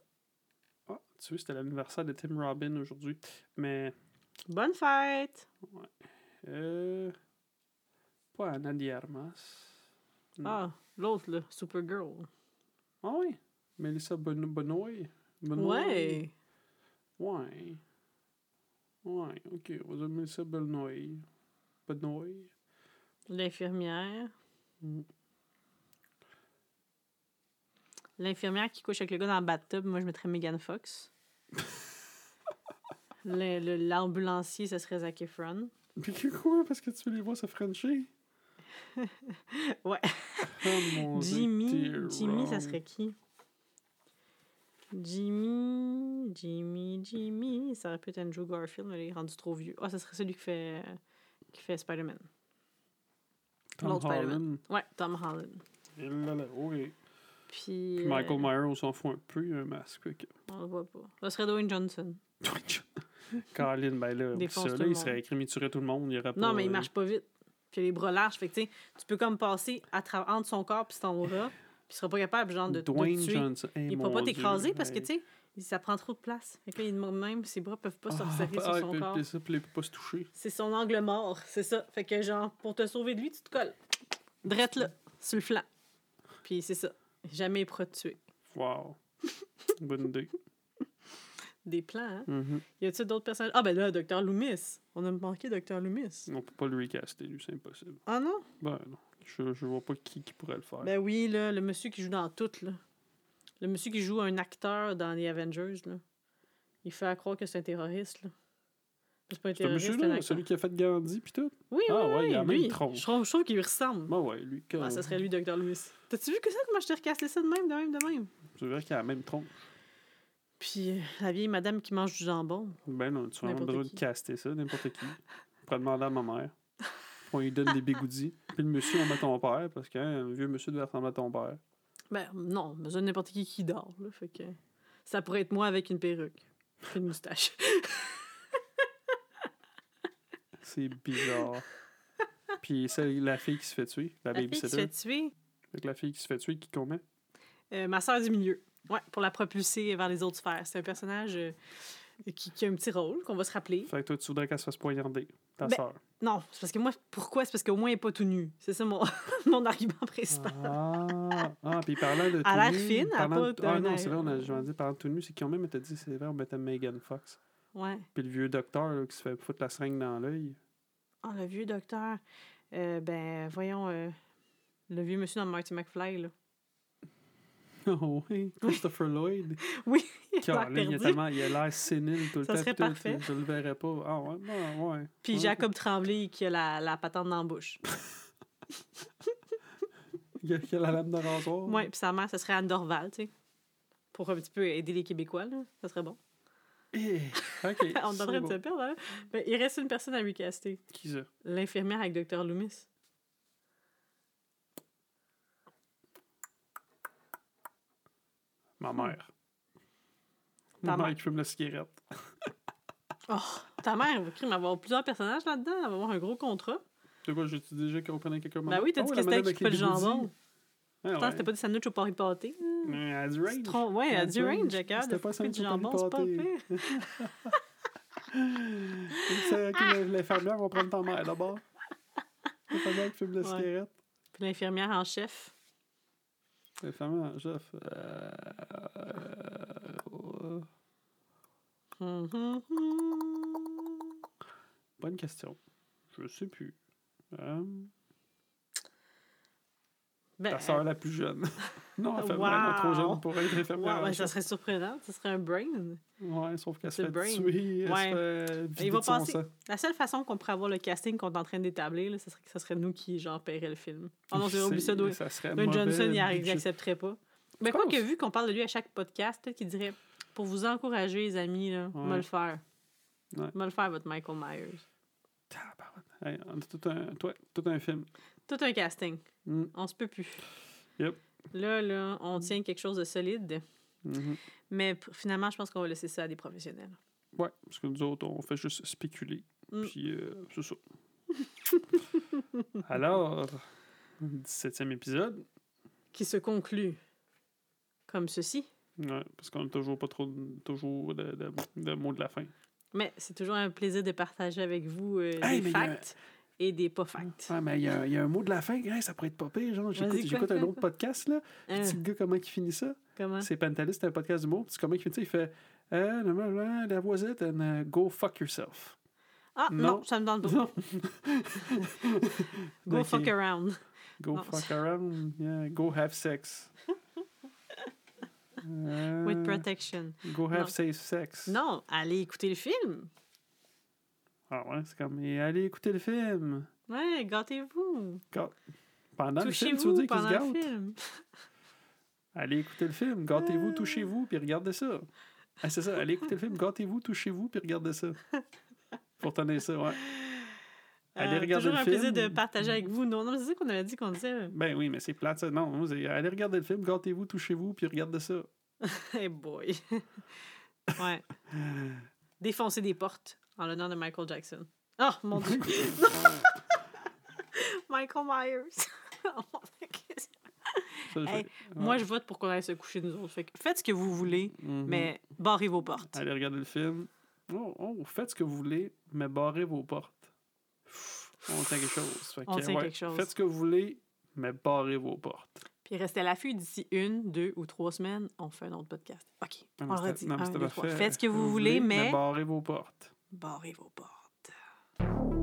Ah, tu vois, c'était l'anniversaire de Tim Robbins aujourd'hui. Mais, Bonne fête! euh, pas Anna de Armas. Non. Ah, l'autre, là. Supergirl. Ah oui, Melissa bon Benoît. Benoît. Ouais. Ouais. Ouais, ok. On va dire Melissa Benoît. Benoît. L'infirmière. Mm. L'infirmière qui couche avec le gars dans le bathtub, moi je mettrais Megan Fox. L'ambulancier, ça serait Zac Efron. Puis que quoi? Parce que tu veux les voir se frencher? Ouais. Oh Jimmy. Jimmy, ça serait qui? Jimmy, Jimmy, Jimmy. Ça aurait pu être Andrew Garfield, mais il est rendu trop vieux. Ah, ça serait celui qui fait, qui fait Spider-Man. Tom l'autre Spider-Man. Holland. Ouais, Tom Holland. Et là. Puis. Puis Michael euh, Myers, on s'en fout un peu, il a un masque. que- On le voit pas. Ça serait Dwayne Johnson. Colin, ben là, ça, il serait tuerait tout le monde. Il y Non, mais il euh, marche pas vite. Puis il a les bras larges. Fait que, tu sais, tu peux comme passer à entre son corps puis ton bras. Puis il sera pas capable, genre, de, de te Dwayne tuer. Johnson. Hey, il peut mon pas t'écraser parce que, hey. tu sais, ça prend trop de place. Fait que là, il est même, ses bras peuvent pas Ah, s'observer ah, sur son puis- corps. puis ça, puis il peut pas se toucher. C'est son angle mort, c'est ça. Fait que, genre, pour te sauver de lui, tu te colles. Drette là, sur le flanc. Puis c'est ça. Jamais il pourra te tuer. Wow. Bonne idée. Des plans, hein? Mhm. Y a-t-il d'autres personnages? Ah, ben là, Dr. Loomis. On a manqué Dr. Loomis. On peut pas le recaster, lui, c'est impossible. Ah non? Ben non. Je, je vois pas qui, qui pourrait le faire. Ben oui, là, le monsieur qui joue dans tout, là. Le monsieur qui joue un acteur dans les Avengers, là. Il fait à croire que c'est un terroriste, là. C'est pas un terroriste, celui qui a fait Gandhi, puis tout? Oui, Ah oui, ouais, il a la même lui. tronche. Je trouve, je trouve qu'il lui ressemble. Bah ouais, lui. Ah, ça serait lui, Dr. Lewis. T'as-tu vu que ça, comment je t'ai recassé ça de même, de même, de même? C'est vrai qu'il a la même tronche. Puis euh, la vieille madame qui mange du jambon. Ben non, tu as N'importe besoin de caster ça, n'importe qui. On pourrait demander à ma mère. On lui donne des bigoudis. Puis le monsieur, on met ton père, parce qu'un vieux monsieur devait ressembler à ton père. Ben non, besoin de n'importe qui qui dort, là. Fait que ça pourrait être moi avec une perruque. Une moustache. C'est bizarre. Puis c'est la fille qui se fait tuer, la, La fille qui se fait tuer? Que la fille qui se fait tuer, qui commet? Euh, ma soeur du milieu. Ouais, pour la propulser vers les autres sphères. C'est un personnage euh, qui, qui a un petit rôle qu'on va se rappeler. Fait que toi, tu voudrais qu'elle se fasse poignarder, ta Ben, sœur. Non, c'est parce que moi, pourquoi? C'est parce qu'au moins, elle n'est pas tout nu. C'est ça mon, mon argument principal. Ah, ah puis parlant de tout a l'air fine, elle pas de- Ah non, c'est vrai, on a, je m'en dis, parlant de tout nu, c'est qu'ils ont même été dit, c'est vrai, on mettait Megan Fox. Ouais. Puis le vieux docteur là, qui se fait foutre la seringue dans l'œil. Ah, le vieux docteur. Euh, ben, voyons, euh, le vieux monsieur dans Marty McFly, là. Oh oui, Christopher Lloyd. Oui, il a l'air là, il, a perdu. tellement, il a l'air sénile tout le Ça temps. serait puis tout, parfait. Je le verrais pas. Ah ouais, ouais, ouais. Puis Ouais. Jacob Tremblay qui a la, la patente dans la bouche. Il a, il a la lame de rasoir. Oui, puis sa mère, ça serait Anne Dorval, tu sais. Pour un petit peu aider les Québécois, là. Ça serait bon. Eh. On devrait bon. se perdre, hein? Ben, il reste une personne à recaster. Qui ça? L'infirmière avec Dr. Loomis. Ma mère. Hmm. Ta Ma mère. qui fume la cigarette. Oh, ta mère, elle va mais avoir plusieurs personnages là-dedans. Elle va avoir un gros contrat. C'est quoi, j'ai-tu déjà qu'on prenait quelqu'un Ben oui, t'as dit que c'était qui coupait le jambon. Ah, Pourtant, c'était pas des sandwichs au Paris pâté. Elle a du range. Ouais, elle a du range, Jacob. C'était pas au jambon, c'est pas pire. L'infirmière va prendre ta mère d'abord. L'infirmière qui fume la cigarette. Puis l'infirmière en chef. Chef. Euh, Hum, hum, hum. Bonne question. Je sais plus. Euh, Ben, ta soeur la plus jeune. non, elle fait Wow. vraiment trop jeune pour être infirmière. en ouais, ça serait surprenant. Ça serait un brain. Ouais, sauf qu'elle se C'est fait brain. tuer. Elle Ouais. se fait vider Il va passer- sang. La seule façon qu'on pourrait avoir le casting qu'on est en train d'établir, ce serait que ce serait nous qui, genre, paierait le film. Oh non, c'est oublié ça, Dwayne Johnson, il n'accepterait pas. Mais Tu quoi que vu qu'on parle de lui à chaque podcast, peut-être qu'il dirait pour vous encourager, les amis, là, Ouais. me le faire. Ouais. Me le faire, votre Michael Myers. Hey, on a tout un, toi, tout un film. Tout un casting. Mm. On se peut plus. Yep. Là, là, on tient quelque chose de solide. Mhm. Mais finalement, je pense qu'on va laisser ça à des professionnels. Ouais, parce que nous autres, on fait juste spéculer. Mm. Puis, euh, c'est ça. Alors, 17e épisode. Qui se conclut comme ceci. Ouais, parce qu'on n'a toujours pas trop de- toujours de, de, de mots de la fin. Mais c'est toujours un plaisir de partager avec vous euh, Hey, a- facts et des pas facts. Ouais, mais il y, a- il y a un mot de la fin. Hey, ça pourrait être pas pire. Genre, j'écoute, j'écoute un autre podcast, là. Hein, Petit gars, comment il finit ça? comment? C'est Pantalis, c'est un podcast d'humour. Puis comment il finit ça? Il fait euh, La voisette, and uh, go fuck yourself. Ah, non, non. ça me donne pas. Non. Go fuck around. Go Non, fuck around. Yeah, go have sex. Euh, With protection. Go have Non. safe sex. Non, allez écouter le film. Ah ouais, c'est comme, et allez écouter le film. Ouais, gâtez-vous. Pendant le film, tu veux dire qu'il se pendant le gâte? film. Allez écouter le film, gâtez-vous, touchez-vous, puis regardez ça. Ah, c'est ça, allez écouter le film, gâtez-vous, touchez-vous, puis regardez ça. Faut retenir ça, ouais. Allez Euh, regarder toujours le un film. plaisir de partager avec vous. Non, non, c'est ça qu'on avait dit qu'on disait. Ben oui, mais c'est plate, ça. Non, allez regarder le film, gâtez-vous, touchez-vous, puis regardez ça. Hey boy. ouais. Défoncer des portes en l'honneur de Michael Jackson. Oh mon dieu. Michael Myers. Oh, mon Hey, Moi, je vote pour qu'on aille se coucher nous autres. Fait que faites ce que vous voulez, Mhm. mais barrez vos portes. Allez regarder le film. Oh, oh, faites ce que vous voulez, mais barrez vos portes. On tient quelque chose. Fait On tient ouais, quelque chose. Faites ce que vous voulez, mais barrez vos portes. Puis restez à l'affût d'ici une, deux ou trois semaines, on fait un autre podcast. OK, Non, on mais redit. mais Un, deux, trois. Faites ce que vous voulez, mais barrez vos portes barrez vos portes.